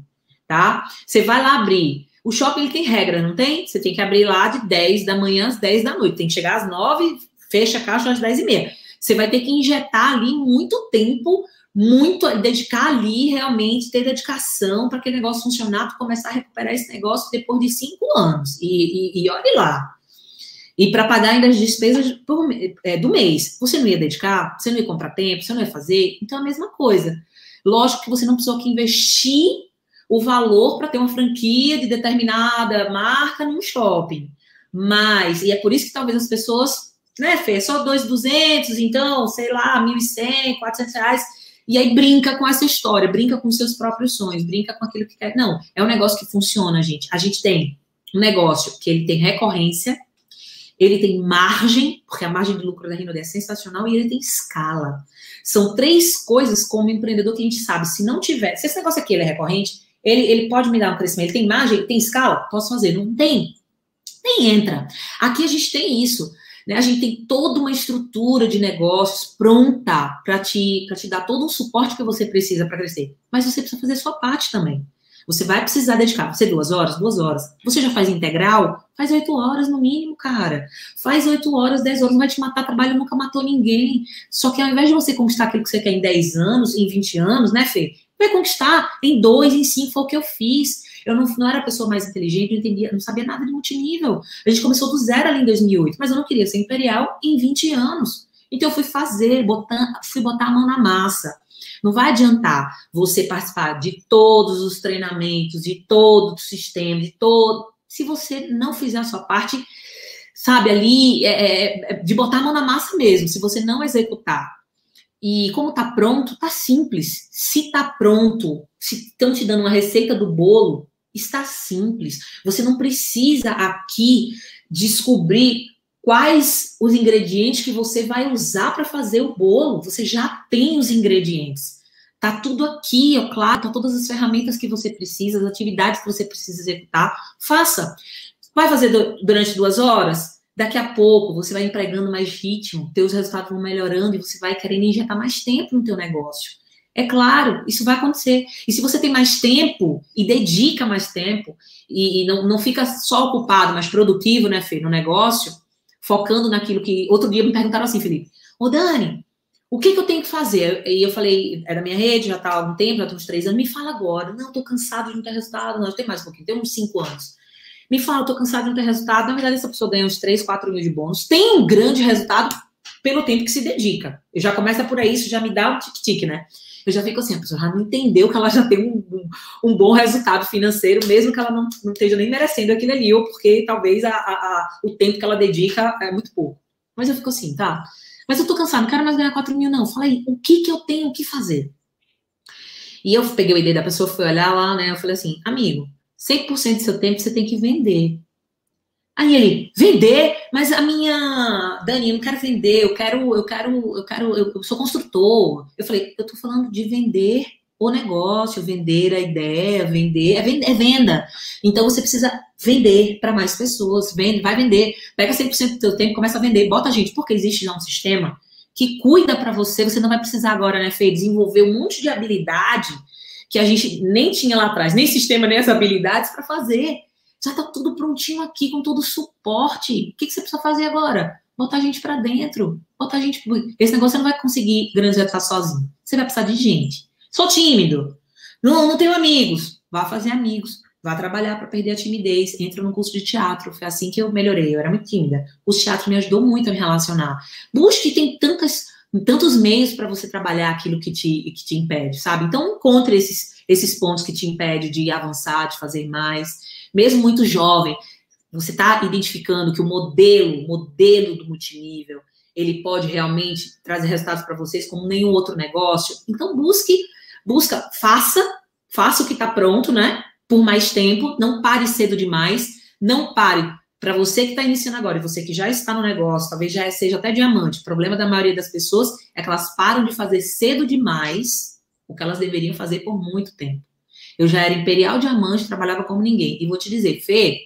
tá? Você vai lá abrir, o shopping tem regra, não tem? Você tem que abrir lá de 10 da manhã às 10 da noite. Tem que chegar às 9, fecha a caixa às 10 e meia. Você vai ter que injetar ali muito tempo, muito, dedicar ali realmente, ter dedicação para aquele negócio funcionar, para começar a recuperar esse negócio depois de cinco anos. E, e, e olhe lá. E para pagar ainda as despesas por, é, do mês. Você não ia dedicar? Você não ia comprar tempo? Você não ia fazer? Então, é a mesma coisa. Lógico que você não precisou que investir o valor para ter uma franquia de determinada marca num shopping. Mas, e é por isso que talvez as pessoas, né, Fê, é só 2,200, então, sei lá, 1.100, 400 reais, e aí brinca com essa história, brinca com seus próprios sonhos, brinca com aquilo que quer. Não, é um negócio que funciona, gente. A gente tem um negócio que ele tem recorrência, ele tem margem, porque a margem de lucro da Rinode é sensacional, e ele tem escala. São três coisas como empreendedor que a gente sabe, se não tiver, se esse negócio aqui é recorrente, ele, ele pode me dar um crescimento, ele tem margem, tem escala, posso fazer, não tem, nem entra. Aqui a gente tem isso. Né? A gente tem toda uma estrutura de negócios pronta para te, te dar todo o suporte que você precisa para crescer. Mas você precisa fazer sua parte também. Você vai precisar dedicar, você duas horas, duas horas. Você já faz integral? Faz oito horas no mínimo, cara. Faz oito horas, dez horas, não vai te matar trabalho, nunca matou ninguém. Só que ao invés de você conquistar aquilo que você quer em dez anos, em vinte anos, né, Fê? Vai conquistar em dois, em cinco, foi o que eu fiz. Eu não, não era a pessoa mais inteligente, não entendia, não sabia nada de multinível. A gente começou do zero ali em 2008, mas eu não queria ser imperial em 20 anos. Então eu fui fazer, fui botar a mão na massa. Não vai adiantar você participar de todos os treinamentos, de todo o sistema, de todo. Se você não fizer a sua parte, sabe, ali, é, é, é de botar a mão na massa mesmo, se você não executar. E como tá pronto, tá simples. Se tá pronto, se estão te dando uma receita do bolo, está simples. Você não precisa aqui descobrir quais os ingredientes que você vai usar para fazer o bolo. Você já tem os ingredientes. Tá tudo aqui, ó, claro, tá todas as ferramentas que você precisa, as atividades que você precisa executar. Faça. Vai fazer durante duas horas? Daqui a pouco você vai empregando mais ritmo, teus resultados vão melhorando e você vai querendo injetar mais tempo no teu negócio. É claro, isso vai acontecer. E se você tem mais tempo e dedica mais tempo e, e não, não fica só ocupado, mas produtivo, né, Fê, no negócio, focando naquilo que. Outro dia me perguntaram assim, Felipe, ô Dani, o que, que, eu tenho que fazer? E eu falei, era minha rede, já está há algum tempo, já tem uns três anos, me fala agora. Não, estou cansado de não ter resultado. Não, tem mais um pouquinho, tem uns cinco anos. Me fala, estou cansado de não ter resultado. Na verdade, essa pessoa ganha uns três, quatro mil de bônus. Tem um grande resultado pelo tempo que se dedica. E já começa por aí, isso já me dá um tique-tique, né? eu já fico assim, a pessoa já não entendeu que ela já tem um, um, um bom resultado financeiro, mesmo que ela não, não, esteja nem merecendo aquilo ali, ou porque talvez a, a, a, o tempo que ela dedica é muito pouco. Mas eu fico assim, tá? Mas eu tô cansado, não quero mais ganhar 4 mil, não. Fala aí, o que que eu tenho que fazer? E eu peguei a ideia da pessoa, fui olhar lá, né? Eu falei assim, amigo, 100% do seu tempo você tem que vender. Aí ele, vender? Mas a minha, Dani, eu não quero vender, eu quero, eu quero, eu quero, eu, sou construtor. Eu falei, eu tô falando de vender o negócio, vender a ideia, vender, é, venda. É venda. Então você precisa vender para mais pessoas, vende, vai vender, pega 100% do teu tempo, começa a vender, bota gente, porque existe já um sistema que cuida para você, você não vai precisar agora, né, Fê, desenvolver um monte de habilidade que a gente nem tinha lá atrás, nem sistema, nem as habilidades para fazer. Já está tudo prontinho aqui, com todo o suporte. O que, que você precisa fazer agora? Botar a gente para dentro. Botar a gente. Esse negócio você não vai conseguir grandes resultados sozinho. Você vai precisar de gente. Sou tímido. Não, não tenho amigos. Vá fazer amigos. Vá trabalhar para perder a timidez. Entra no curso de teatro. Foi assim que eu melhorei. Eu era muito tímida. O teatro me ajudou muito a me relacionar. Busque, tem tantas, tantos meios para você trabalhar aquilo que te, que te impede, sabe? Então, encontre esses, esses pontos que te impedem de avançar, de fazer mais mesmo muito jovem, você está identificando que o modelo, modelo do multinível, ele pode realmente trazer resultados para vocês como nenhum outro negócio. Então busque, busca, faça, faça o que está pronto, né? Por mais tempo, não pare cedo demais, não pare. Para você que está iniciando agora e você que já está no negócio, talvez já seja até diamante. O problema da maioria das pessoas é que elas param de fazer cedo demais o que elas deveriam fazer por muito tempo. Eu já era imperial diamante, trabalhava como ninguém. E vou te dizer, Fê,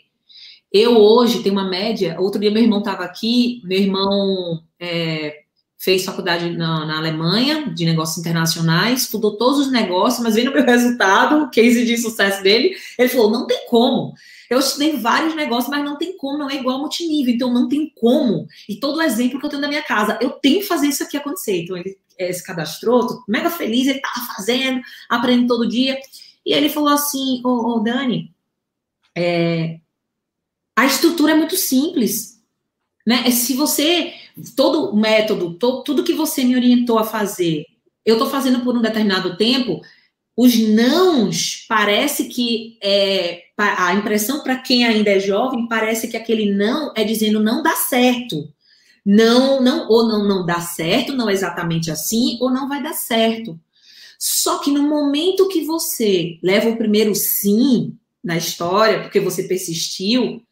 eu hoje tenho uma média. Outro dia meu irmão estava aqui, meu irmão é, fez faculdade na, na, Alemanha de negócios internacionais, estudou todos os negócios, mas vendo o meu [LAUGHS] resultado, o case de sucesso dele, ele falou: não tem como. Eu estudei vários negócios, mas não tem como, não é igual multinível, então não tem como. E todo o exemplo que eu tenho na minha casa, eu tenho que fazer isso aqui acontecer. Então ele é, se cadastrou, tô mega feliz, ele tá fazendo, aprendendo todo dia. E ele falou assim: Ô, oh, Dani, é, a estrutura é muito simples. Né? É, se você, todo método, to, tudo que você me orientou a fazer, eu estou fazendo por um determinado tempo, os nãos parece que é, a impressão para quem ainda é jovem parece que aquele não é dizendo não dá certo. Não, não, ou não, não dá certo, não é exatamente assim, ou não vai dar certo. Só que no momento que você leva o primeiro sim na história, porque você persistiu,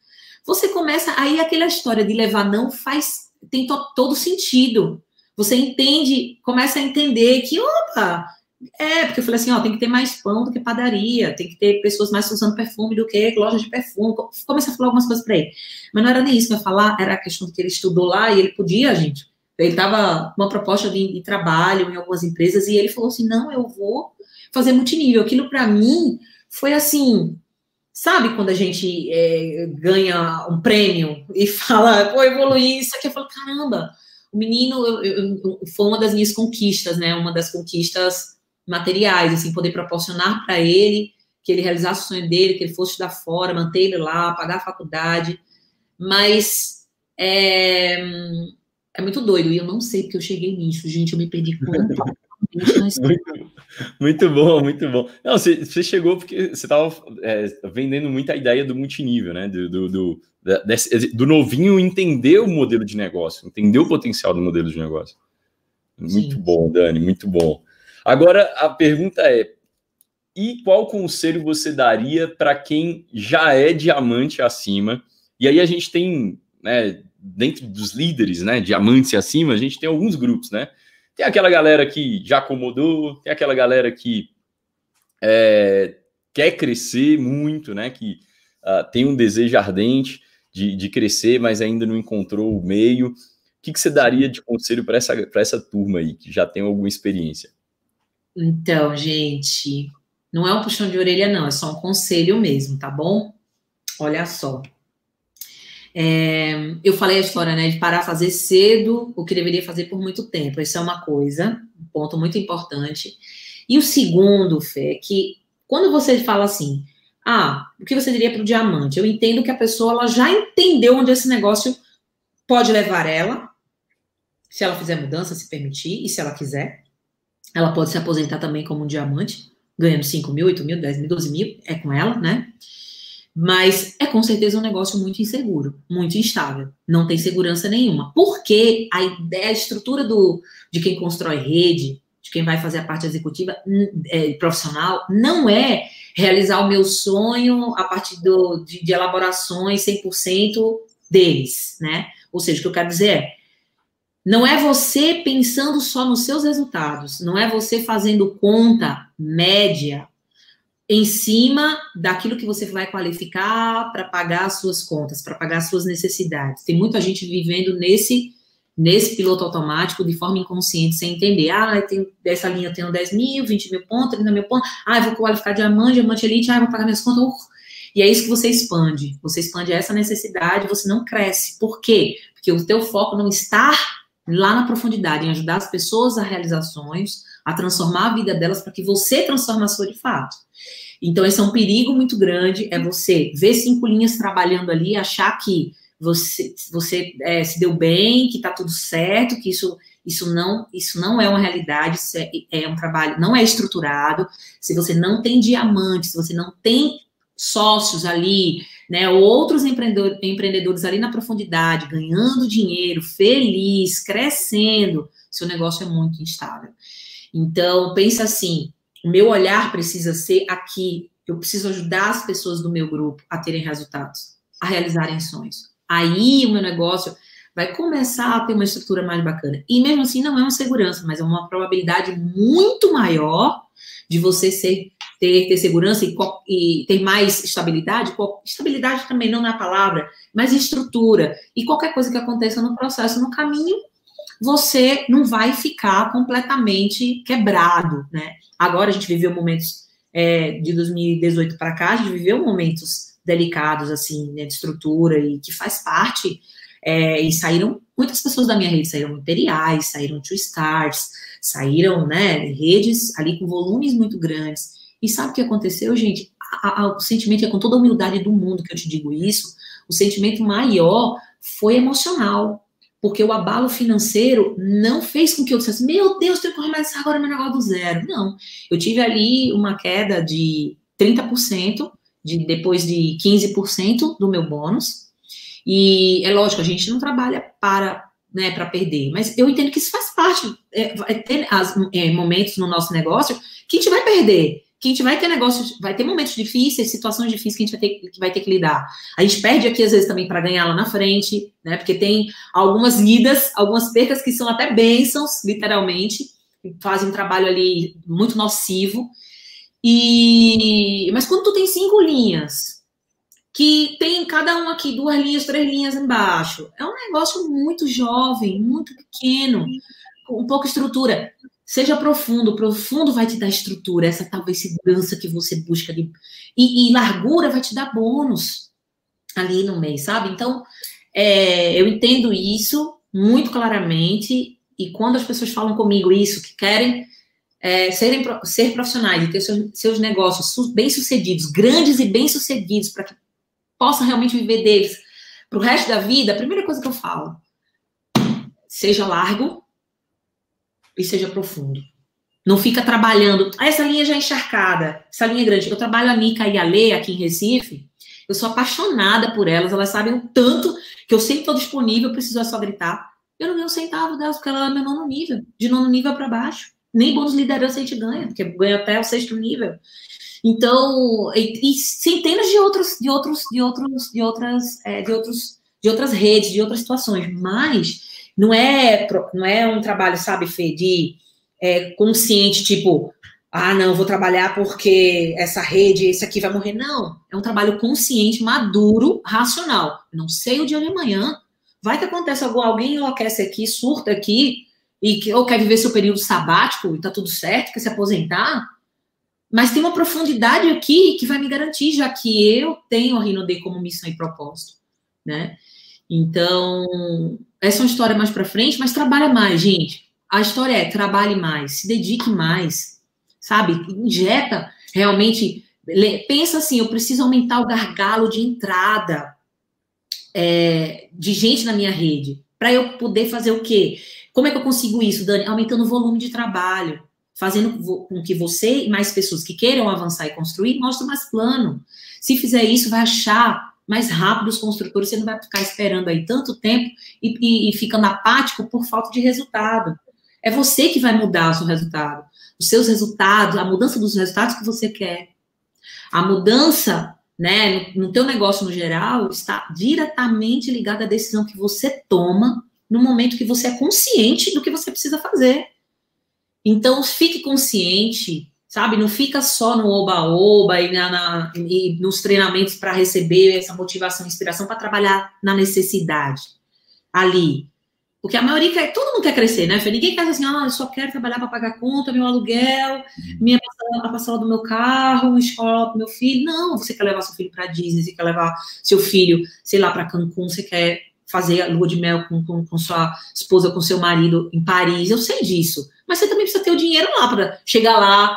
você começa aí aquela história de levar não faz tem to, todo sentido. Você entende, começa a entender que, opa, é, porque eu falei assim, ó, tem que ter mais pão do que padaria, tem que ter pessoas mais usando perfume do que loja de perfume. Comecei a falar algumas coisas para ele. Mas não era nem isso que eu ia falar, era a questão que ele estudou lá e ele podia, gente. Ele estava uma proposta de, de, trabalho em algumas empresas e ele falou assim: não, eu vou fazer multinível. Aquilo para mim foi assim, sabe quando a gente é, ganha um prêmio e [LAUGHS] fala, pô, evoluí isso aqui, eu falo, caramba, o menino eu, eu, foi uma das minhas conquistas, né? Uma das conquistas materiais, assim, poder proporcionar para ele que ele realizasse o sonho dele, que ele fosse estudar fora, manter ele lá, pagar a faculdade, mas é, é muito doido, e eu não sei porque eu cheguei nisso, gente, eu me perdi [LAUGHS] completamente. muito, muito bom, muito bom. Não, você, você chegou porque você estava é, vendendo muita ideia do multinível, né? Do, do, do, desse, do novinho entender o modelo de negócio, entender o potencial do modelo de negócio. Muito Sim. bom, Dani, muito bom. Agora, a pergunta é: e qual conselho você daria para quem já é diamante acima? E aí a gente tem, né, dentro dos líderes, né, diamantes acima, a gente tem alguns grupos, né? Tem aquela galera que já acomodou, tem aquela galera que é, quer crescer muito, né? Que uh, tem um desejo ardente de, de crescer, mas ainda não encontrou o meio. O que, que você daria de conselho para essa, essa turma aí, que já tem alguma experiência? Então, gente, não é um puxão de orelha, não, é só um conselho mesmo, tá bom? Olha só. É, eu falei a história, né, de parar a fazer cedo o que deveria fazer por muito tempo. Isso é uma coisa, um ponto muito importante. E o segundo, Fê, é que quando você fala assim, ah, o que você diria para o diamante? Eu entendo que a pessoa ela já entendeu onde esse negócio pode levar ela, se ela fizer mudança, se permitir, e se ela quiser. Ela pode se aposentar também como um diamante, ganhando 5 mil, 8 mil, 10 mil, 12 mil, é com ela, né? Mas é com certeza um negócio muito inseguro, muito instável. Não tem segurança nenhuma. Porque a ideia, a estrutura do, de quem constrói rede, de quem vai fazer a parte executiva é, profissional, não é realizar o meu sonho a partir do, de, de elaborações 100% deles, né? Ou seja, o que eu quero dizer é, não é você pensando só nos seus resultados, não é você fazendo conta média em cima daquilo que você vai qualificar para pagar as suas contas, para pagar as suas necessidades. Tem muita gente vivendo nesse nesse piloto automático de forma inconsciente, sem entender. Ah, tem, dessa linha eu tenho 10 mil, 20 mil pontos, 30 mil pontos. Ah, eu vou qualificar diamante, diamante elite, ah, vou pagar minhas contas. Uh. E é isso que você expande. Você expande essa necessidade, você não cresce. Por quê? Porque o teu foco não está lá na profundidade, em ajudar as pessoas a realizações, a transformar a vida delas para que você transforme a sua de fato. Então, esse é um perigo muito grande, é você ver cinco linhas trabalhando ali, achar que você, você é, se deu bem, que está tudo certo, que isso, isso, não, isso não é uma realidade, isso é, é um trabalho, não é estruturado. Se você não tem diamante, se você não tem sócios ali, né, outros empreendedores, empreendedores ali na profundidade, ganhando dinheiro, feliz, crescendo, seu negócio é muito instável. Então, pensa assim, o meu olhar precisa ser aqui, eu preciso ajudar as pessoas do meu grupo a terem resultados, a realizarem sonhos. Aí o meu negócio vai começar a ter uma estrutura mais bacana. E mesmo assim não é uma segurança, mas é uma probabilidade muito maior de você ser ter, ter segurança e, e, ter mais estabilidade, estabilidade também não é a palavra, mas estrutura. E qualquer coisa que aconteça no processo, no caminho, você não vai ficar completamente quebrado, né? Agora a gente viveu momentos é, de 2018 para cá, a gente viveu momentos delicados, assim, né, de estrutura e que faz parte, é, e saíram, muitas pessoas da minha rede saíram imperiais, saíram two stars, saíram, né, redes ali com volumes muito grandes, e sabe o que aconteceu, gente? A, a, o sentimento, é com toda a humildade do mundo que eu te digo isso, o sentimento maior foi emocional. Porque o abalo financeiro não fez com que eu dissesse, meu Deus, tenho que começar agora meu negócio do zero. Não. Eu tive ali uma queda de 30%, de, depois de 15% do meu bônus. E é lógico, a gente não trabalha para né, para perder, mas eu entendo que isso faz parte. É, ter as, é, momentos no nosso negócio que a gente vai perder. Que a gente vai ter negócios, vai ter momentos difíceis, situações difíceis que a gente vai ter que, vai ter que lidar. A gente perde aqui, às vezes, também para ganhar lá na frente, né? Porque tem algumas idas, algumas percas que são até bênçãos, literalmente, fazem um trabalho ali muito nocivo. E mas quando tu tem cinco linhas, que tem cada um aqui duas linhas, três linhas embaixo, é um negócio muito jovem, muito pequeno, com pouca estrutura. Seja profundo, profundo vai te dar estrutura, essa talvez segurança que você busca ali. E, e largura vai te dar bônus ali no meio, sabe? Então, é, eu entendo isso muito claramente, e quando as pessoas falam comigo isso, que querem é, serem, ser profissionais e ter seus, seus negócios bem-sucedidos, grandes e bem-sucedidos, para que possam realmente viver deles para o resto da vida, a primeira coisa que eu falo, seja largo, e seja profundo. Não fica trabalhando. Ah, essa linha já é encharcada, essa linha é grande. Eu trabalho a Nica e a Lê aqui em Recife. Eu sou apaixonada por elas. Elas sabem o tanto que eu sempre estou disponível, preciso é só gritar. Eu não ganho um centavo delas, porque ela é meu nono nível. De nono nível para baixo. Nem bônus liderança a gente ganha, porque ganha até o sexto nível. Então, e, e, centenas de outros, de outros, de outros, de outras, é, de outros, de outras redes, de outras situações. Mas não é, não é um trabalho, sabe, Fê, de é, consciente, tipo, ah, não, vou trabalhar porque essa rede, esse aqui vai morrer. Não, é um trabalho consciente, maduro, racional. Não sei o dia de amanhã. Vai que acontece algum, alguém enlouquece aqui, surta aqui, e que, ou quer viver seu período sabático e tá tudo certo, quer se aposentar. Mas tem uma profundidade aqui que vai me garantir, já que eu tenho a Rinode como missão e propósito, né? Então, essa é uma história mais para frente, mas trabalha mais, gente. A história é trabalhe mais, se dedique mais, sabe? Injeta realmente. Pensa assim, eu preciso aumentar o gargalo de entrada é, de gente na minha rede. Para eu poder fazer o quê? Como é que eu consigo isso, Dani? Aumentando o volume de trabalho, fazendo com que você e mais pessoas que queiram avançar e construir mostrem mais plano. Se fizer isso, vai achar mais rápido os construtores, você não vai ficar esperando aí tanto tempo e, e, e ficando apático por falta de resultado. É você que vai mudar o seu resultado. Os seus resultados, a mudança dos resultados que você quer. A mudança, né, no, no teu negócio no geral, está diretamente ligada à decisão que você toma no momento que você é consciente do que você precisa fazer. Então, fique consciente sabe? Não fica só no oba-oba e, na, na, e nos treinamentos para receber essa motivação, inspiração para trabalhar na necessidade ali. Porque a maioria quer, todo mundo quer crescer, né? Ninguém quer assim, ah, eu só quero trabalhar para pagar conta, meu aluguel, uhum. minha a parcela do meu carro, escola para meu filho. Não, você quer levar seu filho para Disney, você quer levar seu filho, sei lá, para Cancún, você quer fazer a lua de mel com, com, com, sua esposa, com seu marido em Paris. Eu sei disso. Mas você também precisa ter o dinheiro lá para chegar lá,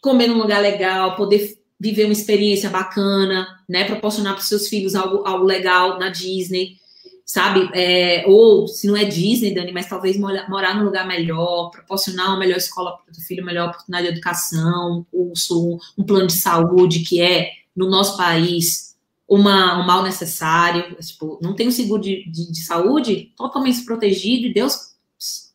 comer num lugar legal, poder viver uma experiência bacana, né? Proporcionar para os seus filhos algo, algo legal na Disney, sabe? É, ou se não é Disney, Dani, mas talvez morar num lugar melhor, proporcionar uma melhor escola para o teu filho, melhor oportunidade de educação, um curso, um plano de saúde que é no nosso país uma, um mal necessário. Tipo, não tem um seguro de, de, de saúde totalmente protegido e Deus,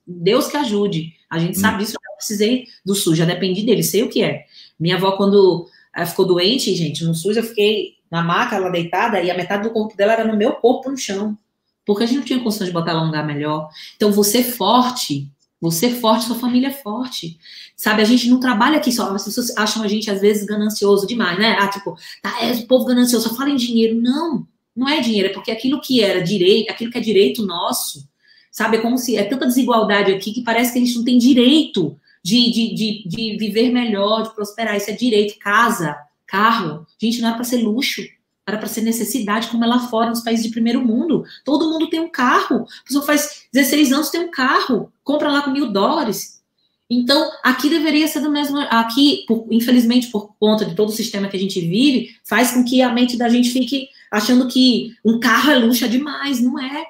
Deus que ajude. A gente hum. sabe disso precisei do SUS, já dependi dele, sei o que é. Minha avó, quando ela ficou doente, gente, no SUS eu fiquei na maca, ela deitada, e a metade do corpo dela era no meu corpo, no chão. Porque a gente não tinha condição de botar ela num lugar melhor. Então, você forte, você forte, sua família é forte. Sabe, a gente não trabalha aqui só. As pessoas acham a gente, às vezes, ganancioso demais, né? Ah, tipo, tá, é o povo ganancioso, só fala em dinheiro. Não, não é dinheiro, é porque aquilo que era direito, aquilo que é direito nosso, sabe? É como se é tanta desigualdade aqui que parece que a gente não tem direito de, de, de, de viver melhor, de prosperar. Isso é direito, casa, carro. Gente, não era para ser luxo, era para ser necessidade, como é lá fora, nos países de primeiro mundo. Todo mundo tem um carro. A pessoa faz 16 anos, tem um carro, compra lá com mil dólares. Então, aqui deveria ser do mesmo. Aqui, por, infelizmente, por conta de todo o sistema que a gente vive, faz com que a mente da gente fique achando que um carro é luxo é demais. Não é.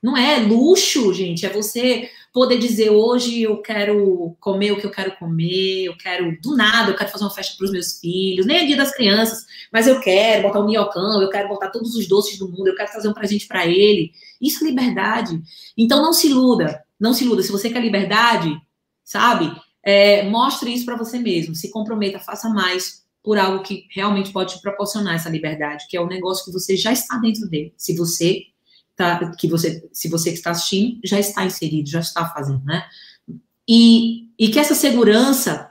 Não é luxo, gente. É você poder dizer hoje eu quero comer o que eu quero comer, eu quero do nada, eu quero fazer uma festa para os meus filhos, nem é dia das crianças, mas eu quero botar um minhocão, eu quero botar todos os doces do mundo, eu quero fazer um presente para ele. Isso é liberdade. Então não se iluda, não se iluda. Se você quer liberdade, sabe? é, mostre isso para você mesmo, se comprometa, faça mais por algo que realmente pode te proporcionar essa liberdade, que é o negócio que você já está dentro dele. Se você tá, que você, se você que está assistindo já está inserido, já está fazendo, né? E, e que essa segurança,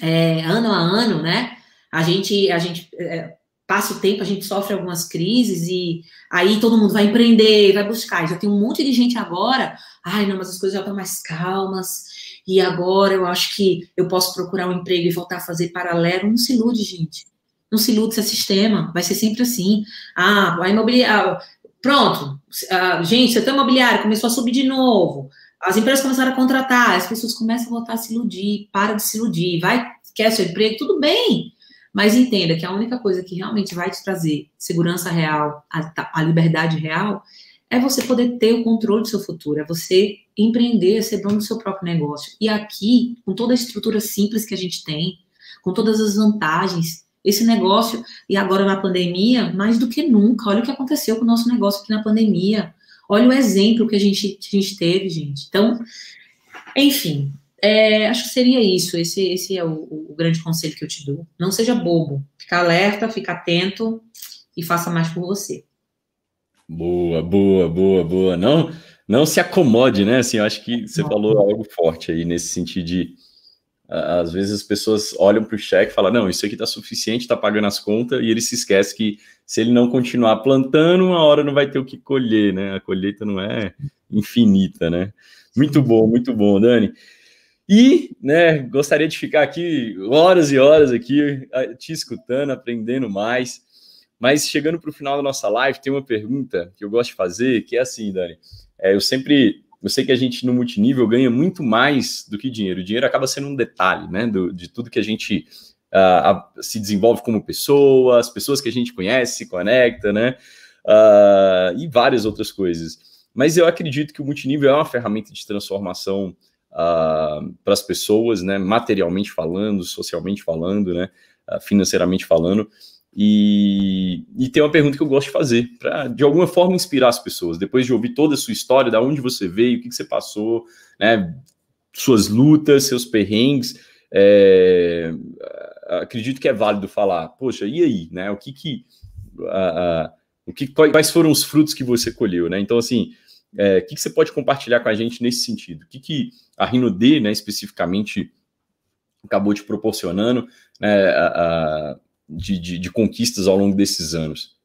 é, ano a ano, né? A gente, a gente é, passa o tempo, a gente sofre algumas crises e aí todo mundo vai empreender, vai buscar. Já tem um monte de gente agora, ai, não, mas as coisas já estão mais calmas, e agora eu acho que eu posso procurar um emprego e voltar a fazer paralelo. Não se ilude, gente. Não se ilude esse sistema, vai ser sempre assim. Ah, a imobiliária. Pronto, ah, gente, setor imobiliário começou a subir de novo. As empresas começaram a contratar, as pessoas começam a voltar a se iludir, para de se iludir, vai, quer seu emprego, tudo bem. Mas entenda que a única coisa que realmente vai te trazer segurança real, a, a liberdade real, é você poder ter o controle do seu futuro, é você empreender, é ser dono do seu próprio negócio. E aqui, com toda a estrutura simples que a gente tem, com todas as vantagens, esse negócio, e agora na pandemia, mais do que nunca, olha o que aconteceu com o nosso negócio aqui na pandemia. Olha o exemplo que a gente, que a gente teve, gente. Então, enfim, é, acho que seria isso. Esse, esse é o, o, grande conselho que eu te dou. Não seja bobo. Fica alerta, fica atento e faça mais por você. Boa, boa, boa, boa. Não, não se acomode, né? Assim, eu acho que você não. falou algo forte aí nesse sentido de às vezes as pessoas olham para o cheque e falam, não, isso aqui está suficiente, está pagando as contas, e ele se esquece que se ele não continuar plantando, uma hora não vai ter o que colher, né? A colheita não é infinita, né? Muito bom, muito bom, Dani. E, né, gostaria de ficar aqui horas e horas aqui te escutando, aprendendo mais. Mas chegando para o final da nossa live, tem uma pergunta que eu gosto de fazer, que é assim, Dani. É, eu sempre, eu sei que a gente no multinível ganha muito mais do que dinheiro. O dinheiro acaba sendo um detalhe, né, do, de tudo que a gente uh, se desenvolve como pessoa, as pessoas que a gente conhece, conecta, né, uh, e várias outras coisas. Mas eu acredito que o multinível é uma ferramenta de transformação uh, para as pessoas, né, materialmente falando, socialmente falando, né, financeiramente falando. E, e tem uma pergunta que eu gosto de fazer, para de alguma forma inspirar as pessoas, depois de ouvir toda a sua história, da onde você veio, o que, que você passou, né, suas lutas, seus perrengues. É, acredito que é válido falar, poxa, e aí, né? O que que, uh, o que quais foram os frutos que você colheu, né? Então, assim, é, o que, que, você pode compartilhar com a gente nesse sentido? O que, que a Rino D, né, especificamente, acabou te proporcionando né, a, a, de, de, de, conquistas ao longo desses anos?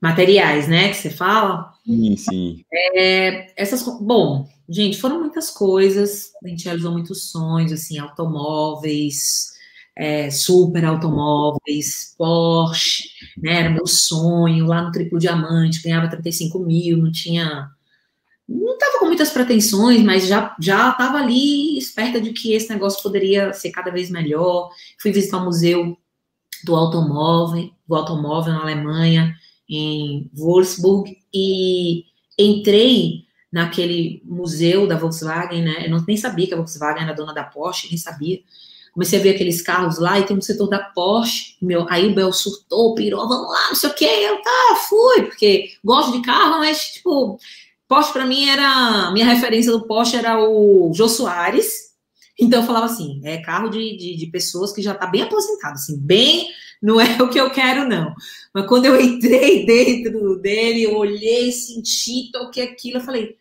Materiais, né, que você fala? Sim, sim. É, essas, bom, gente, foram muitas coisas, a gente realizou muitos sonhos, assim, automóveis, é, super automóveis, Porsche, né? Era meu sonho, lá no Triplo Diamante, ganhava 35 mil, não tinha. Não estava com muitas pretensões, mas já já estava ali esperta de que esse negócio poderia ser cada vez melhor. Fui visitar o museu do automóvel, do automóvel na Alemanha, em Wolfsburg, e entrei naquele museu da Volkswagen, né? Eu não, nem sabia que a Volkswagen era dona da Porsche, nem sabia. Comecei a ver aqueles carros lá e tem um setor da Porsche. Meu, aí o Bel surtou, pirou, vamos lá, não sei o quê. Eu, tá, fui, porque gosto de carro, mas, tipo, Porsche para mim era. Minha referência do Porsche era o Jô Soares. Então eu falava assim: é carro de, de, de pessoas que já tá bem aposentado, assim, bem. Não é [LAUGHS] o que eu quero, não. Mas quando eu entrei [LAUGHS] dentro dele, eu olhei, senti, toquei aquilo, eu falei,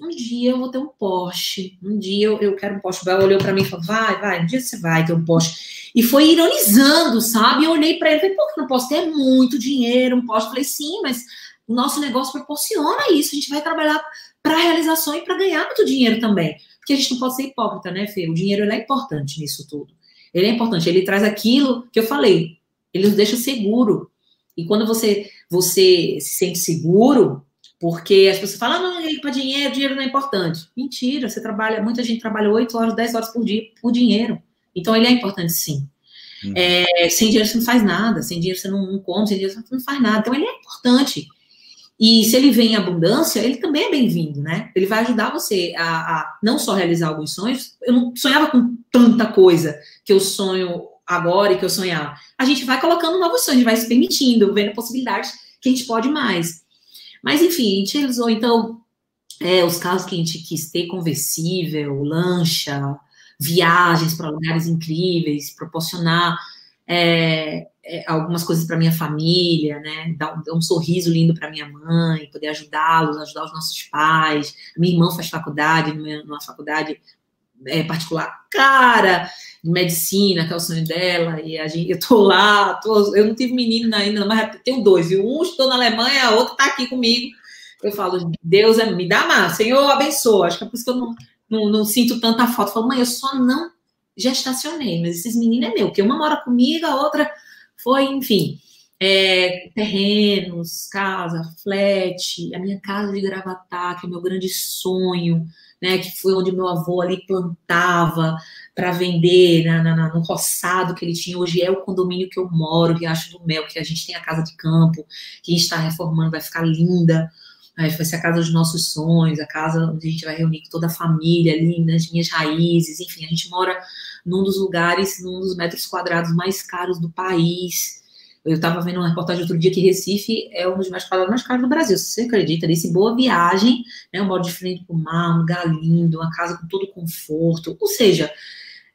um dia eu vou ter um Porsche, um dia eu, eu quero um Porsche. Bel olhou para mim e falou, vai, vai, um dia você vai ter um Porsche. E foi ironizando, sabe? Eu olhei para ele e falei, que não posso ter é muito dinheiro, um Porsche? Eu falei, sim, mas o nosso negócio proporciona isso, a gente vai trabalhar para realização e para ganhar muito dinheiro também. Porque a gente não pode ser hipócrita, né, Fê? O dinheiro é importante nisso tudo. Ele é importante, ele traz aquilo que eu falei, ele nos deixa seguro. E quando você, você se sente seguro, porque as pessoas falam, ah, não, para dinheiro, dinheiro não é importante. Mentira, você trabalha, muita gente trabalha 8 horas, 10 horas por dia por dinheiro. Então ele é importante sim. Uhum. É, sem dinheiro você não faz nada, sem dinheiro você não, não come, sem dinheiro você não faz nada. Então ele é importante. E se ele vem em abundância, ele também é bem-vindo, né? Ele vai ajudar você a, a, não só realizar alguns sonhos. Eu não sonhava com tanta coisa que eu sonho agora e que eu sonhava. A gente vai colocando novos sonhos, vai se permitindo, vendo possibilidades que a gente pode mais. Mas, enfim, a gente realizou, então, é, os carros que a gente quis ter, conversível, lancha, viagens para lugares incríveis, proporcionar é, é, algumas coisas para minha família, né? Dar um, dar um sorriso lindo para minha mãe, poder ajudá-los, ajudar os nossos pais. Minha irmã faz faculdade, numa faculdade é, particular cara de medicina, que é o sonho dela, e a gente, eu tô lá, tô, eu não tive menino ainda, mas tenho dois, e um estou na Alemanha, a outra está aqui comigo. Eu falo, Deus é, me dá mais, Senhor abençoa. Acho que é por isso que eu não, não, não sinto tanta foto. Eu falo, mãe, eu só não gestacionei, mas esses meninos é meu, porque uma mora comigo, a outra foi, enfim, é, terrenos, casa, flat, a minha casa de Gravatá, que é o meu grande sonho, né, que foi onde meu avô ali plantava para vender na, na, no roçado que ele tinha. Hoje é o condomínio que eu moro, Riacho do Mel, que a gente tem a casa de campo, que a gente está reformando, vai ficar linda. Vai ser a casa dos nossos sonhos, a casa onde a gente vai reunir toda a família ali, nas minhas raízes. Enfim, a gente mora num dos lugares, num dos metros quadrados mais caros do país eu estava vendo uma reportagem outro dia que Recife é um dos mais quadrados mais caros do Brasil. Se você acredita nisso, boa viagem, né? um modo de frente para o mar, um lugar lindo, uma casa com todo conforto. Ou seja,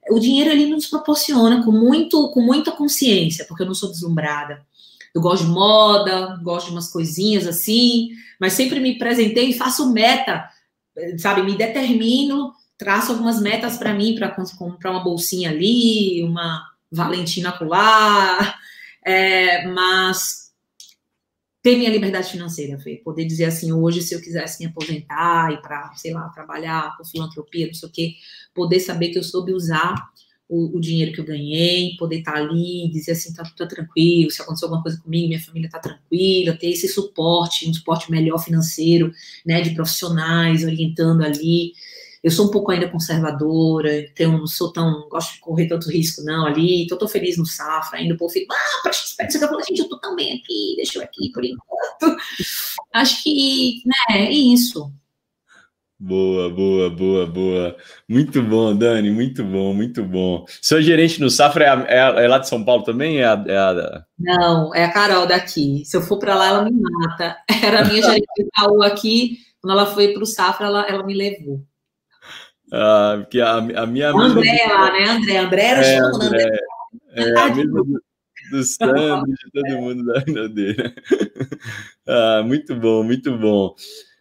o dinheiro ele nos proporciona com, muito, com muita consciência, porque eu não sou deslumbrada. Eu gosto de moda, gosto de umas coisinhas assim, mas sempre me presentei e faço meta, sabe? Me determino, traço algumas metas para mim, para comprar uma bolsinha ali, uma Valentina colar, [LAUGHS] é, mas ter minha liberdade financeira, Fê, poder dizer assim, hoje, se eu quisesse me aposentar e para, sei lá, trabalhar com filantropia, não sei o quê, poder saber que eu soube usar o, o, dinheiro que eu ganhei, poder estar tá ali, dizer assim, tá tá tranquilo, se acontecer alguma coisa comigo, minha família tá tranquila, ter esse suporte, um suporte melhor financeiro, né, de profissionais orientando ali, eu sou um pouco ainda conservadora, então não sou tão, gosto de correr tanto risco não ali, então tô feliz no Safra, ainda o povo fica, ah, espera, você falou, gente, eu tô tão bem aqui, deixa eu aqui por enquanto. [LAUGHS] Acho que, né, é isso. Boa, boa, boa, boa. Muito bom, Dani, muito bom, muito bom. Seu gerente no Safra é, a, é, a, é lá de São Paulo também? É a, é a... Não, é a Carol daqui. Se eu for para lá, ela me mata. [LAUGHS] Era a minha [LAUGHS] gerente de Itaú aqui, quando ela foi para o Safra, ela, ela me levou. Ah, porque a, a minha André lá, né? André, André era é, André, André. É, a mesma do, do de todo mundo da dele. [LAUGHS] ah, muito bom, muito bom.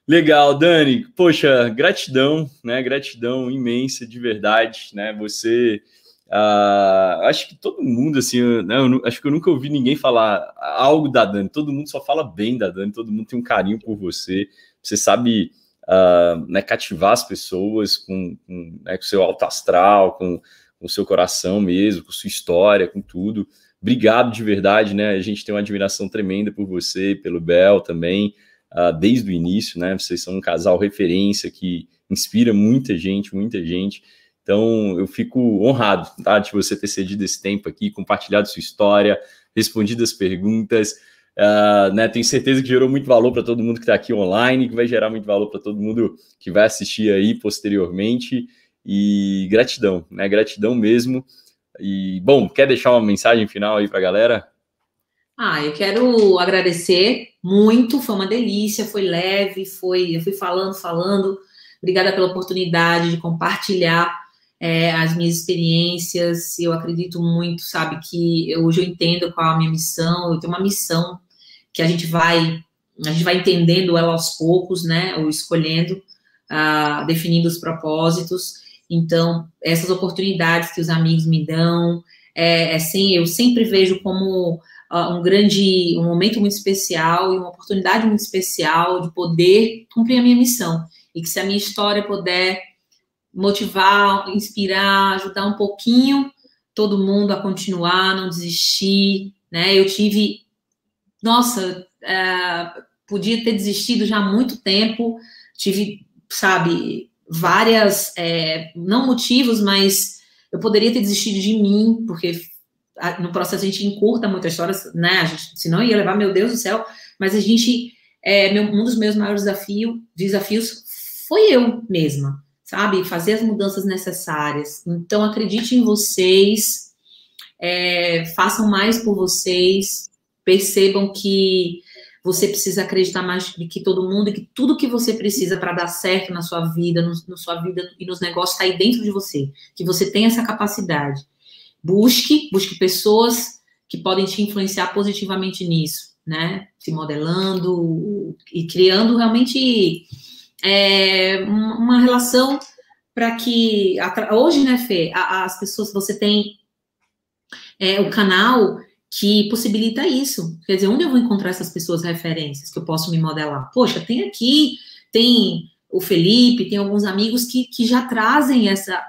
Legal, Dani. Poxa, gratidão, né? Gratidão imensa, de verdade, né? Você, ah, acho que todo mundo, assim, né? Eu, acho que eu nunca ouvi ninguém falar algo da Dani. Todo mundo só fala bem da Dani. Todo mundo tem um carinho por você. Você sabe uh, né, cativar as pessoas com, com, né, seu alto astral, com o seu coração mesmo, com sua história, com tudo. Obrigado de verdade, né? A gente tem uma admiração tremenda por você, pelo Bel também, uh, desde o início, né? Vocês são um casal referência que inspira muita gente, muita gente. Então, eu fico honrado, tá? De você ter cedido esse tempo aqui, compartilhado sua história, respondido as perguntas. Uh, né, tenho certeza que gerou muito valor para todo mundo que está aqui online, que vai gerar muito valor para todo mundo que vai assistir aí posteriormente. E gratidão, né? Gratidão mesmo. E, bom, quer deixar uma mensagem final aí para a galera? Ah, eu quero agradecer muito, foi uma delícia, foi leve, foi, eu fui falando, falando. Obrigada pela oportunidade de compartilhar é, as minhas experiências. Eu acredito muito, sabe, que hoje eu entendo qual é a minha missão. Eu tenho uma missão que a gente vai a gente vai entendendo ela aos poucos, né, ou escolhendo, uh, definindo os propósitos. Então, essas oportunidades que os amigos me dão, é, é sim, eu sempre vejo como uh, um grande, um momento muito especial e uma oportunidade muito especial de poder cumprir a minha missão. E que se a minha história puder motivar, inspirar, ajudar um pouquinho todo mundo a continuar, não desistir, né? Eu tive nossa, é, podia ter desistido já há muito tempo, tive, sabe, várias, é, não motivos, mas eu poderia ter desistido de mim, porque no processo a gente encurta muitas histórias, né, a gente, senão ia levar, meu Deus do céu, mas a gente, é, meu, um dos meus maiores desafio, desafios foi eu mesma, sabe, fazer as mudanças necessárias, então acredite em vocês, é, façam mais por vocês, percebam que você precisa acreditar mais do que todo mundo e que tudo que você precisa para dar certo na sua vida, no, sua vida e nos negócios está aí dentro de você, que você tem essa capacidade. Busque, busque pessoas que podem te influenciar positivamente nisso, né? Se modelando e criando realmente é, uma relação para que hoje, né, Fê, as pessoas você tem é, o canal que possibilita isso. Quer dizer, onde eu vou encontrar essas pessoas referências que eu posso me modelar? Poxa, tem aqui, tem o Felipe, tem alguns amigos que, que já trazem essa,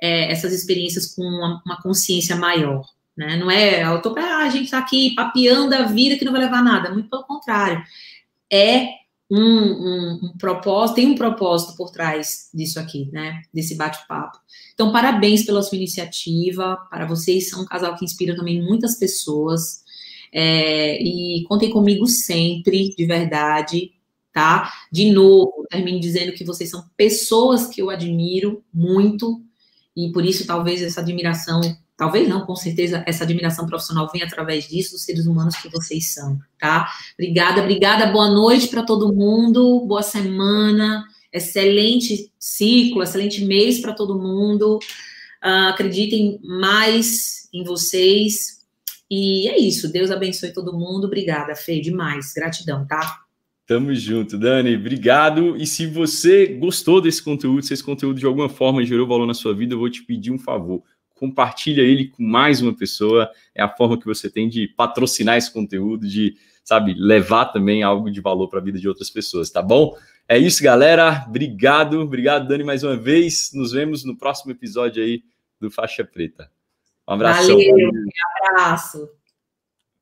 é, essas experiências com uma, uma, consciência maior. Né? Não é, eu tô, ah, a gente está aqui papeando a vida que não vai levar nada. Muito pelo contrário. É um, um, um, propósito, tem um propósito por trás disso aqui, né? Desse bate-papo. Então, parabéns pela sua iniciativa. Para vocês, são um casal que inspira também muitas pessoas. É, e contem comigo sempre, de verdade, tá? De novo, termino dizendo que vocês são pessoas que eu admiro muito, e por isso talvez essa admiração Talvez não, com certeza essa admiração profissional vem através disso, dos seres humanos que vocês são, tá? Obrigada, obrigada, boa noite para todo mundo, boa semana, excelente ciclo, excelente mês para todo mundo. Uh, acreditem mais em vocês. E é isso, Deus abençoe todo mundo. Obrigada, Fê, demais. Gratidão, tá? Tamo junto, Dani. Obrigado. E se você gostou desse conteúdo, se esse conteúdo de alguma forma gerou valor na sua vida, eu vou te pedir um favor compartilha ele com mais uma pessoa. É a forma que você tem de patrocinar esse conteúdo, de, sabe, levar também algo de valor para a vida de outras pessoas, tá bom? É isso, galera. Obrigado, obrigado, Dani, mais uma vez. Nos vemos no próximo episódio aí do Faixa Preta. Um abraço. Valeu, um abraço.